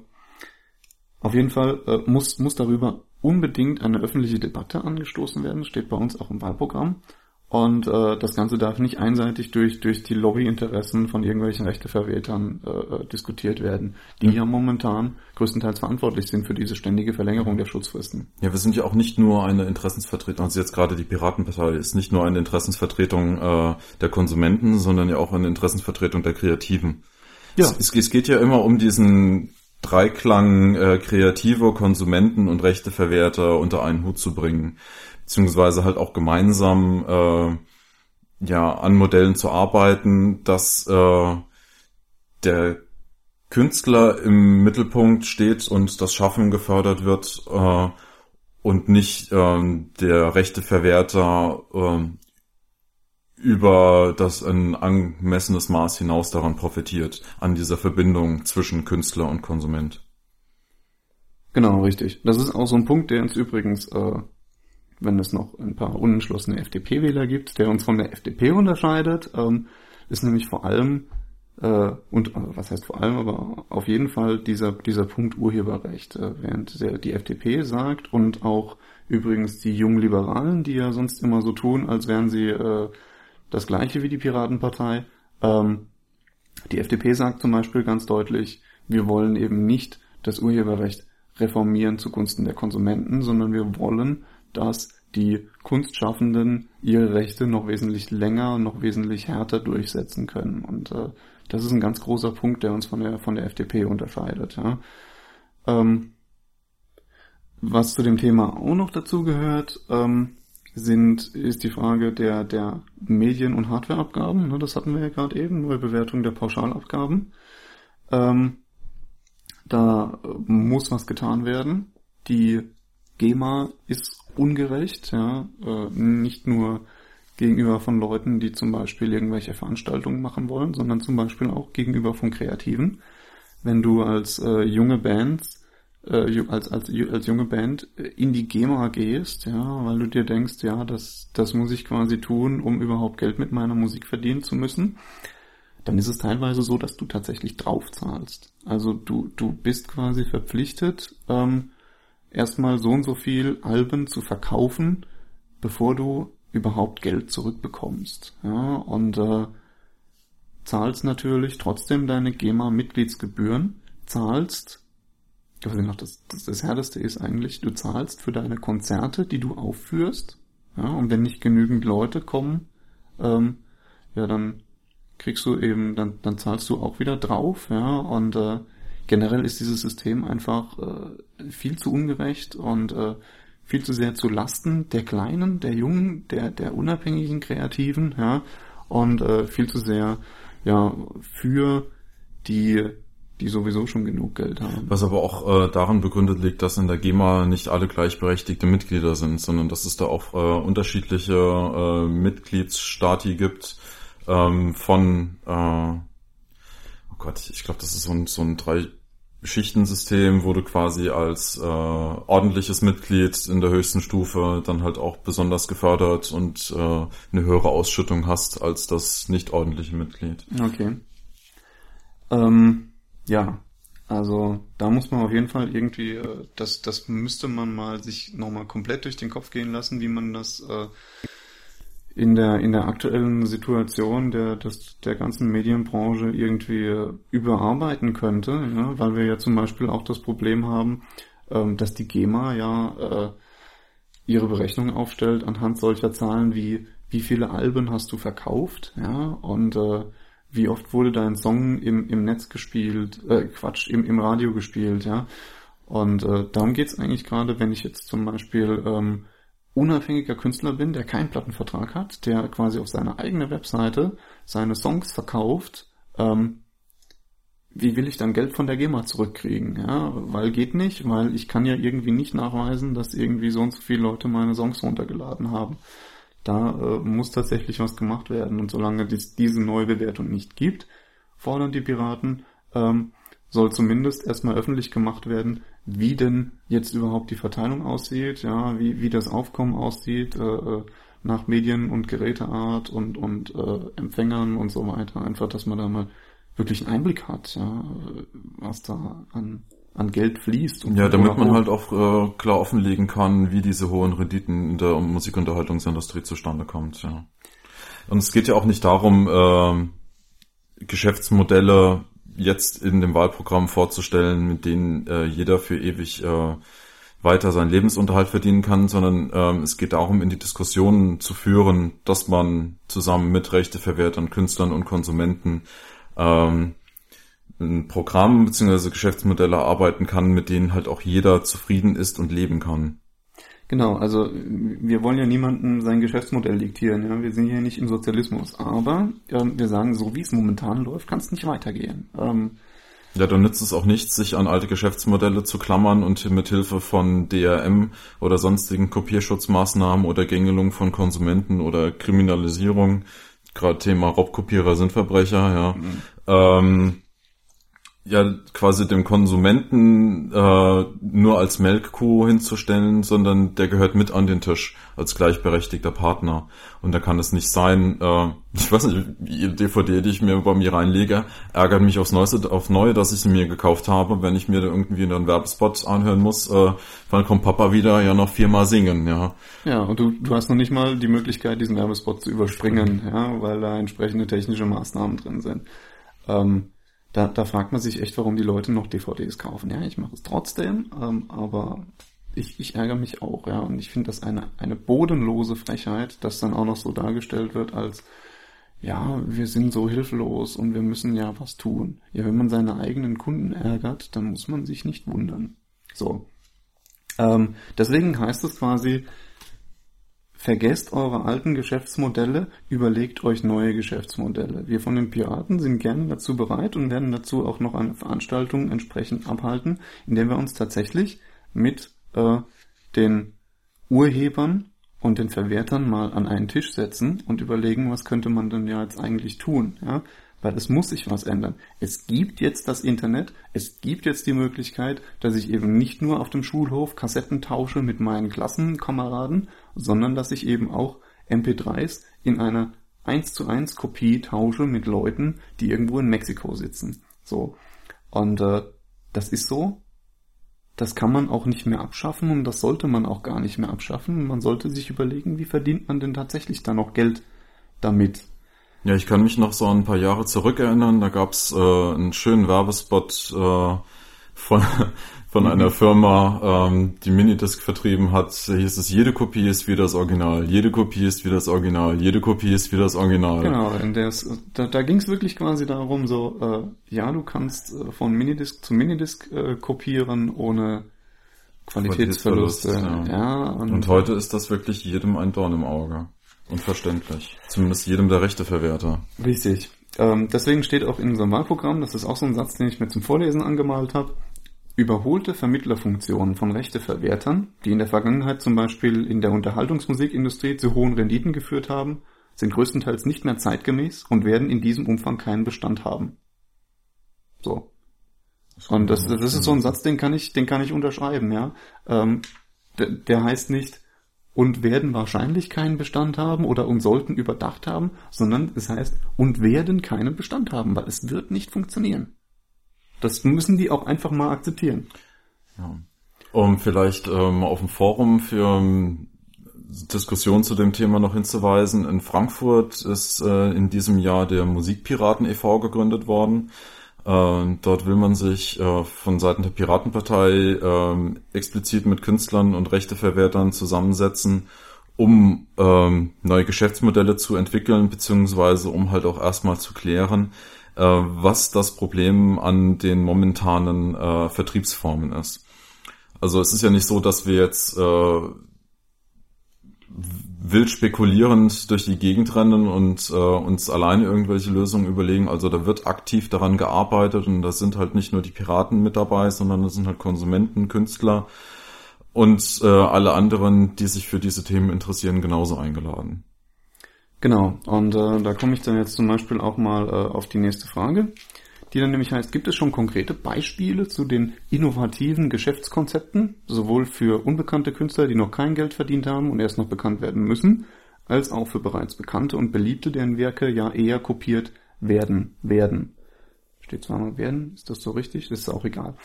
auf jeden Fall äh, muss, muss darüber unbedingt eine öffentliche Debatte angestoßen werden. Steht bei uns auch im Wahlprogramm. Und äh, das Ganze darf nicht einseitig durch, durch die Lobbyinteressen von irgendwelchen Rechteverwertern äh, äh, diskutiert werden, die ja momentan größtenteils verantwortlich sind für diese ständige Verlängerung der Schutzfristen. Ja, wir sind ja auch nicht nur eine Interessensvertretung, also jetzt gerade die Piratenpartei ist nicht nur eine Interessensvertretung äh, der Konsumenten, sondern ja auch eine Interessensvertretung der Kreativen. Ja. Es, es geht ja immer um diesen Dreiklang äh, Kreative, Konsumenten und Rechteverwerter unter einen Hut zu bringen beziehungsweise halt auch gemeinsam äh, ja an Modellen zu arbeiten, dass äh, der Künstler im Mittelpunkt steht und das Schaffen gefördert wird äh, und nicht äh, der rechte Verwerter äh, über das ein angemessenes Maß hinaus daran profitiert, an dieser Verbindung zwischen Künstler und Konsument. Genau, richtig. Das ist auch so ein Punkt, der uns übrigens äh, wenn es noch ein paar unentschlossene FDP-Wähler gibt, der uns von der FDP unterscheidet, ähm, ist nämlich vor allem äh, und also was heißt vor allem, aber auf jeden Fall dieser, dieser Punkt Urheberrecht, äh, während der, die FDP sagt und auch übrigens die jungen Liberalen, die ja sonst immer so tun, als wären sie äh, das gleiche wie die Piratenpartei. Ähm, die FDP sagt zum Beispiel ganz deutlich, wir wollen eben nicht das Urheberrecht reformieren zugunsten der Konsumenten, sondern wir wollen, dass die Kunstschaffenden ihre Rechte noch wesentlich länger, noch wesentlich härter durchsetzen können. Und äh, das ist ein ganz großer Punkt, der uns von der von der FDP unterscheidet. Ja. Ähm, was zu dem Thema auch noch dazu gehört, ähm, sind, ist die Frage der, der Medien- und Hardwareabgaben. Ne, das hatten wir ja gerade eben, neue Bewertung der Pauschalabgaben. Ähm, da muss was getan werden. Die GEMA ist ungerecht, ja, äh, nicht nur gegenüber von Leuten, die zum Beispiel irgendwelche Veranstaltungen machen wollen, sondern zum Beispiel auch gegenüber von Kreativen. Wenn du als äh, junge Bands, äh, als, als, als junge Band in die GEMA gehst, ja, weil du dir denkst, ja, das, das muss ich quasi tun, um überhaupt Geld mit meiner Musik verdienen zu müssen, dann ist es teilweise so, dass du tatsächlich draufzahlst. Also du, du bist quasi verpflichtet, ähm, erstmal so und so viel Alben zu verkaufen, bevor du überhaupt Geld zurückbekommst. Ja, und äh, zahlst natürlich trotzdem deine GEMA-Mitgliedsgebühren, zahlst, was noch das, das, das Härteste ist eigentlich, du zahlst für deine Konzerte, die du aufführst, ja, und wenn nicht genügend Leute kommen, ähm, ja, dann kriegst du eben, dann, dann zahlst du auch wieder drauf, ja, und äh, generell ist dieses System einfach äh, viel zu ungerecht und äh, viel zu sehr zu Lasten der Kleinen, der Jungen, der, der unabhängigen Kreativen, ja, und äh, viel zu sehr, ja, für die, die sowieso schon genug Geld haben. Was aber auch äh, daran begründet liegt, dass in der GEMA nicht alle gleichberechtigte Mitglieder sind, sondern dass es da auch äh, unterschiedliche äh, Mitgliedsstati gibt ähm, von, äh, Gott, ich glaube, das ist so ein, so ein drei Schichtensystem, wo du quasi als äh, ordentliches Mitglied in der höchsten Stufe dann halt auch besonders gefördert und äh, eine höhere Ausschüttung hast als das nicht ordentliche Mitglied. Okay. Ähm, ja, also da muss man auf jeden Fall irgendwie, äh, das, das müsste man mal sich nochmal komplett durch den Kopf gehen lassen, wie man das äh, in der, in der aktuellen Situation der, des, der ganzen Medienbranche irgendwie überarbeiten könnte, ja, weil wir ja zum Beispiel auch das Problem haben, ähm, dass die GEMA ja äh, ihre Berechnung aufstellt anhand solcher Zahlen wie wie viele Alben hast du verkauft, ja, und äh, wie oft wurde dein Song im, im Netz gespielt, äh, Quatsch, im, im Radio gespielt, ja. Und äh, darum geht's eigentlich gerade, wenn ich jetzt zum Beispiel ähm, unabhängiger Künstler bin, der keinen Plattenvertrag hat, der quasi auf seiner eigenen Webseite seine Songs verkauft, ähm, wie will ich dann Geld von der GEMA zurückkriegen? Ja, weil geht nicht, weil ich kann ja irgendwie nicht nachweisen, dass irgendwie so und so viele Leute meine Songs runtergeladen haben. Da äh, muss tatsächlich was gemacht werden. Und solange es diese Neubewertung nicht gibt, fordern die Piraten, ähm, soll zumindest erstmal öffentlich gemacht werden, wie denn jetzt überhaupt die Verteilung aussieht, ja, wie, wie das Aufkommen aussieht, äh, äh, nach Medien- und Geräteart und, und äh, Empfängern und so weiter. Einfach, dass man da mal wirklich einen Einblick hat, ja, was da an, an Geld fließt. ja, damit man halt auch äh, klar offenlegen kann, wie diese hohen Renditen in der Musikunterhaltungsindustrie zustande kommt, ja. Und es geht ja auch nicht darum, äh, Geschäftsmodelle jetzt in dem Wahlprogramm vorzustellen, mit denen äh, jeder für ewig äh, weiter seinen Lebensunterhalt verdienen kann, sondern ähm, es geht darum, in die Diskussionen zu führen, dass man zusammen mit Rechteverwertern, Künstlern und Konsumenten ähm, ein Programm bzw. Geschäftsmodelle arbeiten kann, mit denen halt auch jeder zufrieden ist und leben kann. Genau, also wir wollen ja niemandem sein Geschäftsmodell diktieren, ja. Wir sind hier nicht im Sozialismus, aber ähm, wir sagen, so wie es momentan läuft, kann es nicht weitergehen. Ähm, ja, dann nützt es auch nichts, sich an alte Geschäftsmodelle zu klammern und mit Hilfe von DRM oder sonstigen Kopierschutzmaßnahmen oder Gängelung von Konsumenten oder Kriminalisierung, gerade Thema Raubkopierer sind Verbrecher, ja, mhm. ähm, ja quasi dem Konsumenten äh, nur als Melkkuh hinzustellen, sondern der gehört mit an den Tisch als gleichberechtigter Partner. Und da kann es nicht sein, äh, ich weiß nicht, die DVD, die ich mir bei mir reinlege, ärgert mich aufs Neueste, auf Neue, dass ich sie mir gekauft habe, wenn ich mir da irgendwie einen Werbespot anhören muss, äh, dann kommt Papa wieder ja noch viermal singen, ja. Ja, und du, du hast noch nicht mal die Möglichkeit, diesen Werbespot zu überspringen, ja, weil da entsprechende technische Maßnahmen drin sind. Ähm, da, da fragt man sich echt, warum die Leute noch DVDs kaufen. Ja, ich mache es trotzdem, ähm, aber ich, ich ärgere mich auch, ja. Und ich finde das eine, eine bodenlose Frechheit, dass dann auch noch so dargestellt wird als, ja, wir sind so hilflos und wir müssen ja was tun. Ja, wenn man seine eigenen Kunden ärgert, dann muss man sich nicht wundern. So. Ähm, deswegen heißt es quasi, Vergesst eure alten Geschäftsmodelle, überlegt euch neue Geschäftsmodelle. Wir von den Piraten sind gerne dazu bereit und werden dazu auch noch eine Veranstaltung entsprechend abhalten, in der wir uns tatsächlich mit äh, den Urhebern und den Verwertern mal an einen Tisch setzen und überlegen, was könnte man denn ja jetzt eigentlich tun, ja? Weil es muss sich was ändern. Es gibt jetzt das Internet, es gibt jetzt die Möglichkeit, dass ich eben nicht nur auf dem Schulhof Kassetten tausche mit meinen Klassenkameraden, sondern dass ich eben auch MP3s in einer 1 zu 1 Kopie tausche mit Leuten, die irgendwo in Mexiko sitzen. So. Und äh, das ist so. Das kann man auch nicht mehr abschaffen und das sollte man auch gar nicht mehr abschaffen. Man sollte sich überlegen, wie verdient man denn tatsächlich da noch Geld damit. Ja, ich kann mich noch so ein paar Jahre zurückerinnern. Da gab's äh, einen schönen Werbespot äh, von, von mhm. einer Firma, ähm, die Minidisc vertrieben hat. Hieß es, jede Kopie ist wie das Original, jede Kopie ist wie das Original, jede Kopie ist wie das Original. Genau, der da, da ging es wirklich quasi darum, so, äh, ja, du kannst äh, von Minidisc zu Minidisc äh, kopieren ohne Qualitätsverluste. Qualitätsverlust, ja. ja und, und heute ist das wirklich jedem ein Dorn im Auge. Unverständlich. Zumindest jedem der Rechteverwerter. Richtig. Ähm, deswegen steht auch in unserem Wahlprogramm, das ist auch so ein Satz, den ich mir zum Vorlesen angemalt habe, überholte Vermittlerfunktionen von Rechteverwertern, die in der Vergangenheit zum Beispiel in der Unterhaltungsmusikindustrie zu hohen Renditen geführt haben, sind größtenteils nicht mehr zeitgemäß und werden in diesem Umfang keinen Bestand haben. So. Und das, das ist so ein Satz, den kann ich, den kann ich unterschreiben, ja. Ähm, der, der heißt nicht, und werden wahrscheinlich keinen Bestand haben oder und sollten überdacht haben, sondern es heißt und werden keinen Bestand haben, weil es wird nicht funktionieren. Das müssen die auch einfach mal akzeptieren. Ja. Um vielleicht ähm, auf dem Forum für ähm, Diskussion zu dem Thema noch hinzuweisen, in Frankfurt ist äh, in diesem Jahr der Musikpiraten e.V. gegründet worden. Äh, dort will man sich äh, von Seiten der Piratenpartei äh, explizit mit Künstlern und Rechteverwertern zusammensetzen, um ähm, neue Geschäftsmodelle zu entwickeln, beziehungsweise um halt auch erstmal zu klären, was das Problem an den momentanen äh, Vertriebsformen ist. Also es ist ja nicht so, dass wir jetzt äh, wild spekulierend durch die Gegend rennen und äh, uns alleine irgendwelche Lösungen überlegen. Also da wird aktiv daran gearbeitet und da sind halt nicht nur die Piraten mit dabei, sondern da sind halt Konsumenten, Künstler und äh, alle anderen, die sich für diese Themen interessieren, genauso eingeladen. Genau, und äh, da komme ich dann jetzt zum Beispiel auch mal äh, auf die nächste Frage die dann nämlich heißt, gibt es schon konkrete Beispiele zu den innovativen Geschäftskonzepten, sowohl für unbekannte Künstler, die noch kein Geld verdient haben und erst noch bekannt werden müssen, als auch für bereits bekannte und beliebte, deren Werke ja eher kopiert werden, werden. Steht zwar mal werden, ist das so richtig? Das ist auch egal.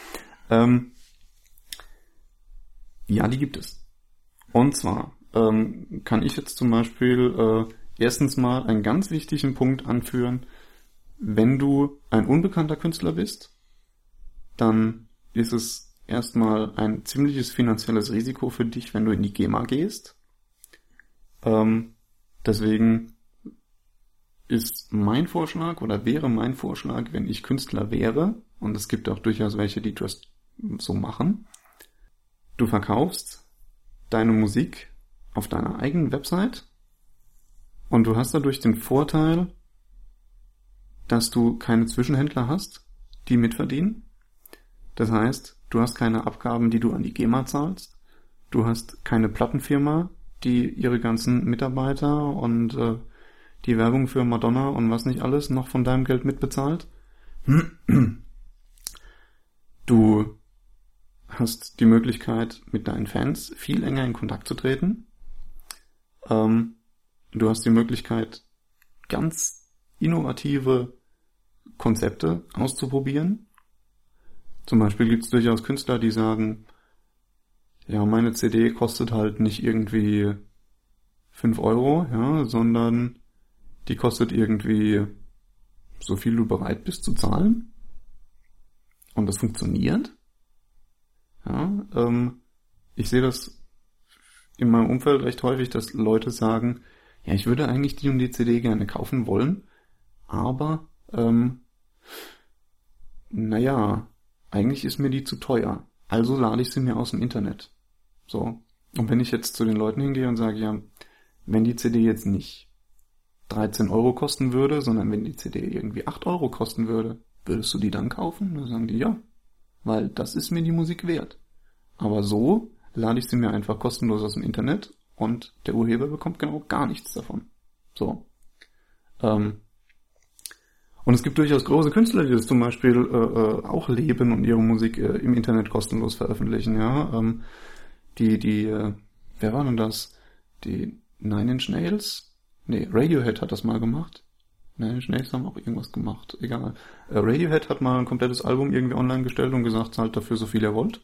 Ähm, ja, die gibt es. Und zwar ähm, kann ich jetzt zum Beispiel äh, erstens mal einen ganz wichtigen Punkt anführen, wenn du ein unbekannter Künstler bist, dann ist es erstmal ein ziemliches finanzielles Risiko für dich, wenn du in die GEMA gehst. Ähm, deswegen ist mein Vorschlag oder wäre mein Vorschlag, wenn ich Künstler wäre, und es gibt auch durchaus welche, die das so machen, du verkaufst deine Musik auf deiner eigenen Website und du hast dadurch den Vorteil, dass du keine Zwischenhändler hast, die mitverdienen. Das heißt, du hast keine Abgaben, die du an die GEMA zahlst. Du hast keine Plattenfirma, die ihre ganzen Mitarbeiter und äh, die Werbung für Madonna und was nicht alles noch von deinem Geld mitbezahlt. Du hast die Möglichkeit, mit deinen Fans viel enger in Kontakt zu treten. Ähm, du hast die Möglichkeit, ganz innovative Konzepte auszuprobieren. Zum Beispiel gibt es durchaus Künstler, die sagen, ja, meine CD kostet halt nicht irgendwie 5 Euro, ja, sondern die kostet irgendwie so viel du bereit bist zu zahlen. Und das funktioniert. Ja, ähm, ich sehe das in meinem Umfeld recht häufig, dass Leute sagen, ja, ich würde eigentlich die und die CD gerne kaufen wollen, aber ähm, naja, eigentlich ist mir die zu teuer. Also lade ich sie mir aus dem Internet. So. Und wenn ich jetzt zu den Leuten hingehe und sage, ja, wenn die CD jetzt nicht 13 Euro kosten würde, sondern wenn die CD irgendwie 8 Euro kosten würde, würdest du die dann kaufen? Dann sagen die ja, weil das ist mir die Musik wert. Aber so lade ich sie mir einfach kostenlos aus dem Internet und der Urheber bekommt genau gar nichts davon. So. Ähm, und es gibt durchaus große Künstler, die das zum Beispiel äh, äh, auch leben und ihre Musik äh, im Internet kostenlos veröffentlichen. Ja, ähm, die die äh, wer war denn das? Die Nine Inch Nails? Nee, Radiohead hat das mal gemacht. Nine Inch Nails haben auch irgendwas gemacht. Egal. Äh, Radiohead hat mal ein komplettes Album irgendwie online gestellt und gesagt, zahlt dafür so viel ihr wollt.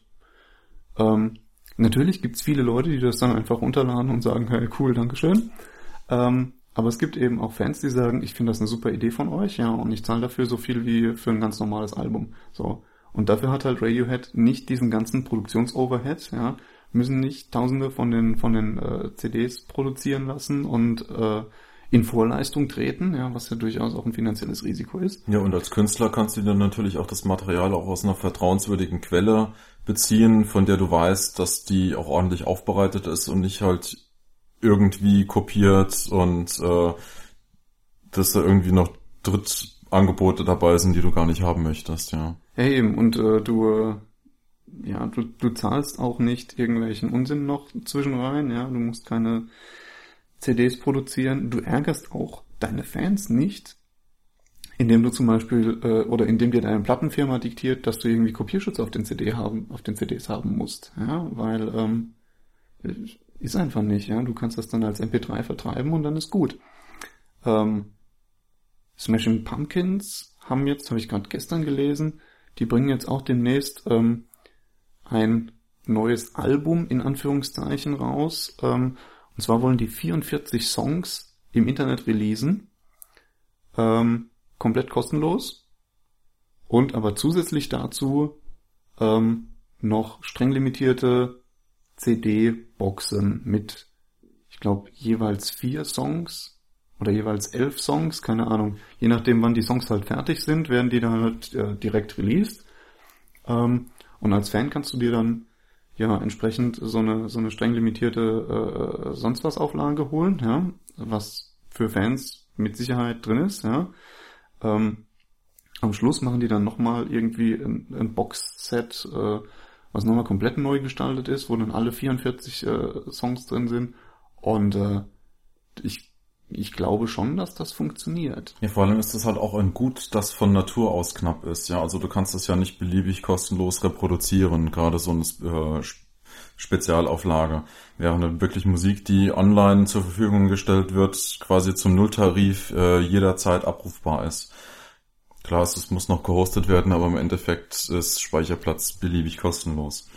Ähm, natürlich gibt's viele Leute, die das dann einfach runterladen und sagen, hey, cool, Dankeschön. Ähm, aber es gibt eben auch Fans, die sagen, ich finde das eine super Idee von euch, ja, und ich zahle dafür so viel wie für ein ganz normales Album. So. Und dafür hat halt Radiohead nicht diesen ganzen Produktionsoverhead, ja, müssen nicht tausende von den, von den äh, CDs produzieren lassen und äh, in Vorleistung treten, ja, was ja durchaus auch ein finanzielles Risiko ist. Ja, und als Künstler kannst du dann natürlich auch das Material auch aus einer vertrauenswürdigen Quelle beziehen, von der du weißt, dass die auch ordentlich aufbereitet ist und nicht halt irgendwie kopiert und äh, dass da irgendwie noch Drittangebote dabei sind, die du gar nicht haben möchtest, ja. Ja, eben, und äh, du, äh, ja, du, du zahlst auch nicht irgendwelchen Unsinn noch zwischen rein, ja, du musst keine CDs produzieren, du ärgerst auch deine Fans nicht, indem du zum Beispiel, äh, oder indem dir deine Plattenfirma diktiert, dass du irgendwie Kopierschutz auf den CD haben, auf den CDs haben musst, ja, weil, ähm, ist einfach nicht, ja. Du kannst das dann als MP3 vertreiben und dann ist gut. Ähm, Smashing Pumpkins haben jetzt, habe ich gerade gestern gelesen, die bringen jetzt auch demnächst ähm, ein neues Album in Anführungszeichen raus. Ähm, und zwar wollen die 44 Songs im Internet releasen. Ähm, komplett kostenlos. Und aber zusätzlich dazu ähm, noch streng limitierte CD-Boxen mit, ich glaube, jeweils vier Songs oder jeweils elf Songs, keine Ahnung. Je nachdem, wann die Songs halt fertig sind, werden die dann halt äh, direkt released. Ähm, und als Fan kannst du dir dann ja entsprechend so eine so eine streng limitierte äh, sonst was Auflage holen, ja, was für Fans mit Sicherheit drin ist, ja. Ähm, am Schluss machen die dann nochmal irgendwie ein, ein Box-Set äh, was nochmal komplett neu gestaltet ist, wo dann alle 44 äh, Songs drin sind. Und äh, ich, ich glaube schon, dass das funktioniert. Ja, vor allem ist es halt auch ein Gut, das von Natur aus knapp ist. Ja, also du kannst das ja nicht beliebig kostenlos reproduzieren, gerade so eine äh, Spezialauflage. Während wirklich Musik, die online zur Verfügung gestellt wird, quasi zum Nulltarif äh, jederzeit abrufbar ist. Klar, es muss noch gehostet werden, aber im Endeffekt ist Speicherplatz beliebig kostenlos.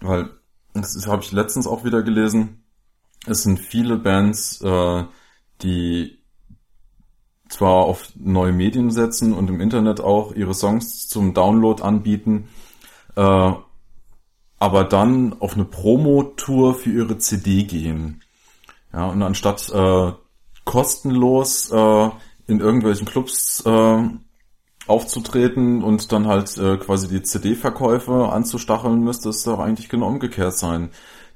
Weil, das habe ich letztens auch wieder gelesen, es sind viele Bands, äh, die zwar auf neue Medien setzen und im Internet auch ihre Songs zum Download anbieten, äh, aber dann auf eine Promo-Tour für ihre CD gehen. Ja, und anstatt äh, kostenlos äh, in irgendwelchen Clubs äh, aufzutreten und dann halt äh, quasi die CD-Verkäufe anzustacheln, müsste es doch eigentlich genau umgekehrt sein.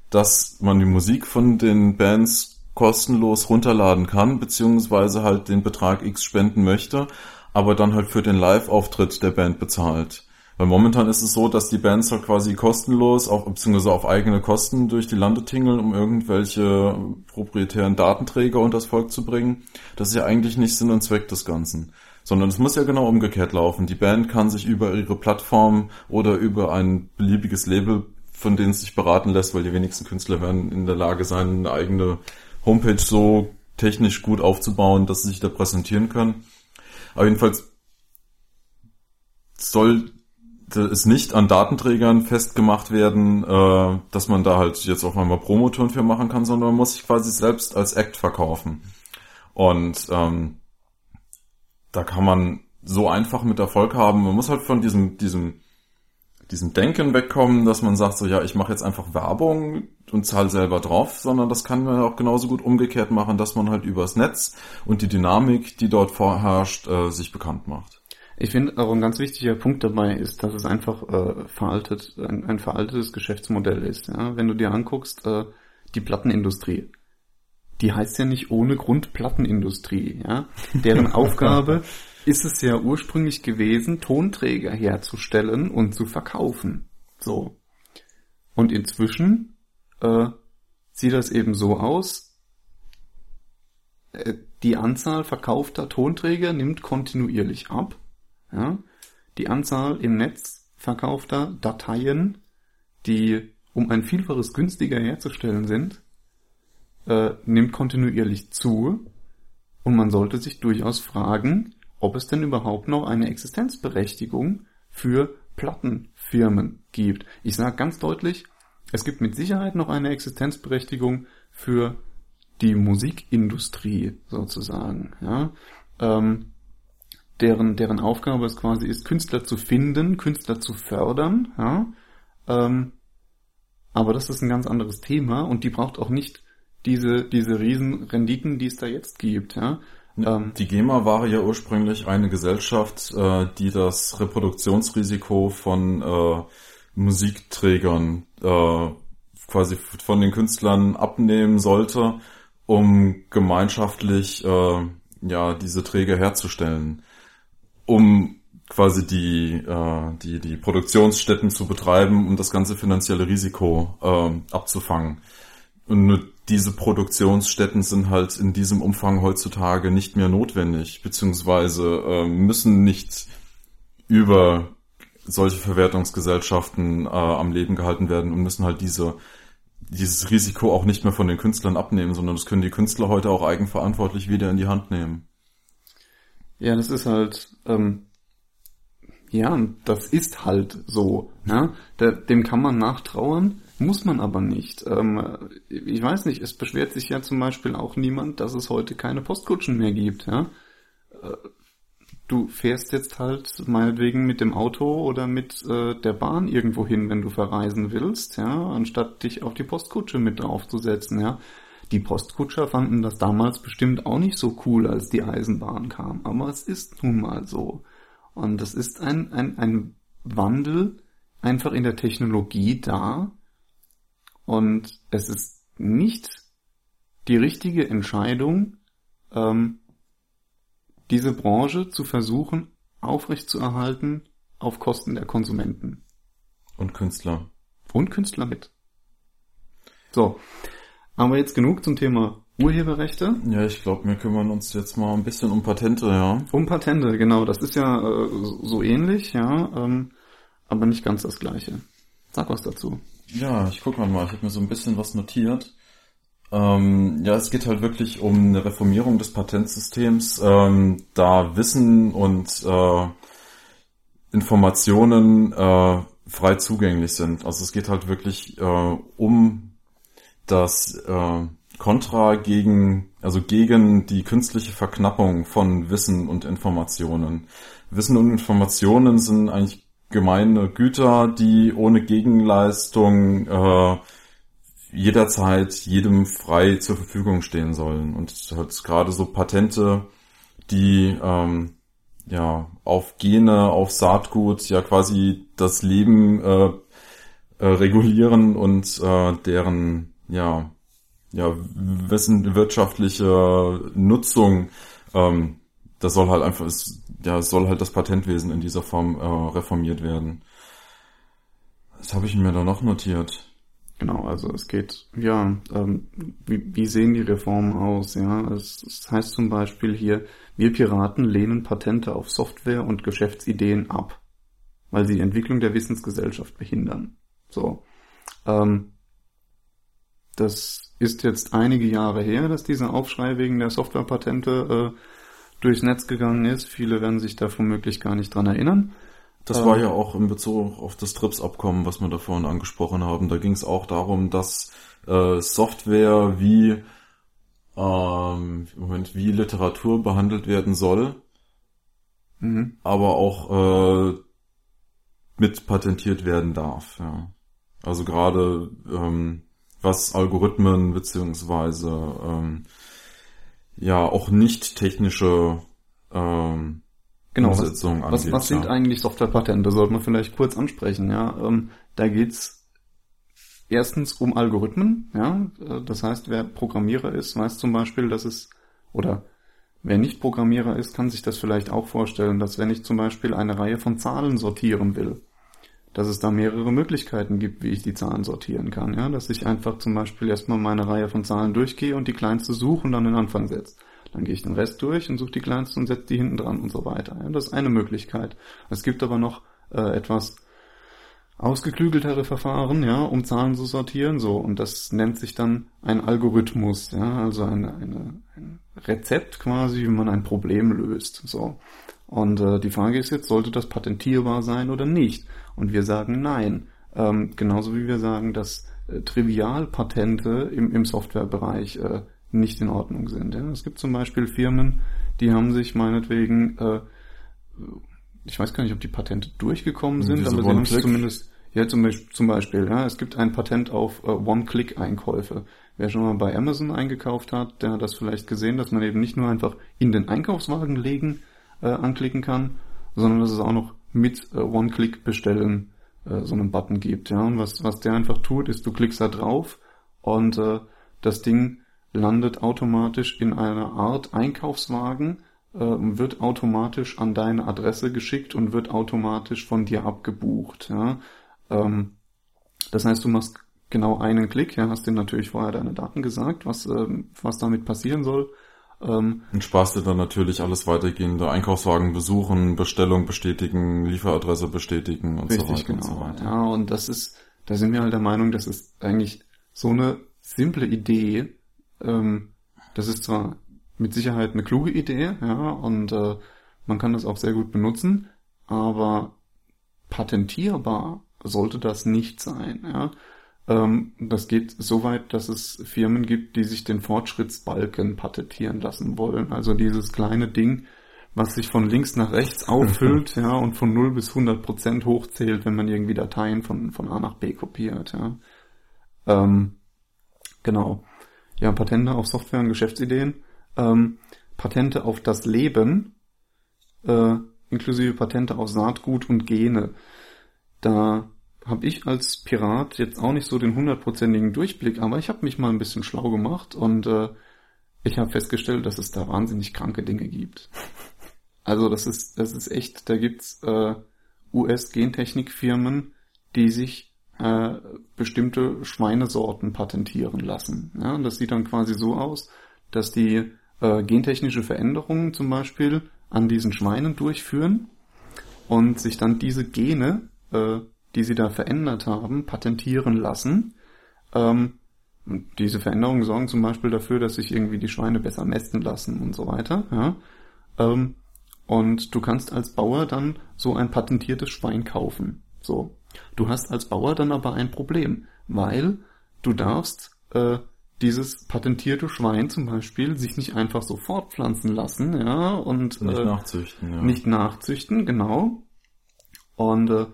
Dass man die Musik von den Bands kostenlos runterladen kann, beziehungsweise halt den Betrag X spenden möchte, aber dann halt für den Live-Auftritt der Band bezahlt. Weil momentan ist es so, dass die Bands halt quasi kostenlos, auch, beziehungsweise auf eigene Kosten durch die Lande tingeln, um irgendwelche proprietären Datenträger unter das Volk zu bringen. Das ist ja eigentlich nicht Sinn und Zweck des Ganzen. Sondern es muss ja genau umgekehrt laufen. Die Band kann sich über ihre Plattform oder über ein beliebiges Label, von denen es sich beraten lässt, weil die wenigsten Künstler werden in der Lage sein, eine eigene Homepage so technisch gut aufzubauen, dass sie sich da präsentieren können. Aber jedenfalls soll es nicht an Datenträgern festgemacht werden, äh, dass man da halt jetzt auch einmal Promotouren für machen kann, sondern man muss sich quasi selbst als Act verkaufen. Und ähm, da kann man so einfach mit Erfolg haben. Man muss halt von diesem, diesem, diesem Denken wegkommen, dass man sagt, so ja, ich mache jetzt einfach Werbung und zahle selber drauf, sondern das kann man auch genauso gut umgekehrt machen, dass man halt übers Netz und die Dynamik, die dort vorherrscht, äh, sich bekannt macht. Ich finde auch ein ganz wichtiger Punkt dabei ist, dass es einfach äh, veraltet, ein, ein veraltetes Geschäftsmodell ist. Ja? Wenn du dir anguckst, äh, die Plattenindustrie, die heißt ja nicht ohne Grund Plattenindustrie. Ja? Deren Aufgabe ist es ja ursprünglich gewesen, Tonträger herzustellen und zu verkaufen. So. Und inzwischen äh, sieht das eben so aus, äh, die Anzahl verkaufter Tonträger nimmt kontinuierlich ab ja? Die Anzahl im Netz verkaufter Dateien, die um ein Vielfaches günstiger herzustellen sind, äh, nimmt kontinuierlich zu und man sollte sich durchaus fragen, ob es denn überhaupt noch eine Existenzberechtigung für Plattenfirmen gibt. Ich sage ganz deutlich, es gibt mit Sicherheit noch eine Existenzberechtigung für die Musikindustrie sozusagen. Ja? Ähm, deren, deren Aufgabe es quasi ist, Künstler zu finden, Künstler zu fördern, ja. Ähm, aber das ist ein ganz anderes Thema und die braucht auch nicht diese, diese riesen Renditen, die es da jetzt gibt, ja. Ähm, die GEMA war ja ursprünglich eine Gesellschaft, äh, die das Reproduktionsrisiko von äh, Musikträgern äh, quasi von den Künstlern abnehmen sollte, um gemeinschaftlich äh, ja diese Träger herzustellen um quasi die, äh, die, die Produktionsstätten zu betreiben, um das ganze finanzielle Risiko äh, abzufangen. Und nur diese Produktionsstätten sind halt in diesem Umfang heutzutage nicht mehr notwendig, beziehungsweise äh, müssen nicht über solche Verwertungsgesellschaften äh, am Leben gehalten werden und müssen halt diese dieses Risiko auch nicht mehr von den Künstlern abnehmen, sondern das können die Künstler heute auch eigenverantwortlich wieder in die Hand nehmen. Ja, das ist halt, ähm, ja, das ist halt so. Der, dem kann man nachtrauern, muss man aber nicht. Ähm, ich weiß nicht, es beschwert sich ja zum Beispiel auch niemand, dass es heute keine Postkutschen mehr gibt. Ja? Äh, du fährst jetzt halt meinetwegen mit dem Auto oder mit äh, der Bahn irgendwo hin, wenn du verreisen willst, ja, anstatt dich auf die Postkutsche mit draufzusetzen, ja. Die Postkutscher fanden das damals bestimmt auch nicht so cool, als die Eisenbahn kam, aber es ist nun mal so. Und es ist ein, ein, ein Wandel einfach in der Technologie da und es ist nicht die richtige Entscheidung, ähm, diese Branche zu versuchen aufrechtzuerhalten auf Kosten der Konsumenten. Und Künstler. Und Künstler mit. So, haben wir jetzt genug zum Thema Urheberrechte? Ja, ich glaube, wir kümmern uns jetzt mal ein bisschen um Patente, ja. Um Patente, genau. Das ist ja äh, so ähnlich, ja, ähm, aber nicht ganz das gleiche. Sag was dazu. Ja, ich guck mal mal. Ich habe mir so ein bisschen was notiert. Ähm, ja, es geht halt wirklich um eine Reformierung des Patentsystems, ähm, da Wissen und äh, Informationen äh, frei zugänglich sind. Also es geht halt wirklich äh, um das äh, Kontra gegen, also gegen die künstliche Verknappung von Wissen und Informationen. Wissen und Informationen sind eigentlich gemeine Güter, die ohne Gegenleistung äh, jederzeit jedem frei zur Verfügung stehen sollen. Und halt gerade so Patente, die ähm, ja auf Gene, auf Saatgut ja quasi das Leben äh, äh, regulieren und äh, deren ja, ja, wessen wirtschaftliche Nutzung, ähm, das soll halt einfach, ist, ja, soll halt das Patentwesen in dieser Form äh, reformiert werden. Was habe ich mir da noch notiert? Genau, also es geht, ja, ähm, wie, wie sehen die Reformen aus? Ja, es, es heißt zum Beispiel hier, wir Piraten lehnen Patente auf Software und Geschäftsideen ab, weil sie die Entwicklung der Wissensgesellschaft behindern. So, ähm, das ist jetzt einige Jahre her, dass dieser Aufschrei wegen der Softwarepatente äh, durchs Netz gegangen ist. Viele werden sich da womöglich gar nicht dran erinnern. Das ähm, war ja auch in Bezug auf das TRIPS-Abkommen, was wir da vorhin angesprochen haben. Da ging es auch darum, dass äh, Software wie ähm, Moment, wie Literatur behandelt werden soll, mhm. aber auch äh, mit patentiert werden darf. Ja. Also gerade ähm, was Algorithmen beziehungsweise ähm, ja auch nicht technische ähm, Genau, was, angeht, was, was sind ja. eigentlich Softwarepatente? Sollte man vielleicht kurz ansprechen. Ja, ähm, da geht's erstens um Algorithmen. Ja, äh, das heißt, wer Programmierer ist, weiß zum Beispiel, dass es oder wer nicht Programmierer ist, kann sich das vielleicht auch vorstellen, dass wenn ich zum Beispiel eine Reihe von Zahlen sortieren will, dass es da mehrere Möglichkeiten gibt, wie ich die Zahlen sortieren kann. Ja, dass ich einfach zum Beispiel erstmal meine Reihe von Zahlen durchgehe und die kleinste suche und dann den Anfang setze. Dann gehe ich den Rest durch und suche die kleinste und setze die hinten dran und so weiter. Ja, das ist eine Möglichkeit. Es gibt aber noch äh, etwas ausgeklügeltere Verfahren, ja, um Zahlen zu sortieren, so. Und das nennt sich dann ein Algorithmus, ja, also eine, eine, ein Rezept quasi, wie man ein Problem löst, so. Und äh, die Frage ist jetzt, sollte das patentierbar sein oder nicht? Und wir sagen nein. Ähm, genauso wie wir sagen, dass äh, Trivialpatente im, im Softwarebereich äh, nicht in Ordnung sind. Ja. Es gibt zum Beispiel Firmen, die haben sich meinetwegen, äh, ich weiß gar nicht, ob die Patente durchgekommen sind, aber sie haben es zumindest, ja zum Beispiel, zum Beispiel, ja, es gibt ein Patent auf äh, One-Click-Einkäufe. Wer schon mal bei Amazon eingekauft hat, der hat das vielleicht gesehen, dass man eben nicht nur einfach in den Einkaufswagen legen äh, anklicken kann, sondern dass es auch noch mit äh, One-Click bestellen äh, so einen Button gibt. Ja, und was was der einfach tut, ist, du klickst da drauf und äh, das Ding landet automatisch in einer Art Einkaufswagen, äh, wird automatisch an deine Adresse geschickt und wird automatisch von dir abgebucht. Ja? Ähm, das heißt, du machst genau einen Klick, ja, hast dir natürlich vorher deine Daten gesagt, was, ähm, was damit passieren soll. Ähm, und sparst dir dann natürlich alles weitergehende Einkaufswagen besuchen, Bestellung bestätigen, Lieferadresse bestätigen und richtig, so weiter. Genau. Und so weiter. Ja, und das ist, da sind wir halt der Meinung, das ist eigentlich so eine simple Idee, ähm, das ist zwar mit Sicherheit eine kluge Idee, ja, und äh, man kann das auch sehr gut benutzen, aber patentierbar sollte das nicht sein, ja. Ähm, das geht so weit, dass es Firmen gibt, die sich den Fortschrittsbalken patentieren lassen wollen. Also dieses kleine Ding, was sich von links nach rechts auffüllt, ja, und von 0 bis 100 Prozent hochzählt, wenn man irgendwie Dateien von, von A nach B kopiert, ja. Ähm, genau ja, Patente auf Software und Geschäftsideen, ähm, Patente auf das Leben, äh, inklusive Patente auf Saatgut und Gene. Da habe ich als Pirat jetzt auch nicht so den hundertprozentigen Durchblick, aber ich habe mich mal ein bisschen schlau gemacht und äh, ich habe festgestellt, dass es da wahnsinnig kranke Dinge gibt. Also das ist, das ist echt, da gibt's äh, US-Gentechnikfirmen, die sich äh, bestimmte Schweinesorten patentieren lassen. Ja, und das sieht dann quasi so aus, dass die äh, gentechnische Veränderungen zum Beispiel an diesen Schweinen durchführen und sich dann diese Gene, äh, die sie da verändert haben, patentieren lassen. Ähm, diese Veränderungen sorgen zum Beispiel dafür, dass sich irgendwie die Schweine besser mästen lassen und so weiter. Ja? Ähm, und du kannst als Bauer dann so ein patentiertes Schwein kaufen. So. Du hast als Bauer dann aber ein Problem, weil du darfst äh, dieses patentierte Schwein zum Beispiel sich nicht einfach so fortpflanzen lassen, ja, und nicht äh, nachzüchten, ja. Nicht nachzüchten, genau. Und äh,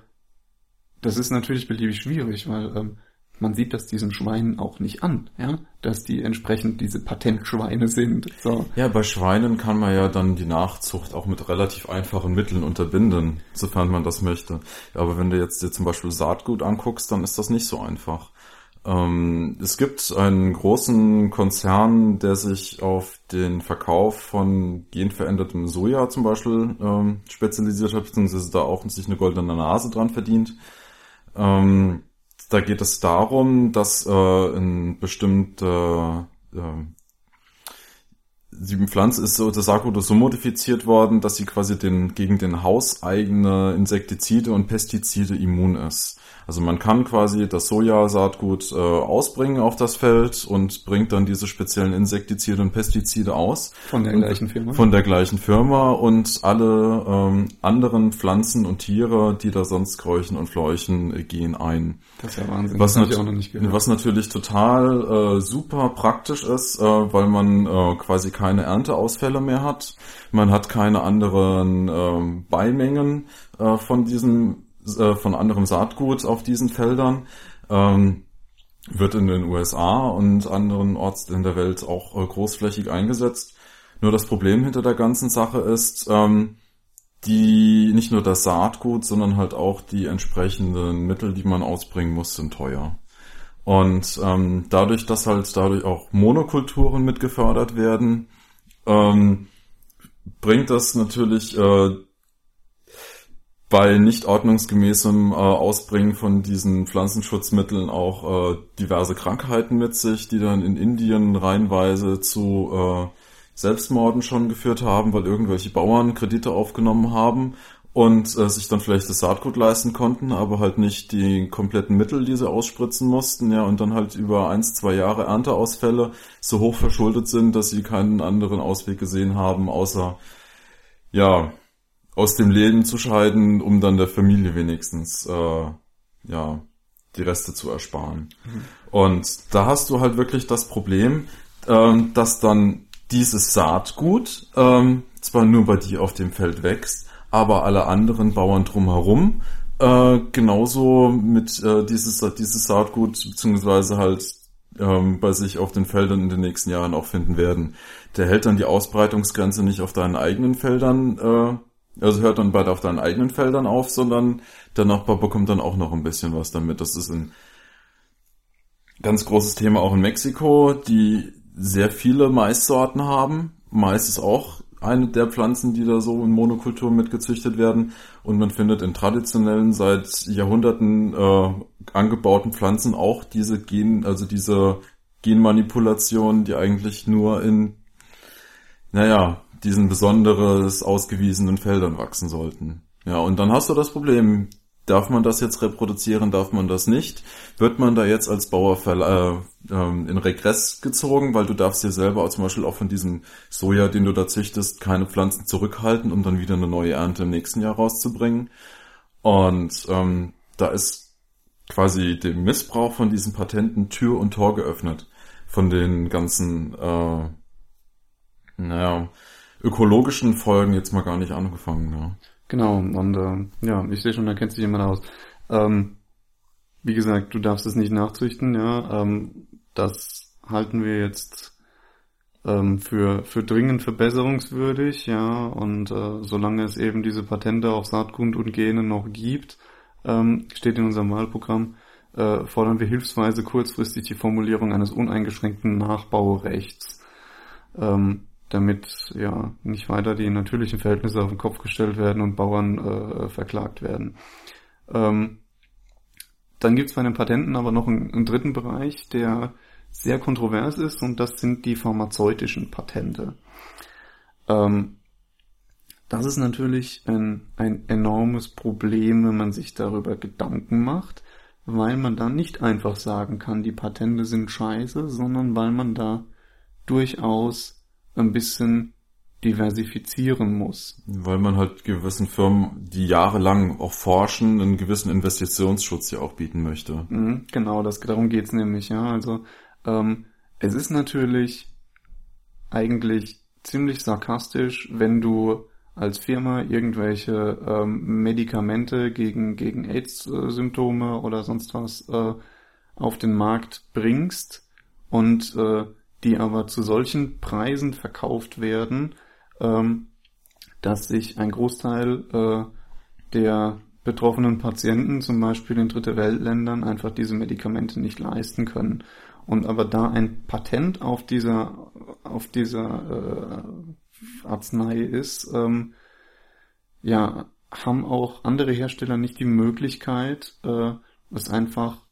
das ist natürlich beliebig schwierig, weil ähm, man sieht das diesen Schweinen auch nicht an, ja, dass die entsprechend diese Patentschweine sind. So. Ja, bei Schweinen kann man ja dann die Nachzucht auch mit relativ einfachen Mitteln unterbinden, sofern man das möchte. Aber wenn du jetzt dir zum Beispiel Saatgut anguckst, dann ist das nicht so einfach. Ähm, es gibt einen großen Konzern, der sich auf den Verkauf von genverändertem Soja zum Beispiel ähm, spezialisiert hat, beziehungsweise da auch sich eine goldene Nase dran verdient. Ähm, da geht es darum, dass äh, ein bestimmter äh, die Pflanze ist so, das ist so modifiziert worden, dass sie quasi den, gegen den hauseigene Insektizide und Pestizide immun ist. Also man kann quasi das Sojasaatgut äh, ausbringen auf das Feld und bringt dann diese speziellen Insektizide und Pestizide aus. Von der gleichen Firma? Von der gleichen Firma und alle ähm, anderen Pflanzen und Tiere, die da sonst kräuchen und fleuchen, äh, gehen ein. Das ist ja Wahnsinn. Was, nat was natürlich total äh, super praktisch ist, äh, weil man äh, quasi keine Ernteausfälle mehr hat. Man hat keine anderen äh, Beimengen äh, von diesem äh, von anderem Saatgut auf diesen Feldern. Ähm, wird in den USA und anderen Orts in der Welt auch äh, großflächig eingesetzt. Nur das Problem hinter der ganzen Sache ist, ähm, die nicht nur das Saatgut, sondern halt auch die entsprechenden Mittel, die man ausbringen muss, sind teuer. Und ähm, dadurch, dass halt dadurch auch Monokulturen mit gefördert werden, ähm, bringt das natürlich äh, bei nicht ordnungsgemäßem äh, Ausbringen von diesen Pflanzenschutzmitteln auch äh, diverse Krankheiten mit sich, die dann in Indien reihenweise zu äh, Selbstmorden schon geführt haben, weil irgendwelche Bauern Kredite aufgenommen haben und äh, sich dann vielleicht das Saatgut leisten konnten, aber halt nicht die kompletten Mittel, die sie ausspritzen mussten, ja, und dann halt über eins, zwei Jahre Ernteausfälle so hoch verschuldet sind, dass sie keinen anderen Ausweg gesehen haben, außer ja, aus dem Leben zu scheiden, um dann der Familie wenigstens äh, ja die Reste zu ersparen. Mhm. Und da hast du halt wirklich das Problem, ähm, dass dann dieses Saatgut ähm, zwar nur bei dir auf dem Feld wächst, aber alle anderen Bauern drumherum äh, genauso mit äh, dieses dieses Saatgut beziehungsweise halt ähm, bei sich auf den Feldern in den nächsten Jahren auch finden werden. Der hält dann die Ausbreitungsgrenze nicht auf deinen eigenen Feldern äh, also hört dann bald auf deinen eigenen Feldern auf, sondern der Nachbar bekommt dann auch noch ein bisschen was damit. Das ist ein ganz großes Thema auch in Mexiko, die sehr viele Maissorten haben. Mais ist auch eine der Pflanzen, die da so in Monokultur mitgezüchtet werden. Und man findet in traditionellen, seit Jahrhunderten äh, angebauten Pflanzen auch diese Gen, also diese Genmanipulation, die eigentlich nur in, naja, diesen besonderes ausgewiesenen Feldern wachsen sollten. Ja, und dann hast du das Problem, darf man das jetzt reproduzieren, darf man das nicht? Wird man da jetzt als Bauer äh, äh, in Regress gezogen, weil du darfst dir selber zum Beispiel auch von diesem Soja, den du da züchtest, keine Pflanzen zurückhalten, um dann wieder eine neue Ernte im nächsten Jahr rauszubringen. Und ähm, da ist quasi dem Missbrauch von diesen Patenten Tür und Tor geöffnet. Von den ganzen, äh, naja, ökologischen Folgen jetzt mal gar nicht angefangen. Ja. Genau, und äh, ja, ich sehe schon, da kennt sich jemand aus. Ähm, wie gesagt, du darfst es nicht nachzüchten, ja. Ähm, das halten wir jetzt ähm, für, für dringend verbesserungswürdig, ja. Und äh, solange es eben diese Patente auf Saatgut und Gene noch gibt, ähm, steht in unserem Wahlprogramm, äh, fordern wir hilfsweise kurzfristig die Formulierung eines uneingeschränkten Nachbaurechts. Ähm, damit ja nicht weiter die natürlichen Verhältnisse auf den Kopf gestellt werden und Bauern äh, verklagt werden. Ähm, dann gibt es bei den Patenten aber noch einen, einen, dritten Bereich, der sehr kontrovers ist und das sind die pharmazeutischen Patente. Ähm, das ist natürlich ein, ein enormes Problem, wenn man sich darüber Gedanken macht, weil man dann nicht einfach sagen kann, die Patente sind scheiße, sondern weil man da durchaus ein bisschen diversifizieren muss. Weil man halt gewissen Firmen, die jahrelang auch forschen, einen gewissen Investitionsschutz ja auch bieten möchte. Mhm, genau, das, darum geht's nämlich, ja. Also ähm, es ist natürlich eigentlich ziemlich sarkastisch, wenn du als Firma irgendwelche ähm, Medikamente gegen, gegen AIDS-Symptome oder sonst was äh, auf den Markt bringst und äh, die aber zu solchen Preisen verkauft werden, ähm, dass sich ein Großteil äh, der betroffenen Patienten, zum Beispiel in Dritte Weltländern, einfach diese Medikamente nicht leisten können. Und aber da ein Patent auf dieser auf dieser äh, Arznei ist, ähm, ja, haben auch andere Hersteller nicht die Möglichkeit, äh, es einfach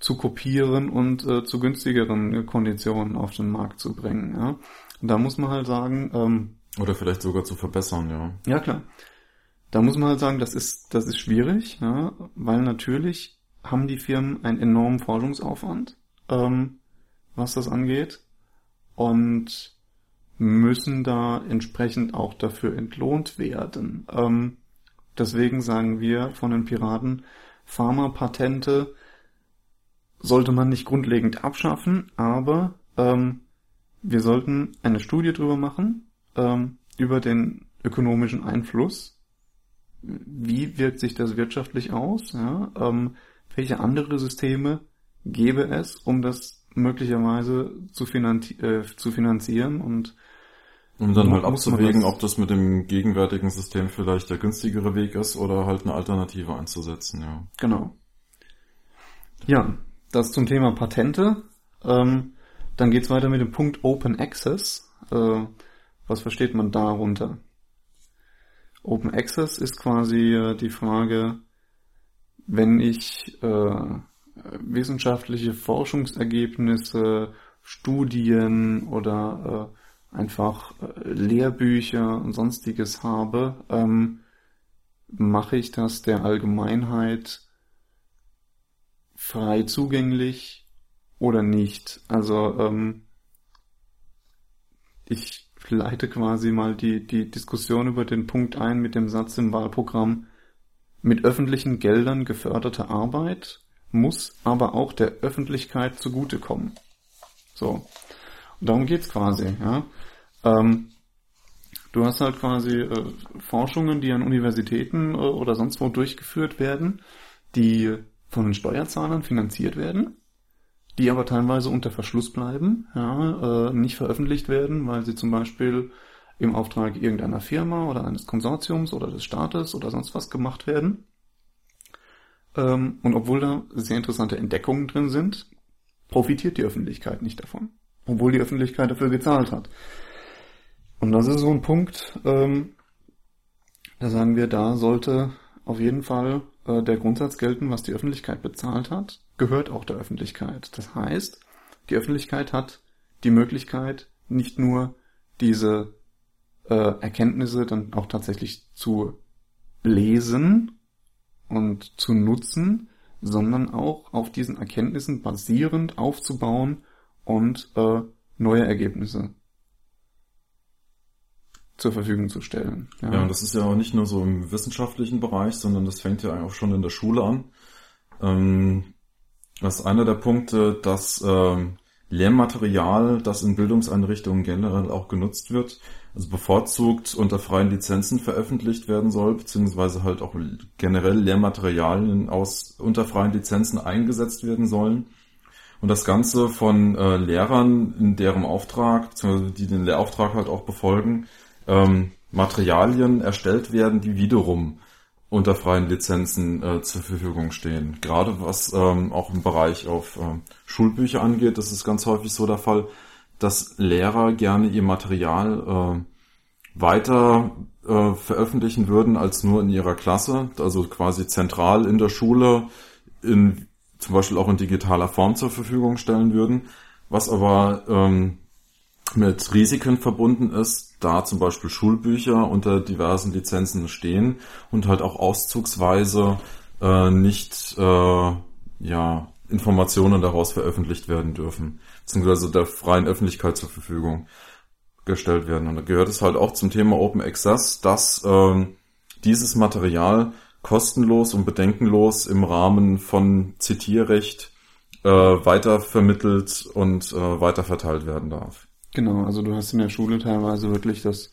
zu kopieren und äh, zu günstigeren Konditionen auf den Markt zu bringen. Ja? Und da muss man halt sagen, ähm, oder vielleicht sogar zu verbessern, ja. Ja klar. Da muss man halt sagen, das ist das ist schwierig, ja, weil natürlich haben die Firmen einen enormen Forschungsaufwand, ähm, was das angeht, und müssen da entsprechend auch dafür entlohnt werden. Ähm, deswegen sagen wir von den Piraten, Pharmapatente sollte man nicht grundlegend abschaffen, aber ähm, wir sollten eine Studie drüber machen, ähm, über den ökonomischen Einfluss. Wie wirkt sich das wirtschaftlich aus? Ja? Ähm, welche andere Systeme gäbe es, um das möglicherweise zu, finanzi äh, zu finanzieren und um dann halt abzuwägen, ob das mit dem gegenwärtigen System vielleicht der günstigere Weg ist oder halt eine Alternative einzusetzen, ja. Genau. Ja, das zum Thema Patente. Ähm, dann geht's weiter mit dem Punkt Open Access. Äh, was versteht man darunter? Open Access ist quasi äh, die Frage, wenn ich äh, wissenschaftliche Forschungsergebnisse, Studien oder äh, einfach äh, Lehrbücher und sonstiges habe, ähm, mache ich das der Allgemeinheit frei zugänglich oder nicht. Also ähm, ich leite quasi mal die, die Diskussion über den Punkt ein mit dem Satz im Wahlprogramm, mit öffentlichen Geldern geförderte Arbeit muss aber auch der Öffentlichkeit zugutekommen. So. Und darum geht's quasi, ja. Ähm, du hast halt quasi äh, Forschungen, die an Universitäten äh, oder sonst wo durchgeführt werden, die von den Steuerzahlern finanziert werden, die aber teilweise unter Verschluss bleiben, ja, äh, nicht veröffentlicht werden, weil sie zum Beispiel im Auftrag irgendeiner Firma oder eines Konsortiums oder des Staates oder sonst was gemacht werden. Ähm, und obwohl da sehr interessante Entdeckungen drin sind, profitiert die Öffentlichkeit nicht davon, obwohl die Öffentlichkeit dafür gezahlt hat. Und das ist so ein Punkt, ähm, da sagen wir, da sollte auf jeden Fall äh, der Grundsatz gelten, was die Öffentlichkeit bezahlt hat, gehört auch der Öffentlichkeit. Das heißt, die Öffentlichkeit hat die Möglichkeit, nicht nur diese äh, Erkenntnisse dann auch tatsächlich zu lesen und zu nutzen, sondern auch auf diesen Erkenntnissen basierend aufzubauen und äh, neue Ergebnisse zur Verfügung zu stellen. Ja. ja, und das ist ja auch nicht nur so im wissenschaftlichen Bereich, sondern das fängt ja auch schon in der Schule an. Ähm, das ist einer der Punkte, dass ähm, Lehrmaterial, das in Bildungseinrichtungen generell auch genutzt wird, also bevorzugt unter freien Lizenzen veröffentlicht werden soll, beziehungsweise halt auch generell Lehrmaterialien aus unter freien Lizenzen eingesetzt werden sollen. Und das Ganze von äh, Lehrern in deren Auftrag, beziehungsweise die den Lehrauftrag halt auch befolgen, ähm, Materialien erstellt werden, die wiederum unter freien Lizenzen äh, zur Verfügung stehen. Gerade was ähm, auch im Bereich auf äh, Schulbücher angeht, das ist ganz häufig so der Fall, dass Lehrer gerne ihr Material äh, weiter äh, veröffentlichen würden als nur in ihrer Klasse, also quasi zentral in der Schule, in zum Beispiel auch in digitaler Form zur Verfügung stellen würden, was aber ähm, mit Risiken verbunden ist, da zum Beispiel Schulbücher unter diversen Lizenzen stehen und halt auch auszugsweise äh, nicht äh, ja, Informationen daraus veröffentlicht werden dürfen, beziehungsweise der freien Öffentlichkeit zur Verfügung gestellt werden. Und da gehört es halt auch zum Thema Open Access, dass äh, dieses Material kostenlos und bedenkenlos im Rahmen von Zitierrecht äh, weitervermittelt und äh, weiterverteilt werden darf. Genau, also du hast in der Schule teilweise wirklich das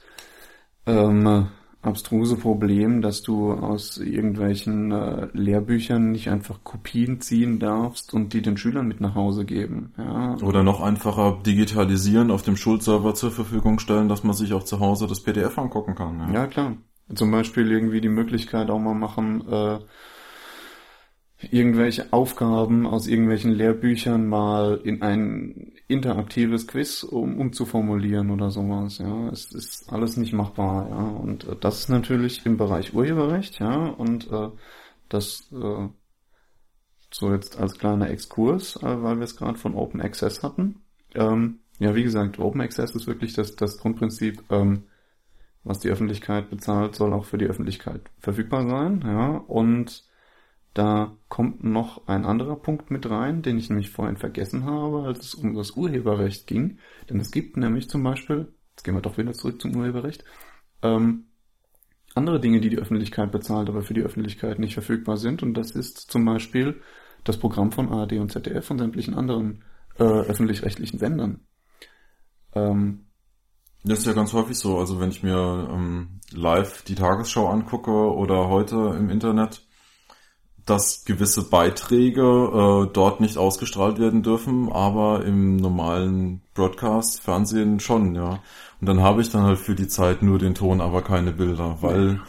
ähm, abstruse Problem, dass du aus irgendwelchen äh, Lehrbüchern nicht einfach Kopien ziehen darfst und die den Schülern mit nach Hause geben. Ja. Oder noch einfacher digitalisieren, auf dem Schulserver zur Verfügung stellen, dass man sich auch zu Hause das PDF angucken kann. Ja, ja klar. Zum Beispiel irgendwie die Möglichkeit auch mal machen, äh, irgendwelche Aufgaben aus irgendwelchen Lehrbüchern mal in ein interaktives Quiz um, umzuformulieren oder sowas, ja. Es ist alles nicht machbar, ja. Und äh, das ist natürlich im Bereich Urheberrecht, ja, und äh, das äh, so jetzt als kleiner Exkurs, äh, weil wir es gerade von Open Access hatten. Ähm, ja, wie gesagt, Open Access ist wirklich das, das Grundprinzip, ähm, was die Öffentlichkeit bezahlt, soll auch für die Öffentlichkeit verfügbar sein. Ja, und da kommt noch ein anderer Punkt mit rein, den ich nämlich vorhin vergessen habe, als es um das Urheberrecht ging. Denn es gibt nämlich zum Beispiel, jetzt gehen wir doch wieder zurück zum Urheberrecht, ähm, andere Dinge, die die Öffentlichkeit bezahlt, aber für die Öffentlichkeit nicht verfügbar sind. Und das ist zum Beispiel das Programm von ARD und ZDF und sämtlichen anderen äh, öffentlich-rechtlichen Sendern. Ähm, das ist ja ganz häufig so. Also wenn ich mir ähm, live die Tagesschau angucke oder heute im Internet, dass gewisse Beiträge äh, dort nicht ausgestrahlt werden dürfen, aber im normalen Broadcast, Fernsehen schon, ja. Und dann habe ich dann halt für die Zeit nur den Ton, aber keine Bilder, weil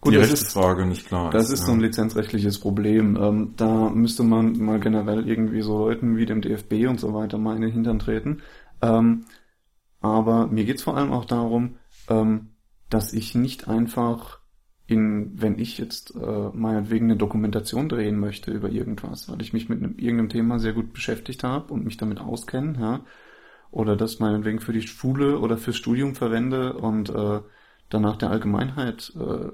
Gut, die Rechtsfrage nicht klar ist. Das ist ja. so ein lizenzrechtliches Problem. Ähm, da müsste man mal generell irgendwie so Leuten wie dem DFB und so weiter mal in den Hintern treten. Ähm, aber mir geht's vor allem auch darum, ähm, dass ich nicht einfach in, wenn ich jetzt äh, meinetwegen eine Dokumentation drehen möchte über irgendwas, weil ich mich mit einem, irgendeinem Thema sehr gut beschäftigt habe und mich damit auskenne, ja, oder das meinetwegen für die Schule oder fürs Studium verwende und äh, danach der Allgemeinheit äh,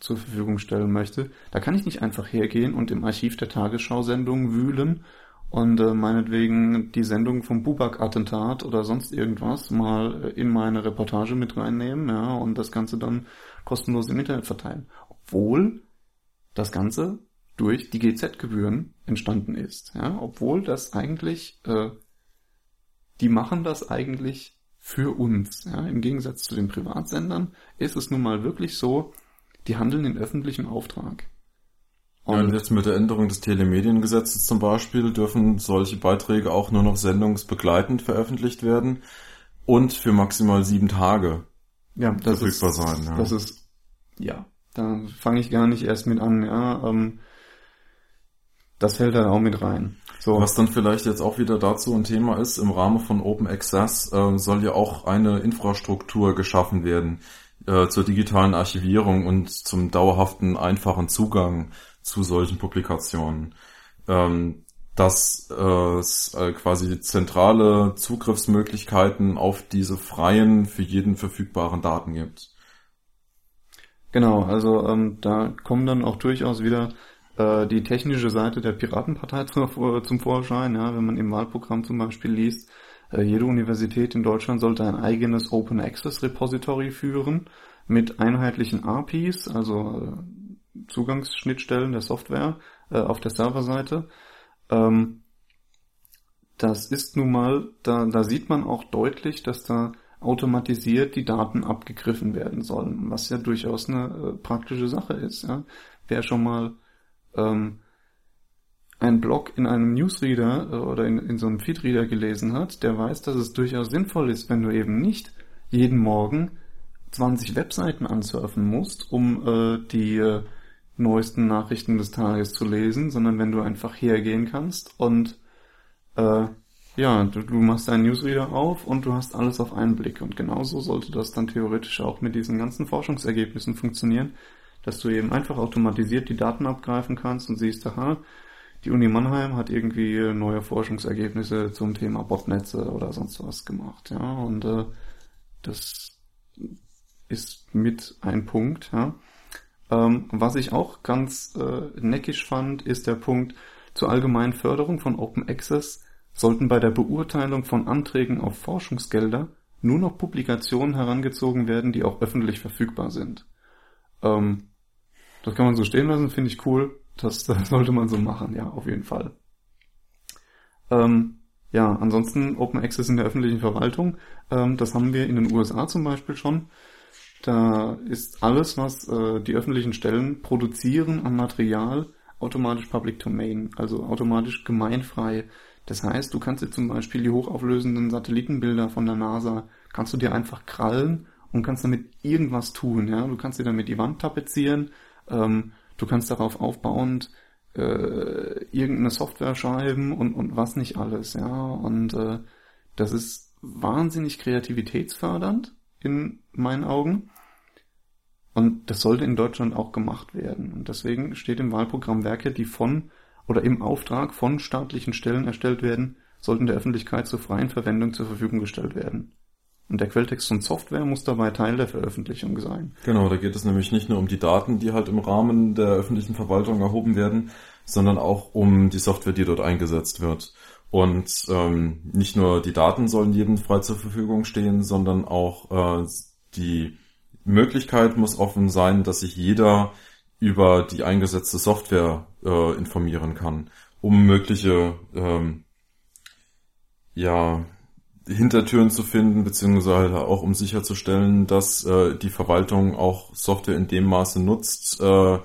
zur Verfügung stellen möchte, da kann ich nicht einfach hergehen und im Archiv der Tagesschau-Sendung wühlen und äh, meinetwegen die Sendung vom Bubak-Attentat oder sonst irgendwas mal in meine Reportage mit reinnehmen, ja, und das Ganze dann kostenlos im Internet verteilen. Obwohl das Ganze durch die GZ-Gebühren entstanden ist. Ja, obwohl das eigentlich, äh, die machen das eigentlich für uns. Ja, Im Gegensatz zu den Privatsendern ist es nun mal wirklich so, die handeln in öffentlichem Auftrag. Und ja, jetzt mit der Änderung des Telemediengesetzes zum Beispiel dürfen solche Beiträge auch nur noch sendungsbegleitend veröffentlicht werden und für maximal sieben Tage ja, das verfügbar ist, sein. Ja. Das ist, ja, da fange ich gar nicht erst mit an, ja. Ähm, das fällt dann auch mit rein. So. Was dann vielleicht jetzt auch wieder dazu ein Thema ist, im Rahmen von Open Access äh, soll ja auch eine Infrastruktur geschaffen werden äh, zur digitalen Archivierung und zum dauerhaften, einfachen Zugang zu solchen Publikationen. Ähm, dass es äh, quasi zentrale Zugriffsmöglichkeiten auf diese freien, für jeden verfügbaren Daten gibt. Genau, also ähm, da kommen dann auch durchaus wieder äh, die technische Seite der Piratenpartei zum, zum Vorschein, ja, wenn man im Wahlprogramm zum Beispiel liest, äh, jede Universität in Deutschland sollte ein eigenes Open Access Repository führen mit einheitlichen APIs, also äh, Zugangsschnittstellen der Software äh, auf der Serverseite. Ähm, das ist nun mal, da, da sieht man auch deutlich, dass da automatisiert die Daten abgegriffen werden sollen, was ja durchaus eine äh, praktische Sache ist. Ja? Wer schon mal ähm, einen Blog in einem Newsreader äh, oder in, in so einem Feedreader gelesen hat, der weiß, dass es durchaus sinnvoll ist, wenn du eben nicht jeden Morgen 20 Webseiten ansurfen musst, um äh, die äh, neuesten Nachrichten des Tages zu lesen, sondern wenn du einfach hergehen kannst und äh, ja, du, du machst deinen Newsreader auf und du hast alles auf einen Blick. Und genauso sollte das dann theoretisch auch mit diesen ganzen Forschungsergebnissen funktionieren, dass du eben einfach automatisiert die Daten abgreifen kannst und siehst, aha, die Uni Mannheim hat irgendwie neue Forschungsergebnisse zum Thema Botnetze oder sonst was gemacht, ja, und äh, das ist mit ein Punkt, ja. Ähm, was ich auch ganz äh, neckisch fand, ist der Punkt zur allgemeinen Förderung von Open Access sollten bei der Beurteilung von Anträgen auf Forschungsgelder nur noch Publikationen herangezogen werden, die auch öffentlich verfügbar sind. Ähm, das kann man so stehen lassen, finde ich cool. Das, das, sollte man so machen, ja, auf jeden Fall. Ähm, ja, ansonsten Open Access in der öffentlichen Verwaltung, ähm, das haben wir in den USA zum Beispiel schon. Da ist alles, was äh, die öffentlichen Stellen produzieren an Material, automatisch Public Domain, also automatisch gemeinfrei. Das heißt, du kannst dir zum Beispiel die hochauflösenden Satellitenbilder von der NASA, kannst du dir einfach krallen und kannst damit irgendwas tun. Ja, Du kannst dir damit die Wand tapezieren, ähm, du kannst darauf aufbauend äh, irgendeine Software schreiben und, und was nicht alles. Ja, Und äh, das ist wahnsinnig kreativitätsfördernd in meinen Augen. Und das sollte in Deutschland auch gemacht werden. Und deswegen steht im Wahlprogramm Werke, die von oder im Auftrag von staatlichen Stellen erstellt werden, sollten der Öffentlichkeit zur freien Verwendung zur Verfügung gestellt werden. Und der Quelltext von Software muss dabei Teil der Veröffentlichung sein. Genau, da geht es nämlich nicht nur um die Daten, die halt im Rahmen der öffentlichen Verwaltung erhoben werden, sondern auch um die Software, die dort eingesetzt wird. Und ähm, nicht nur die Daten sollen jedem frei zur Verfügung stehen, sondern auch äh, die Möglichkeit muss offen sein, dass sich jeder über die eingesetzte Software äh, informieren kann, um mögliche ähm, ja Hintertüren zu finden, beziehungsweise auch um sicherzustellen, dass äh, die Verwaltung auch Software in dem Maße nutzt, äh,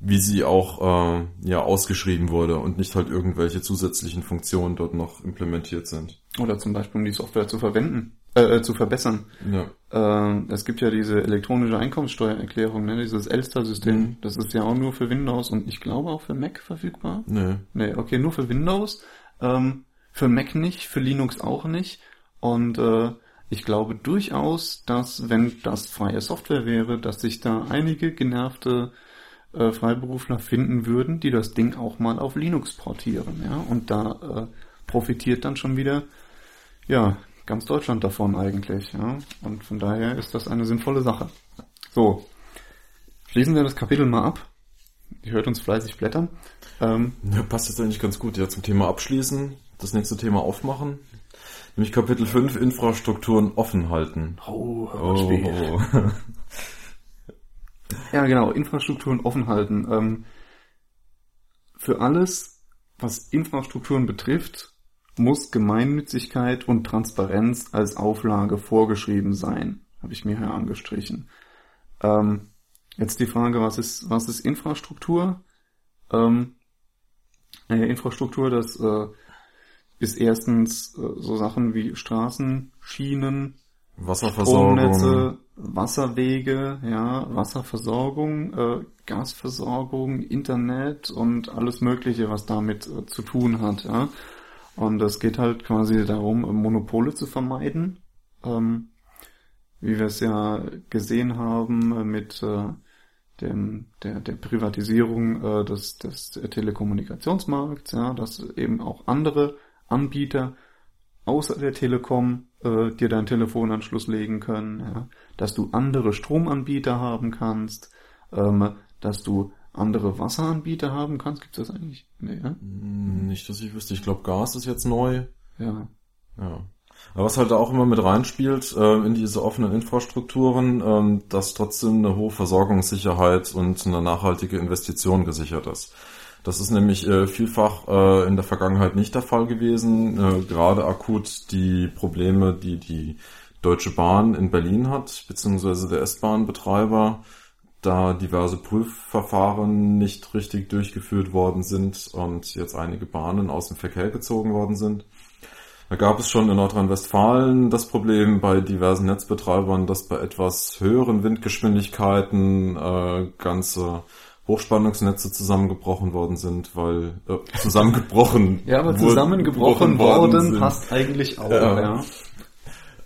wie sie auch äh, ja ausgeschrieben wurde und nicht halt irgendwelche zusätzlichen Funktionen dort noch implementiert sind. Oder zum Beispiel um die Software zu verwenden, äh, äh zu verbessern. Ja. Äh, es gibt ja diese elektronische Einkommenssteuererklärung, ne, dieses Elster-System. Mhm. Das ist ja auch nur für Windows und ich glaube auch für Mac verfügbar. Nee. Nee, okay, nur für Windows. Ähm, für Mac nicht, für Linux auch nicht. Und äh, ich glaube durchaus, dass wenn das freie Software wäre, dass sich da einige genervte äh, Freiberufler finden würden, die das Ding auch mal auf Linux portieren. Ja? Und da äh, profitiert dann schon wieder ja ganz Deutschland davon eigentlich. Ja? Und von daher ist das eine sinnvolle Sache. So, schließen wir das Kapitel mal ab. Ihr hört uns fleißig blättern. Ähm, ja, passt jetzt eigentlich ganz gut. Ja, zum Thema abschließen das nächste Thema aufmachen. Nämlich Kapitel 5, Infrastrukturen offen halten. Oh, oh. ja, genau, Infrastrukturen offen halten. Ähm, für alles, was Infrastrukturen betrifft, muss Gemeinnützigkeit und Transparenz als Auflage vorgeschrieben sein. Habe ich mir hier angestrichen. Ähm, jetzt die Frage, was ist, was ist Infrastruktur? Ähm, naja, Infrastruktur, das äh, ist erstens äh, so Sachen wie Straßen, Schienen, Wasserversorgung, Stromnetze, Wasserwege, ja, Wasserversorgung, äh, Gasversorgung, Internet und alles Mögliche, was damit äh, zu tun hat, ja. Und es geht halt quasi darum, Monopole zu vermeiden, ähm, wie wir es ja gesehen haben mit äh, dem, der, der Privatisierung äh, des, des Telekommunikationsmarkts, ja, dass eben auch andere Anbieter außer der Telekom äh, dir deinen Telefonanschluss legen können, ja? dass du andere Stromanbieter haben kannst, ähm, dass du andere Wasseranbieter haben kannst. Gibt es das eigentlich? Nee, ja? Hm, nicht, dass ich wüsste. Ich glaube, Gas ist jetzt neu. Ja. Ja. Aber was halt auch immer mit reinspielt äh, in diese offenen Infrastrukturen, ähm, dass trotzdem eine hohe Versorgungssicherheit und eine nachhaltige Investition gesichert ist. Das ist nämlich äh, vielfach äh, in der Vergangenheit nicht der Fall gewesen. Äh, gerade akut die Probleme, die die Deutsche Bahn in Berlin hat, beziehungsweise der S-Bahn-Betreiber, da diverse Prüfverfahren nicht richtig durchgeführt worden sind und jetzt einige Bahnen aus dem Verkehr gezogen worden sind. Da gab es schon in Nordrhein-Westfalen das Problem bei diversen Netzbetreibern, dass bei etwas höheren Windgeschwindigkeiten äh, ganze Hochspannungsnetze zusammengebrochen worden sind, weil äh, zusammengebrochen. ja, aber zusammengebrochen worden passt eigentlich auch. Ja. ja.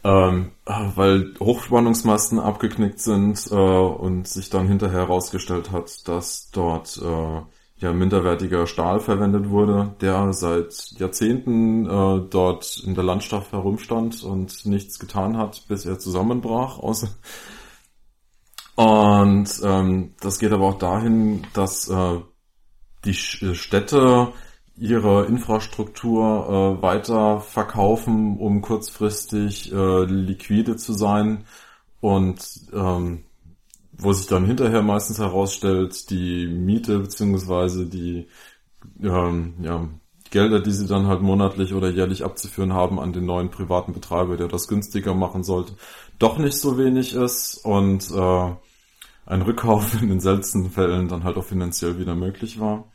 Ähm, weil Hochspannungsmasten abgeknickt sind äh, und sich dann hinterher herausgestellt hat, dass dort äh, ja minderwertiger Stahl verwendet wurde, der seit Jahrzehnten äh, dort in der Landschaft herumstand und nichts getan hat, bis er zusammenbrach, außer und ähm, das geht aber auch dahin, dass äh, die äh, Städte ihre Infrastruktur äh, weiter verkaufen, um kurzfristig äh, liquide zu sein. Und ähm, wo sich dann hinterher meistens herausstellt, die Miete beziehungsweise die ähm, ja, Gelder, die sie dann halt monatlich oder jährlich abzuführen haben an den neuen privaten Betreiber, der das günstiger machen sollte, doch nicht so wenig ist. Und äh, ein Rückkauf in den seltensten Fällen dann halt auch finanziell wieder möglich war.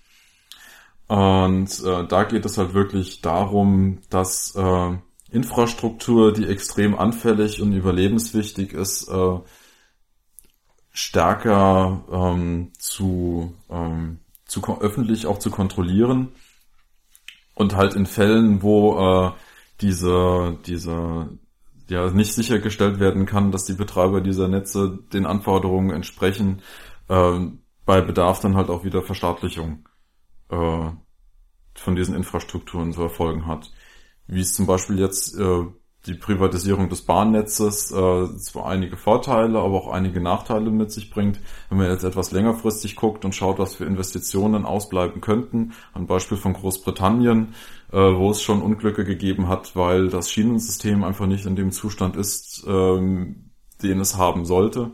Und äh, da geht es halt wirklich darum, dass äh, Infrastruktur, die extrem anfällig und überlebenswichtig ist, äh, stärker ähm, zu, ähm, zu öffentlich auch zu kontrollieren und halt in Fällen, wo äh, diese diese ja nicht sichergestellt werden kann, dass die Betreiber dieser Netze den Anforderungen entsprechen, äh, bei Bedarf dann halt auch wieder Verstaatlichung äh, von diesen Infrastrukturen zu erfolgen hat. Wie es zum Beispiel jetzt äh, die Privatisierung des Bahnnetzes äh, zwar einige Vorteile, aber auch einige Nachteile mit sich bringt. Wenn man jetzt etwas längerfristig guckt und schaut, was für Investitionen ausbleiben könnten, ein Beispiel von Großbritannien, äh, wo es schon Unglücke gegeben hat, weil das Schienensystem einfach nicht in dem Zustand ist, ähm, den es haben sollte,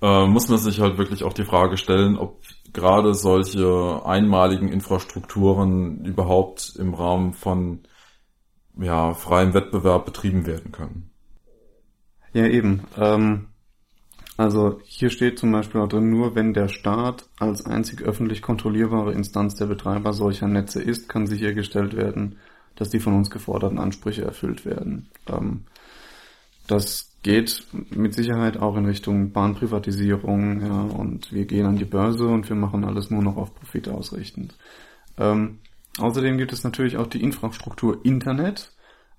äh, muss man sich halt wirklich auch die Frage stellen, ob gerade solche einmaligen Infrastrukturen überhaupt im Rahmen von ja, freiem Wettbewerb betrieben werden können. Ja, eben. Ähm, also hier steht zum Beispiel auch drin, nur wenn der Staat als einzig öffentlich kontrollierbare Instanz der Betreiber solcher Netze ist, kann sichergestellt werden, dass die von uns geforderten Ansprüche erfüllt werden. Ähm, das geht mit Sicherheit auch in Richtung Bahnprivatisierung, ja, und wir gehen an die Börse und wir machen alles nur noch auf Profit ausrichtend. Ähm, Außerdem gibt es natürlich auch die Infrastruktur Internet,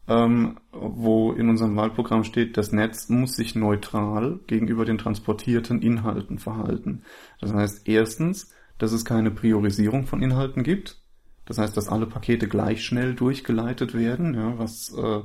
ähm, wo in unserem Wahlprogramm steht, das Netz muss sich neutral gegenüber den transportierten Inhalten verhalten. Das heißt erstens, dass es keine Priorisierung von Inhalten gibt. Das heißt, dass alle Pakete gleich schnell durchgeleitet werden, ja, was äh,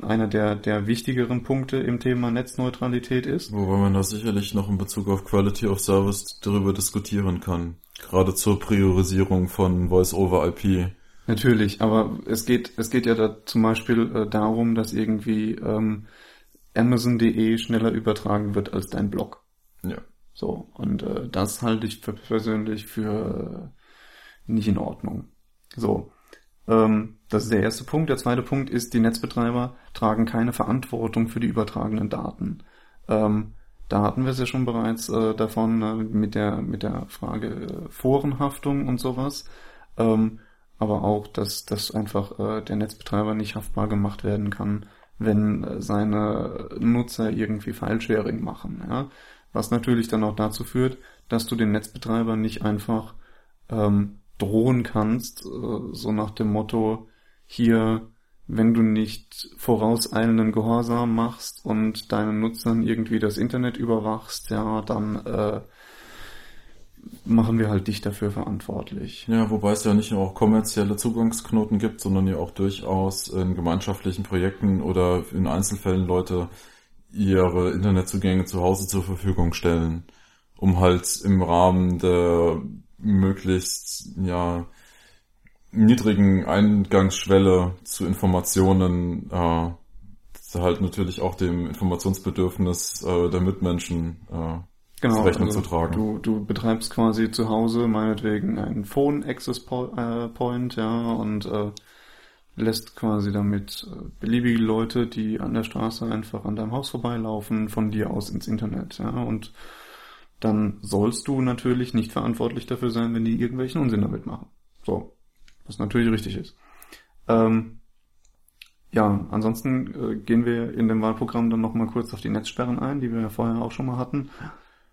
einer der, der wichtigeren Punkte im Thema Netzneutralität ist. Wobei man da sicherlich noch in Bezug auf Quality of Service darüber diskutieren kann. Gerade zur Priorisierung von Voice-over-IP. Natürlich, aber es geht, es geht ja da zum Beispiel äh, darum, dass irgendwie ähm, Amazon.de schneller übertragen wird als dein Blog. Ja. So, und äh, das halte ich für persönlich für äh, nicht in Ordnung. So. Ähm, das ist der erste Punkt. Der zweite Punkt ist, die Netzbetreiber tragen keine Verantwortung für die übertragenen Daten. Ähm, da hatten wir es ja schon bereits äh, davon äh, mit der mit der Frage äh, Forenhaftung und sowas. Ähm, aber auch, dass, dass einfach äh, der Netzbetreiber nicht haftbar gemacht werden kann, wenn äh, seine Nutzer irgendwie File-Sharing machen. Ja? Was natürlich dann auch dazu führt, dass du den Netzbetreiber nicht einfach ähm, drohen kannst, äh, so nach dem Motto, hier, wenn du nicht vorauseilenden Gehorsam machst und deinen Nutzern irgendwie das Internet überwachst, ja, dann äh, machen wir halt dich dafür verantwortlich. Ja, wobei es ja nicht nur auch kommerzielle Zugangsknoten gibt, sondern ja auch durchaus in gemeinschaftlichen Projekten oder in Einzelfällen Leute ihre Internetzugänge zu Hause zur Verfügung stellen, um halt im Rahmen der möglichst ja niedrigen Eingangsschwelle zu Informationen äh, halt natürlich auch dem Informationsbedürfnis äh, der Mitmenschen äh, genau, Rechnung also zu tragen. Du, du betreibst quasi zu Hause meinetwegen einen Phone Access äh, Point, ja, und äh, lässt quasi damit äh, beliebige Leute, die an der Straße einfach an deinem Haus vorbeilaufen, von dir aus ins Internet, ja, und dann sollst du natürlich nicht verantwortlich dafür sein, wenn die irgendwelchen Unsinn damit machen. So. Was natürlich richtig ist. Ähm, ja, ansonsten äh, gehen wir in dem Wahlprogramm dann nochmal kurz auf die Netzsperren ein, die wir ja vorher auch schon mal hatten,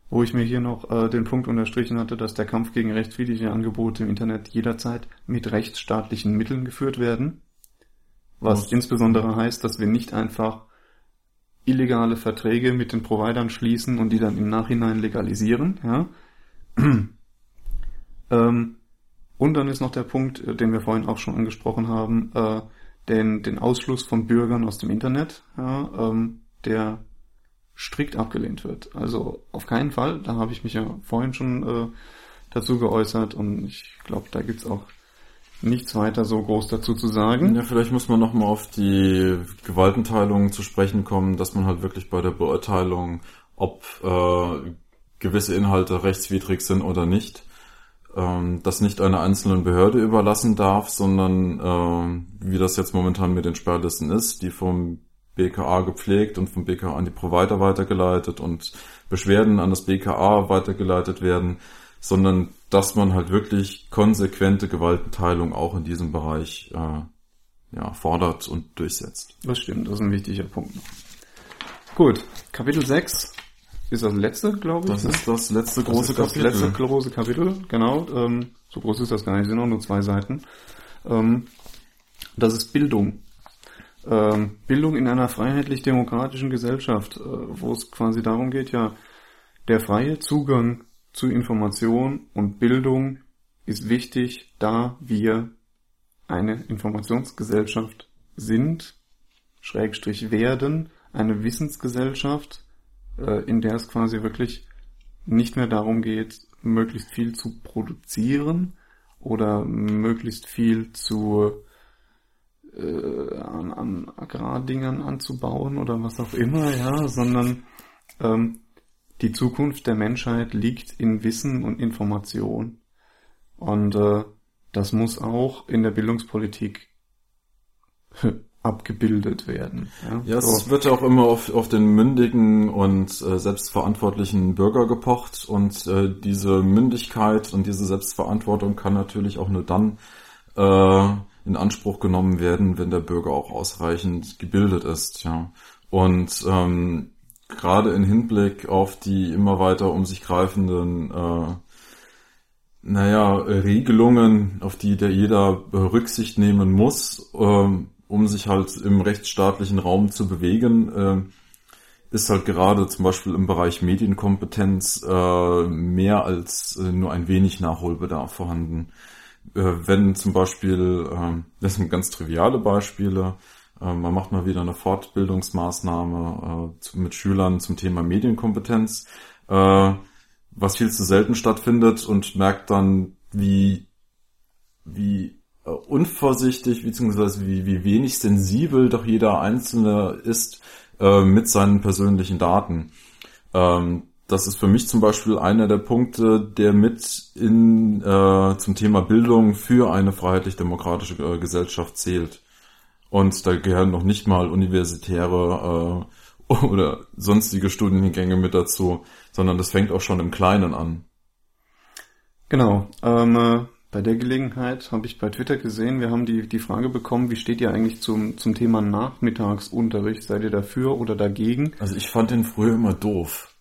wo ich mir hier noch äh, den Punkt unterstrichen hatte, dass der Kampf gegen rechtswidrige Angebote im Internet jederzeit mit rechtsstaatlichen Mitteln geführt werden. Was, was insbesondere heißt, dass wir nicht einfach illegale Verträge mit den Providern schließen und die dann im Nachhinein legalisieren. Ja? ähm, und dann ist noch der Punkt, äh, den wir vorhin auch schon angesprochen haben, äh, den, den Ausschluss von Bürgern aus dem Internet, ja, ähm, der strikt abgelehnt wird. Also auf keinen Fall, da habe ich mich ja vorhin schon äh, dazu geäußert und ich glaube, da gibt's auch nichts weiter so groß dazu zu sagen. Ja, vielleicht muss man nochmal auf die Gewaltenteilung zu sprechen kommen, dass man halt wirklich bei der Beurteilung, ob äh, gewisse Inhalte rechtswidrig sind oder nicht, ähm, das nicht einer einzelnen Behörde überlassen darf, sondern äh, wie das jetzt momentan mit den Sperrlisten ist, die vom BKA gepflegt und vom BKA an die Provider weitergeleitet und Beschwerden an das BKA weitergeleitet werden, sondern dass man halt wirklich konsequente Gewaltenteilung auch in diesem Bereich äh, ja, fordert und durchsetzt. Das stimmt, das ist ein wichtiger Punkt. Gut, Kapitel 6 ist das letzte, glaube ich. Das ne? ist das letzte große das Kapitel. Das letzte große Kapitel, genau. Ähm, so groß ist das gar nicht, sind auch nur zwei Seiten. Ähm, das ist Bildung. Ähm, Bildung in einer freiheitlich-demokratischen Gesellschaft, äh, wo es quasi darum geht, ja, der freie Zugang zu Information und Bildung ist wichtig, da wir eine Informationsgesellschaft sind, Schrägstrich werden, eine Wissensgesellschaft, in der es quasi wirklich nicht mehr darum geht, möglichst viel zu produzieren oder möglichst viel zu äh, an, an Agrardingern anzubauen oder was auch immer, ja, sondern ähm, die Zukunft der Menschheit liegt in Wissen und Information. Und äh, das muss auch in der Bildungspolitik abgebildet werden. Ja, ja so. es wird ja auch immer auf, auf den mündigen und äh, selbstverantwortlichen Bürger gepocht und äh, diese Mündigkeit und diese Selbstverantwortung kann natürlich auch nur dann äh, in Anspruch genommen werden, wenn der Bürger auch ausreichend gebildet ist. Ja. Und ähm, gerade in Hinblick auf die immer weiter um sich greifenden äh, naja, Regelungen, auf die der jeder Rücksicht nehmen muss, ähm, um sich halt im rechtsstaatlichen Raum zu bewegen, äh, ist halt gerade zum Beispiel im Bereich Medienkompetenz äh, mehr als äh, nur ein wenig Nachholbedarf vorhanden. Äh, wenn zum Beispiel, äh, das sind ganz triviale Beispiele, äh, man macht mal wieder eine Fortbildungsmaßnahme äh, zu, mit Schülern zum Thema Medienkompetenz, was viel zu selten stattfindet und merkt dann, wie, wie unvorsichtig beziehungsweise wie, wie wenig sensibel doch jeder Einzelne ist äh, mit seinen persönlichen Daten. Ähm, das ist für mich zum Beispiel einer der Punkte, der mit in äh, zum Thema Bildung für eine freiheitlich-demokratische äh, Gesellschaft zählt. Und da gehören noch nicht mal universitäre äh, oder sonstige Studiengänge mit dazu, sondern das fängt auch schon im Kleinen an. Genau. Ähm, äh, bei der Gelegenheit habe ich bei Twitter gesehen, wir haben die, die Frage bekommen, wie steht ihr eigentlich zum, zum Thema Nachmittagsunterricht? Seid ihr dafür oder dagegen? Also ich fand den früher immer doof.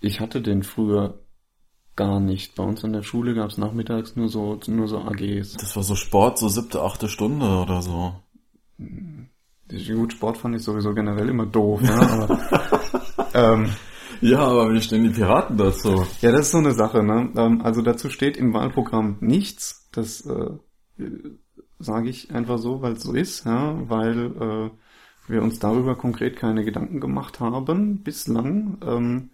Ich hatte den früher gar nicht. Bei uns an der Schule gab es nachmittags nur so, nur so AGs. Das war so Sport, so siebte, achte Stunde oder so. Gut, Sport fand ich sowieso generell immer doof, ne? aber, ähm, ja, aber wie stehen die Piraten dazu? Ja, das ist so eine Sache. Ne? Ähm, also dazu steht im Wahlprogramm nichts. Das äh, sage ich einfach so, weil es so ist, ja? weil äh, wir uns darüber konkret keine Gedanken gemacht haben bislang, ähm,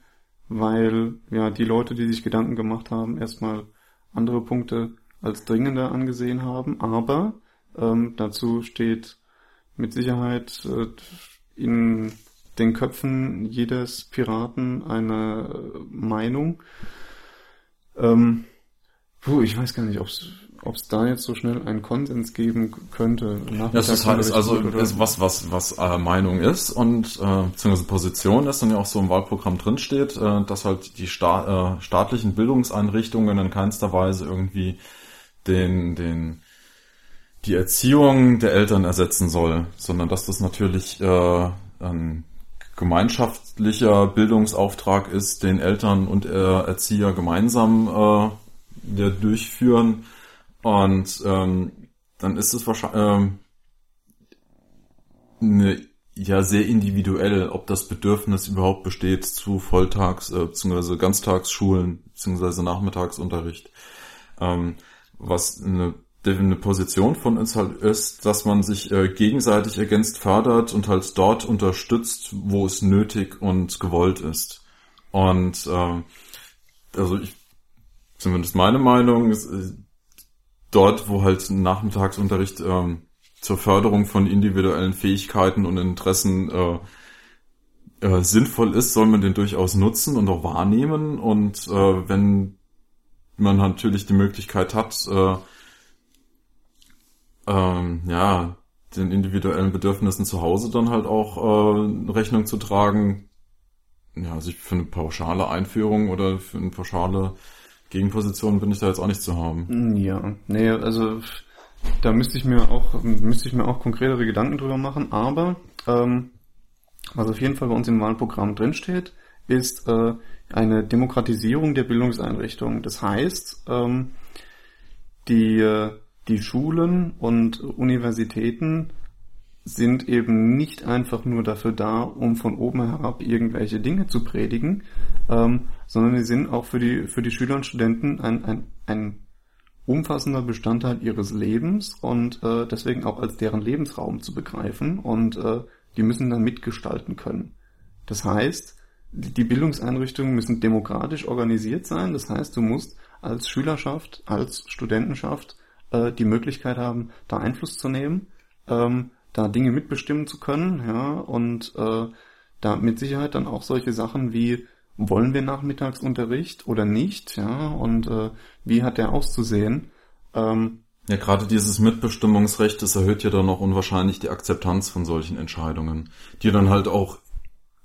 weil ja die Leute, die sich Gedanken gemacht haben, erstmal andere Punkte als dringender angesehen haben. Aber ähm, dazu steht mit Sicherheit äh, in den Köpfen jedes Piraten eine Meinung. Ähm, puh, ich weiß gar nicht, ob es da jetzt so schnell einen Konsens geben könnte. Das ist halt also ist was was was äh, Meinung ist und äh, beziehungsweise Position ist dann ja auch so im Wahlprogramm drin steht, äh, dass halt die Sta äh, staatlichen Bildungseinrichtungen in keinster Weise irgendwie den den die Erziehung der Eltern ersetzen soll, sondern dass das natürlich äh, ein gemeinschaftlicher Bildungsauftrag ist, den Eltern und Erzieher gemeinsam äh, durchführen. Und ähm, dann ist es wahrscheinlich äh, eine, ja sehr individuell, ob das Bedürfnis überhaupt besteht zu Volltags- äh, bzw. Ganztagsschulen bzw. Nachmittagsunterricht. Ähm, was eine eine Position von uns halt ist, dass man sich äh, gegenseitig ergänzt fördert und halt dort unterstützt, wo es nötig und gewollt ist. Und äh, also ich, zumindest meine Meinung ist, äh, dort, wo halt Nachmittagsunterricht äh, zur Förderung von individuellen Fähigkeiten und Interessen äh, äh, sinnvoll ist, soll man den durchaus nutzen und auch wahrnehmen. Und äh, wenn man natürlich die Möglichkeit hat, äh, ähm, ja, den individuellen Bedürfnissen zu Hause dann halt auch äh, Rechnung zu tragen. Ja, also ich für eine pauschale Einführung oder für eine pauschale Gegenposition bin ich da jetzt auch nicht zu haben. Hm, ja, nee, also da müsste ich mir auch müsste ich mir auch konkretere Gedanken drüber machen, aber ähm, was auf jeden Fall bei uns im Wahlprogramm drinsteht, ist äh, eine Demokratisierung der Bildungseinrichtungen. Das heißt, ähm, die äh, die Schulen und Universitäten sind eben nicht einfach nur dafür da, um von oben herab irgendwelche Dinge zu predigen, ähm, sondern die sind auch für die, für die Schüler und Studenten ein, ein, ein umfassender Bestandteil ihres Lebens und äh, deswegen auch als deren Lebensraum zu begreifen und äh, die müssen dann mitgestalten können. Das heißt, die Bildungseinrichtungen müssen demokratisch organisiert sein. Das heißt, du musst als Schülerschaft, als Studentenschaft äh, die Möglichkeit haben, da Einfluss zu nehmen, ähm, da Dinge mitbestimmen zu können, ja, und äh, da mit Sicherheit dann auch solche Sachen wie wollen wir Nachmittagsunterricht oder nicht, ja, und äh, wie hat der auszusehen? Ähm, ja, gerade dieses Mitbestimmungsrecht, das erhöht ja dann auch unwahrscheinlich die Akzeptanz von solchen Entscheidungen, die dann halt auch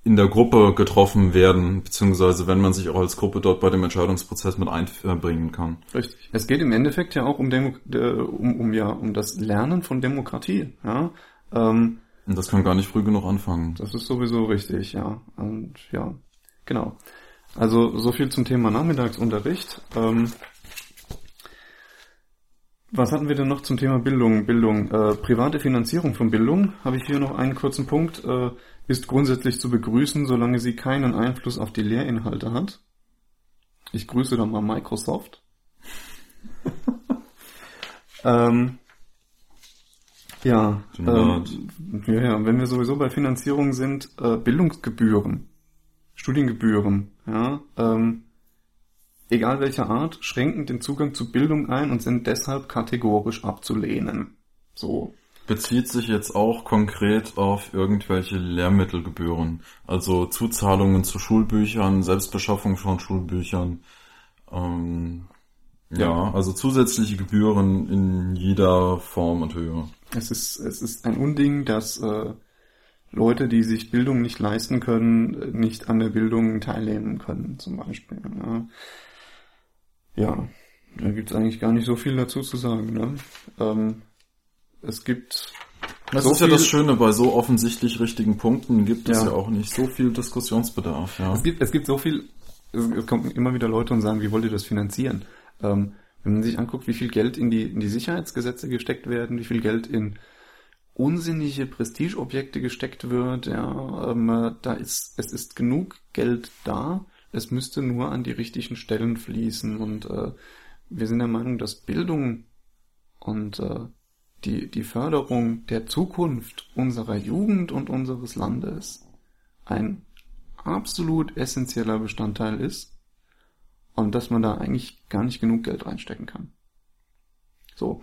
in der Gruppe getroffen werden, beziehungsweise wenn man sich auch als Gruppe dort bei dem Entscheidungsprozess mit einbringen kann. Richtig. Es geht im Endeffekt ja auch um, Demo um, um, ja, um das Lernen von Demokratie. Ja? Ähm, Und das kann gar nicht früh genug anfangen. Das ist sowieso richtig, ja. Und ja, genau. Also so viel zum Thema Nachmittagsunterricht. Ähm, was hatten wir denn noch zum Thema Bildung? Bildung, äh, private Finanzierung von Bildung. Habe ich hier noch einen kurzen Punkt. Äh, ist grundsätzlich zu begrüßen, solange sie keinen Einfluss auf die Lehrinhalte hat. Ich grüße dann mal Microsoft. ähm, ja, ähm, ja, ja, wenn wir sowieso bei Finanzierung sind, äh, Bildungsgebühren, Studiengebühren, ja, ähm, egal welcher Art, schränken den Zugang zu Bildung ein und sind deshalb kategorisch abzulehnen. So. Bezieht sich jetzt auch konkret auf irgendwelche Lehrmittelgebühren, also Zuzahlungen zu Schulbüchern, Selbstbeschaffung von Schulbüchern, ähm, ja. also zusätzliche Gebühren in jeder Form und Höhe. Es ist, es ist ein Unding, dass äh, Leute, die sich Bildung nicht leisten können, nicht an der Bildung teilnehmen können, zum Beispiel. Ja. Ja, da gibt's eigentlich gar nicht so viel dazu zu sagen. Ne? Ähm, es gibt. Das so ist ja das Schöne, bei so offensichtlich richtigen Punkten gibt es ja, ja auch nicht so viel Diskussionsbedarf. Ja. Es, gibt, es gibt so viel, es kommen immer wieder Leute und sagen, wie wollt ihr das finanzieren? Ähm, wenn man sich anguckt, wie viel Geld in die, in die Sicherheitsgesetze gesteckt werden, wie viel Geld in unsinnige Prestigeobjekte gesteckt wird, ja, ähm, da ist, es ist genug Geld da, es müsste nur an die richtigen Stellen fließen und äh, wir sind der Meinung, dass Bildung und äh, die, die Förderung der Zukunft unserer Jugend und unseres Landes ein absolut essentieller Bestandteil ist und dass man da eigentlich gar nicht genug Geld reinstecken kann. So.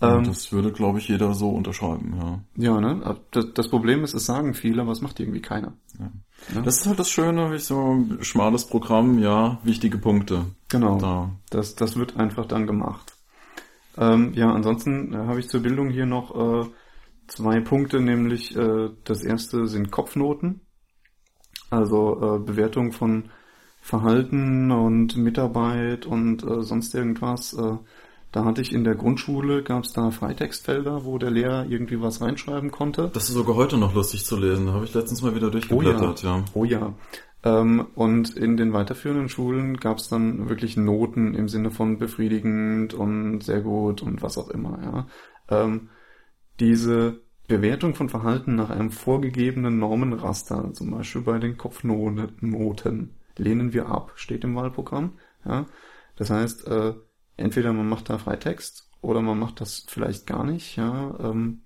Ähm, das würde, glaube ich, jeder so unterschreiben, ja. Ja, ne? Das, das, Problem ist, es sagen viele, aber es macht irgendwie keiner. Ja. ja. Das ist halt das Schöne, wie so ein schmales Programm, ja, wichtige Punkte. Genau. Da. Das, das wird einfach dann gemacht. Ähm, ja, ansonsten äh, habe ich zur Bildung hier noch äh, zwei Punkte, nämlich äh, das erste sind Kopfnoten, also äh, Bewertung von Verhalten und Mitarbeit und äh, sonst irgendwas. Äh, da hatte ich in der Grundschule, gab es da Freitextfelder, wo der Lehrer irgendwie was reinschreiben konnte. Das ist sogar heute noch lustig zu lesen. Da habe ich letztens mal wieder durchgeblättert, oh ja. ja. Oh ja. Ähm, und in den weiterführenden Schulen gab es dann wirklich Noten im Sinne von befriedigend und sehr gut und was auch immer. Ja. Ähm, diese Bewertung von Verhalten nach einem vorgegebenen Normenraster, zum Beispiel bei den Kopfnoten, lehnen wir ab, steht im Wahlprogramm. Ja. Das heißt, äh, entweder man macht da Freitext oder man macht das vielleicht gar nicht, ja. Ähm,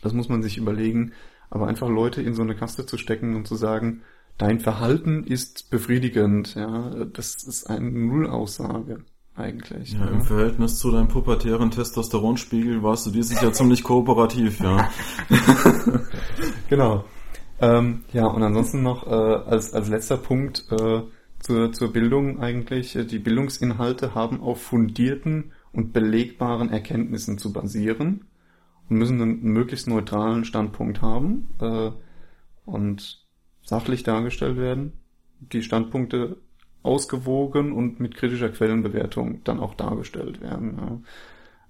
das muss man sich überlegen. Aber einfach Leute in so eine Kaste zu stecken und zu sagen, dein Verhalten ist befriedigend, ja, das ist eine Nullaussage eigentlich. Ja, ja, im Verhältnis zu deinem pubertären Testosteronspiegel warst du dieses Jahr ziemlich kooperativ, ja. genau. Ähm, ja, und ansonsten noch äh, als, als letzter Punkt, äh, zur, zur Bildung eigentlich. Die Bildungsinhalte haben auf fundierten und belegbaren Erkenntnissen zu basieren und müssen einen möglichst neutralen Standpunkt haben äh, und sachlich dargestellt werden. Die Standpunkte ausgewogen und mit kritischer Quellenbewertung dann auch dargestellt werden.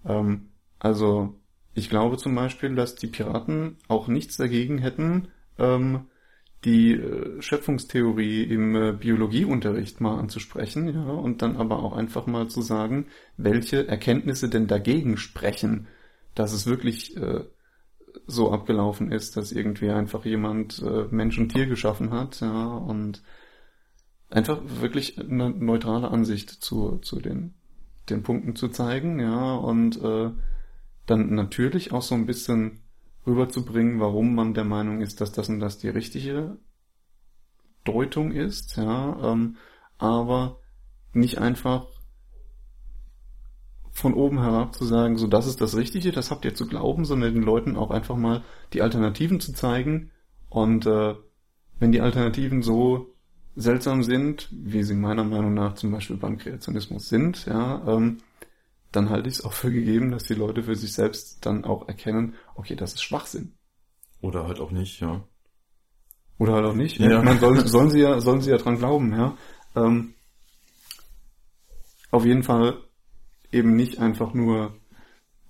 Ja. Ähm, also ich glaube zum Beispiel, dass die Piraten auch nichts dagegen hätten, ähm, die äh, Schöpfungstheorie im äh, Biologieunterricht mal anzusprechen, ja, und dann aber auch einfach mal zu sagen, welche Erkenntnisse denn dagegen sprechen, dass es wirklich äh, so abgelaufen ist, dass irgendwie einfach jemand äh, Mensch und Tier geschaffen hat, ja, und einfach wirklich eine neutrale Ansicht zu, zu den den Punkten zu zeigen, ja, und äh, dann natürlich auch so ein bisschen rüberzubringen, warum man der Meinung ist, dass das und das die richtige Deutung ist, ja, ähm, aber nicht einfach von oben herab zu sagen, so das ist das Richtige, das habt ihr zu glauben, sondern den Leuten auch einfach mal die Alternativen zu zeigen und äh, wenn die Alternativen so seltsam sind, wie sie meiner Meinung nach zum Beispiel beim Kreationismus sind, ja, ähm, dann halte ich es auch für gegeben, dass die Leute für sich selbst dann auch erkennen, okay, das ist Schwachsinn. Oder halt auch nicht, ja. Oder halt auch nicht. Ja. ja. Man soll, sollen sie ja, sollen sie ja dran glauben, ja. Ähm, auf jeden Fall eben nicht einfach nur,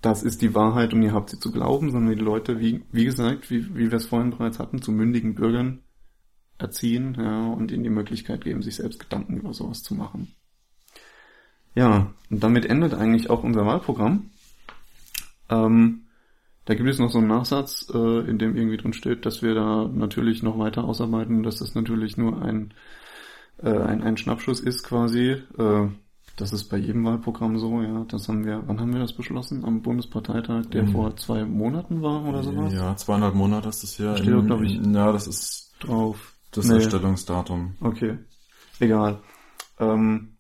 das ist die Wahrheit und ihr habt sie zu glauben, sondern die Leute, wie, wie gesagt, wie, wie wir es vorhin bereits hatten, zu mündigen Bürgern erziehen ja, und ihnen die Möglichkeit geben, sich selbst Gedanken über sowas zu machen. Ja, und damit endet eigentlich auch unser Wahlprogramm. Ähm, da gibt es noch so einen Nachsatz, äh, in dem irgendwie drin steht, dass wir da natürlich noch weiter ausarbeiten, dass das natürlich nur ein, äh, ein, ein Schnappschuss ist quasi. Äh, das ist bei jedem Wahlprogramm so, ja. Das haben wir, wann haben wir das beschlossen? Am Bundesparteitag, der mhm. vor zwei Monaten war oder sowas? Ja, zweieinhalb Monate ist das hier. Steht glaube ich. Ja, das ist drauf. Das nee. Erstellungsdatum. Okay. Egal. Ähm,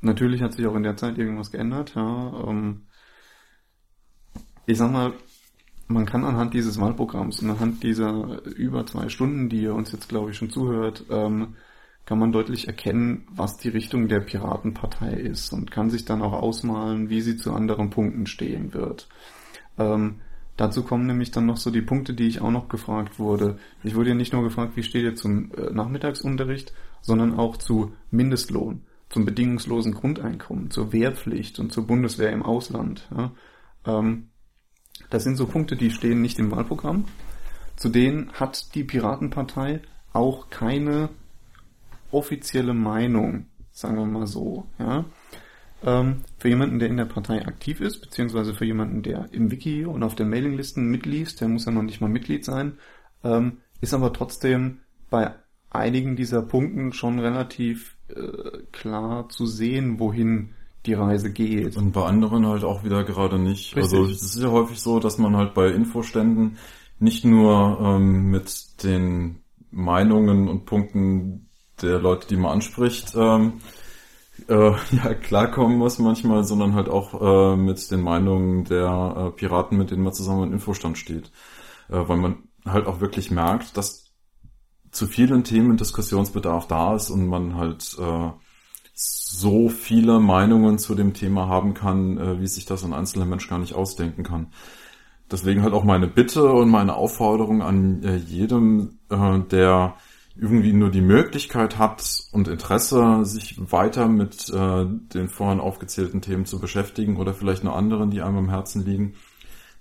natürlich hat sich auch in der Zeit irgendwas geändert, ja. Ähm, ich sag mal, man kann anhand dieses Wahlprogramms und anhand dieser über zwei Stunden, die ihr uns jetzt, glaube ich, schon zuhört, ähm, kann man deutlich erkennen, was die Richtung der Piratenpartei ist und kann sich dann auch ausmalen, wie sie zu anderen Punkten stehen wird. Ähm, dazu kommen nämlich dann noch so die Punkte, die ich auch noch gefragt wurde. Ich wurde ja nicht nur gefragt, wie steht ihr zum äh, Nachmittagsunterricht, sondern auch zu Mindestlohn, zum bedingungslosen Grundeinkommen, zur Wehrpflicht und zur Bundeswehr im Ausland. Ja. Ähm, das sind so Punkte, die stehen nicht im Wahlprogramm. Zu denen hat die Piratenpartei auch keine offizielle Meinung, sagen wir mal so. Ja. Ähm, für jemanden, der in der Partei aktiv ist, beziehungsweise für jemanden, der im Wiki und auf den Mailinglisten mitliest, der muss ja noch nicht mal Mitglied sein, ähm, ist aber trotzdem bei einigen dieser Punkten schon relativ äh, klar zu sehen, wohin die Reise geht. Und bei anderen halt auch wieder gerade nicht. Richtig. Also es ist ja häufig so, dass man halt bei Infoständen nicht nur ähm, mit den Meinungen und Punkten der Leute, die man anspricht, ähm, äh, ja, klarkommen muss manchmal, sondern halt auch äh, mit den Meinungen der äh, Piraten, mit denen man zusammen im Infostand steht. Äh, weil man halt auch wirklich merkt, dass zu vielen Themen Diskussionsbedarf da ist und man halt äh, so viele Meinungen zu dem Thema haben kann, äh, wie sich das ein einzelner Mensch gar nicht ausdenken kann. Deswegen halt auch meine Bitte und meine Aufforderung an äh, jedem, äh, der irgendwie nur die Möglichkeit hat und Interesse, sich weiter mit äh, den vorhin aufgezählten Themen zu beschäftigen oder vielleicht noch anderen, die einem am Herzen liegen,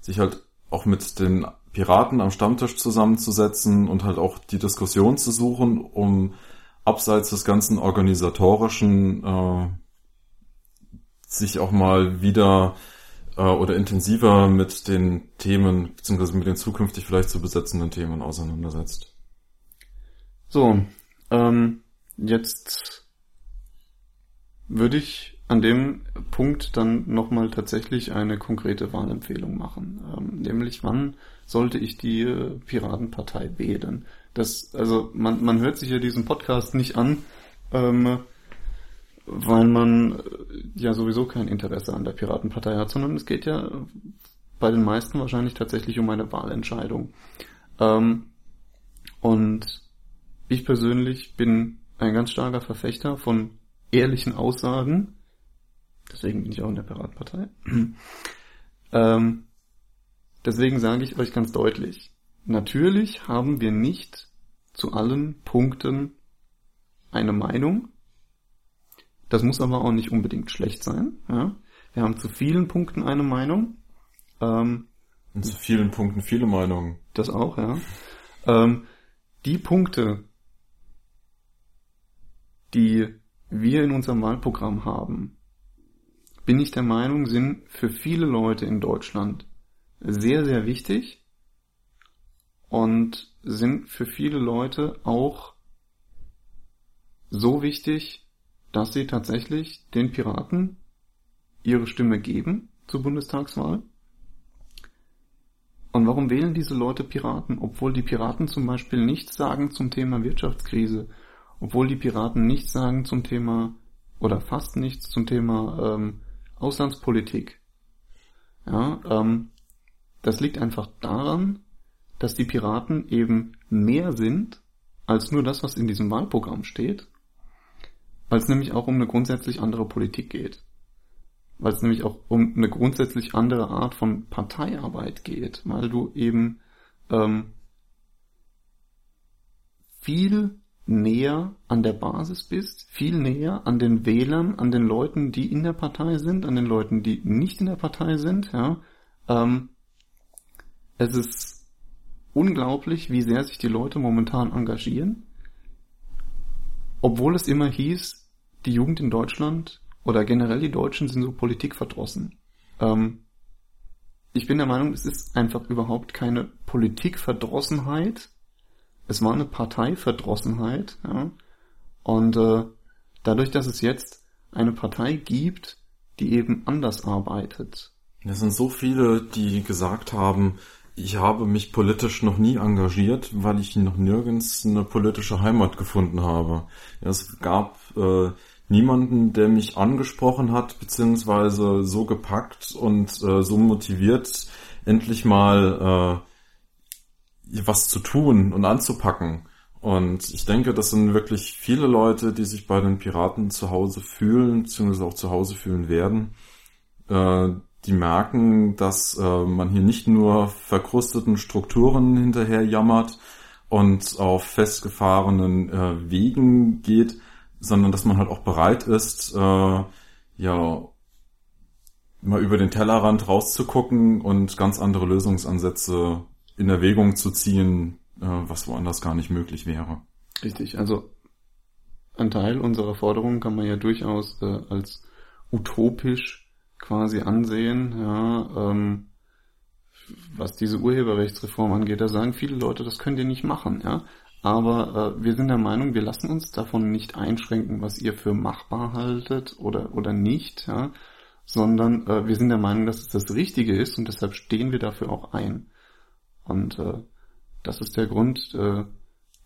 sich halt auch mit den Piraten am Stammtisch zusammenzusetzen und halt auch die Diskussion zu suchen, um abseits des ganzen organisatorischen äh, sich auch mal wieder äh, oder intensiver mit den Themen beziehungsweise mit den zukünftig vielleicht zu besetzenden Themen auseinandersetzt. So, ähm, jetzt würde ich an dem Punkt dann nochmal tatsächlich eine konkrete Wahlempfehlung machen. Ähm, nämlich, wann sollte ich die äh, Piratenpartei wählen? Das, also man, man hört sich ja diesen Podcast nicht an, ähm, weil man äh, ja sowieso kein Interesse an der Piratenpartei hat, sondern es geht ja bei den meisten wahrscheinlich tatsächlich um eine Wahlentscheidung. Ähm, und ich persönlich bin ein ganz starker Verfechter von ehrlichen Aussagen. Deswegen bin ich auch in der Piratpartei. ähm, deswegen sage ich euch ganz deutlich, natürlich haben wir nicht zu allen Punkten eine Meinung. Das muss aber auch nicht unbedingt schlecht sein. Ja? Wir haben zu vielen Punkten eine Meinung. Ähm, Und zu vielen Punkten viele Meinungen. Das auch, ja. Ähm, die Punkte, die wir in unserem Wahlprogramm haben, bin ich der Meinung, sind für viele Leute in Deutschland sehr, sehr wichtig und sind für viele Leute auch so wichtig, dass sie tatsächlich den Piraten ihre Stimme geben zur Bundestagswahl. Und warum wählen diese Leute Piraten, obwohl die Piraten zum Beispiel nichts sagen zum Thema Wirtschaftskrise, obwohl die Piraten nichts sagen zum Thema oder fast nichts zum Thema ähm, Auslandspolitik. Ja, ähm, das liegt einfach daran, dass die Piraten eben mehr sind als nur das, was in diesem Wahlprogramm steht, weil es nämlich auch um eine grundsätzlich andere Politik geht. Weil es nämlich auch um eine grundsätzlich andere Art von Parteiarbeit geht, weil du eben ähm, viel näher an der Basis bist, viel näher an den Wählern, an den Leuten, die in der Partei sind, an den Leuten, die nicht in der Partei sind. Ja. Ähm, es ist unglaublich, wie sehr sich die Leute momentan engagieren, obwohl es immer hieß, die Jugend in Deutschland oder generell die Deutschen sind so politikverdrossen. Ähm, ich bin der Meinung, es ist einfach überhaupt keine Politikverdrossenheit, es war eine Parteiverdrossenheit, ja. Und äh, dadurch, dass es jetzt eine Partei gibt, die eben anders arbeitet. Es sind so viele, die gesagt haben, ich habe mich politisch noch nie engagiert, weil ich noch nirgends eine politische Heimat gefunden habe. Es gab äh, niemanden, der mich angesprochen hat, beziehungsweise so gepackt und äh, so motiviert, endlich mal äh, was zu tun und anzupacken. Und ich denke, das sind wirklich viele Leute, die sich bei den Piraten zu Hause fühlen, beziehungsweise auch zu Hause fühlen werden. Äh, die merken, dass äh, man hier nicht nur verkrusteten Strukturen hinterher jammert und auf festgefahrenen äh, Wegen geht, sondern dass man halt auch bereit ist, äh, ja, mal über den Tellerrand rauszugucken und ganz andere Lösungsansätze in Erwägung zu ziehen, äh, was woanders gar nicht möglich wäre. Richtig, also ein Teil unserer Forderungen kann man ja durchaus äh, als utopisch quasi ansehen, ja, ähm, was diese Urheberrechtsreform angeht. Da sagen viele Leute, das könnt ihr nicht machen, ja. Aber äh, wir sind der Meinung, wir lassen uns davon nicht einschränken, was ihr für machbar haltet oder, oder nicht, ja, sondern äh, wir sind der Meinung, dass es das Richtige ist und deshalb stehen wir dafür auch ein. Und äh, das ist der Grund, äh,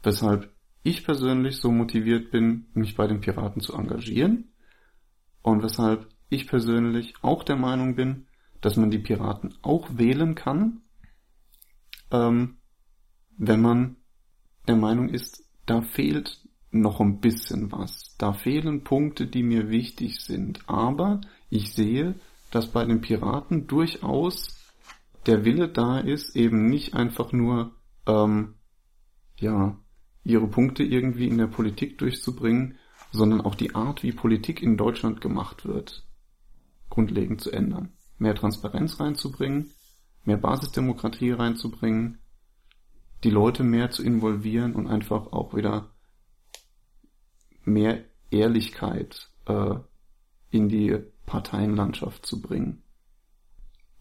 weshalb ich persönlich so motiviert bin, mich bei den Piraten zu engagieren und weshalb ich persönlich auch der Meinung bin, dass man die Piraten auch wählen kann, ähm, wenn man der Meinung ist, da fehlt noch ein bisschen was. Da fehlen Punkte, die mir wichtig sind. Aber ich sehe, dass bei den Piraten durchaus der Wille da ist, eben nicht einfach nur, ähm, ja, ihre Punkte irgendwie in der Politik durchzubringen, sondern auch die Art, wie Politik in Deutschland gemacht wird, grundlegend zu ändern. Mehr Transparenz reinzubringen, mehr Basisdemokratie reinzubringen, die Leute mehr zu involvieren und einfach auch wieder mehr Ehrlichkeit äh, in die Parteienlandschaft zu bringen.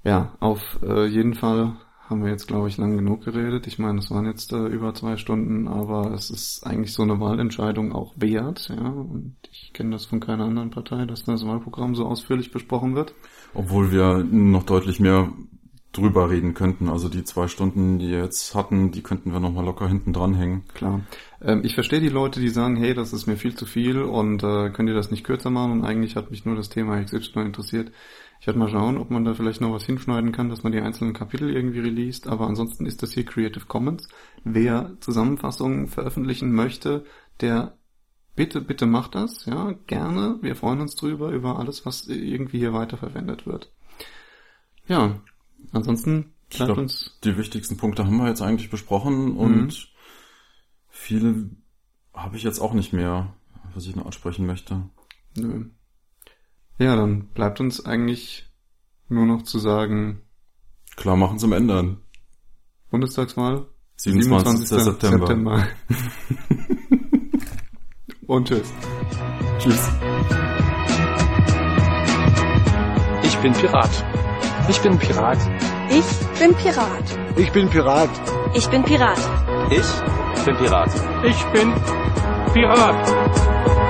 Ja, auf äh, jeden Fall haben wir jetzt, glaube ich, lang genug geredet. Ich meine, es waren jetzt äh, über zwei Stunden, aber es ist eigentlich so eine Wahlentscheidung auch wert, ja. Und ich kenne das von keiner anderen Partei, dass das Wahlprogramm so ausführlich besprochen wird. Obwohl wir noch deutlich mehr drüber reden könnten. Also die zwei Stunden, die wir jetzt hatten, die könnten wir nochmal locker hinten dranhängen. Klar. Ähm, ich verstehe die Leute, die sagen, hey, das ist mir viel zu viel und äh, könnt ihr das nicht kürzer machen und eigentlich hat mich nur das Thema XY interessiert. Ich werde mal schauen, ob man da vielleicht noch was hinschneiden kann, dass man die einzelnen Kapitel irgendwie released, aber ansonsten ist das hier Creative Commons. Wer Zusammenfassungen veröffentlichen möchte, der bitte, bitte macht das, ja, gerne. Wir freuen uns drüber, über alles, was irgendwie hier weiterverwendet wird. Ja, ansonsten bleibt glaub, uns... Die wichtigsten Punkte haben wir jetzt eigentlich besprochen und mhm. viele habe ich jetzt auch nicht mehr, was ich noch ansprechen möchte. Nö. Ja, dann bleibt uns eigentlich nur noch zu sagen. Klar machen zum Ändern. Bundestagswahl? 27. 27. September. September. Und tschüss. Tschüss. Ich bin Pirat. Ich bin Pirat. Ich bin Pirat. Ich bin Pirat. Ich bin Pirat. Ich bin Pirat. Ich bin Pirat.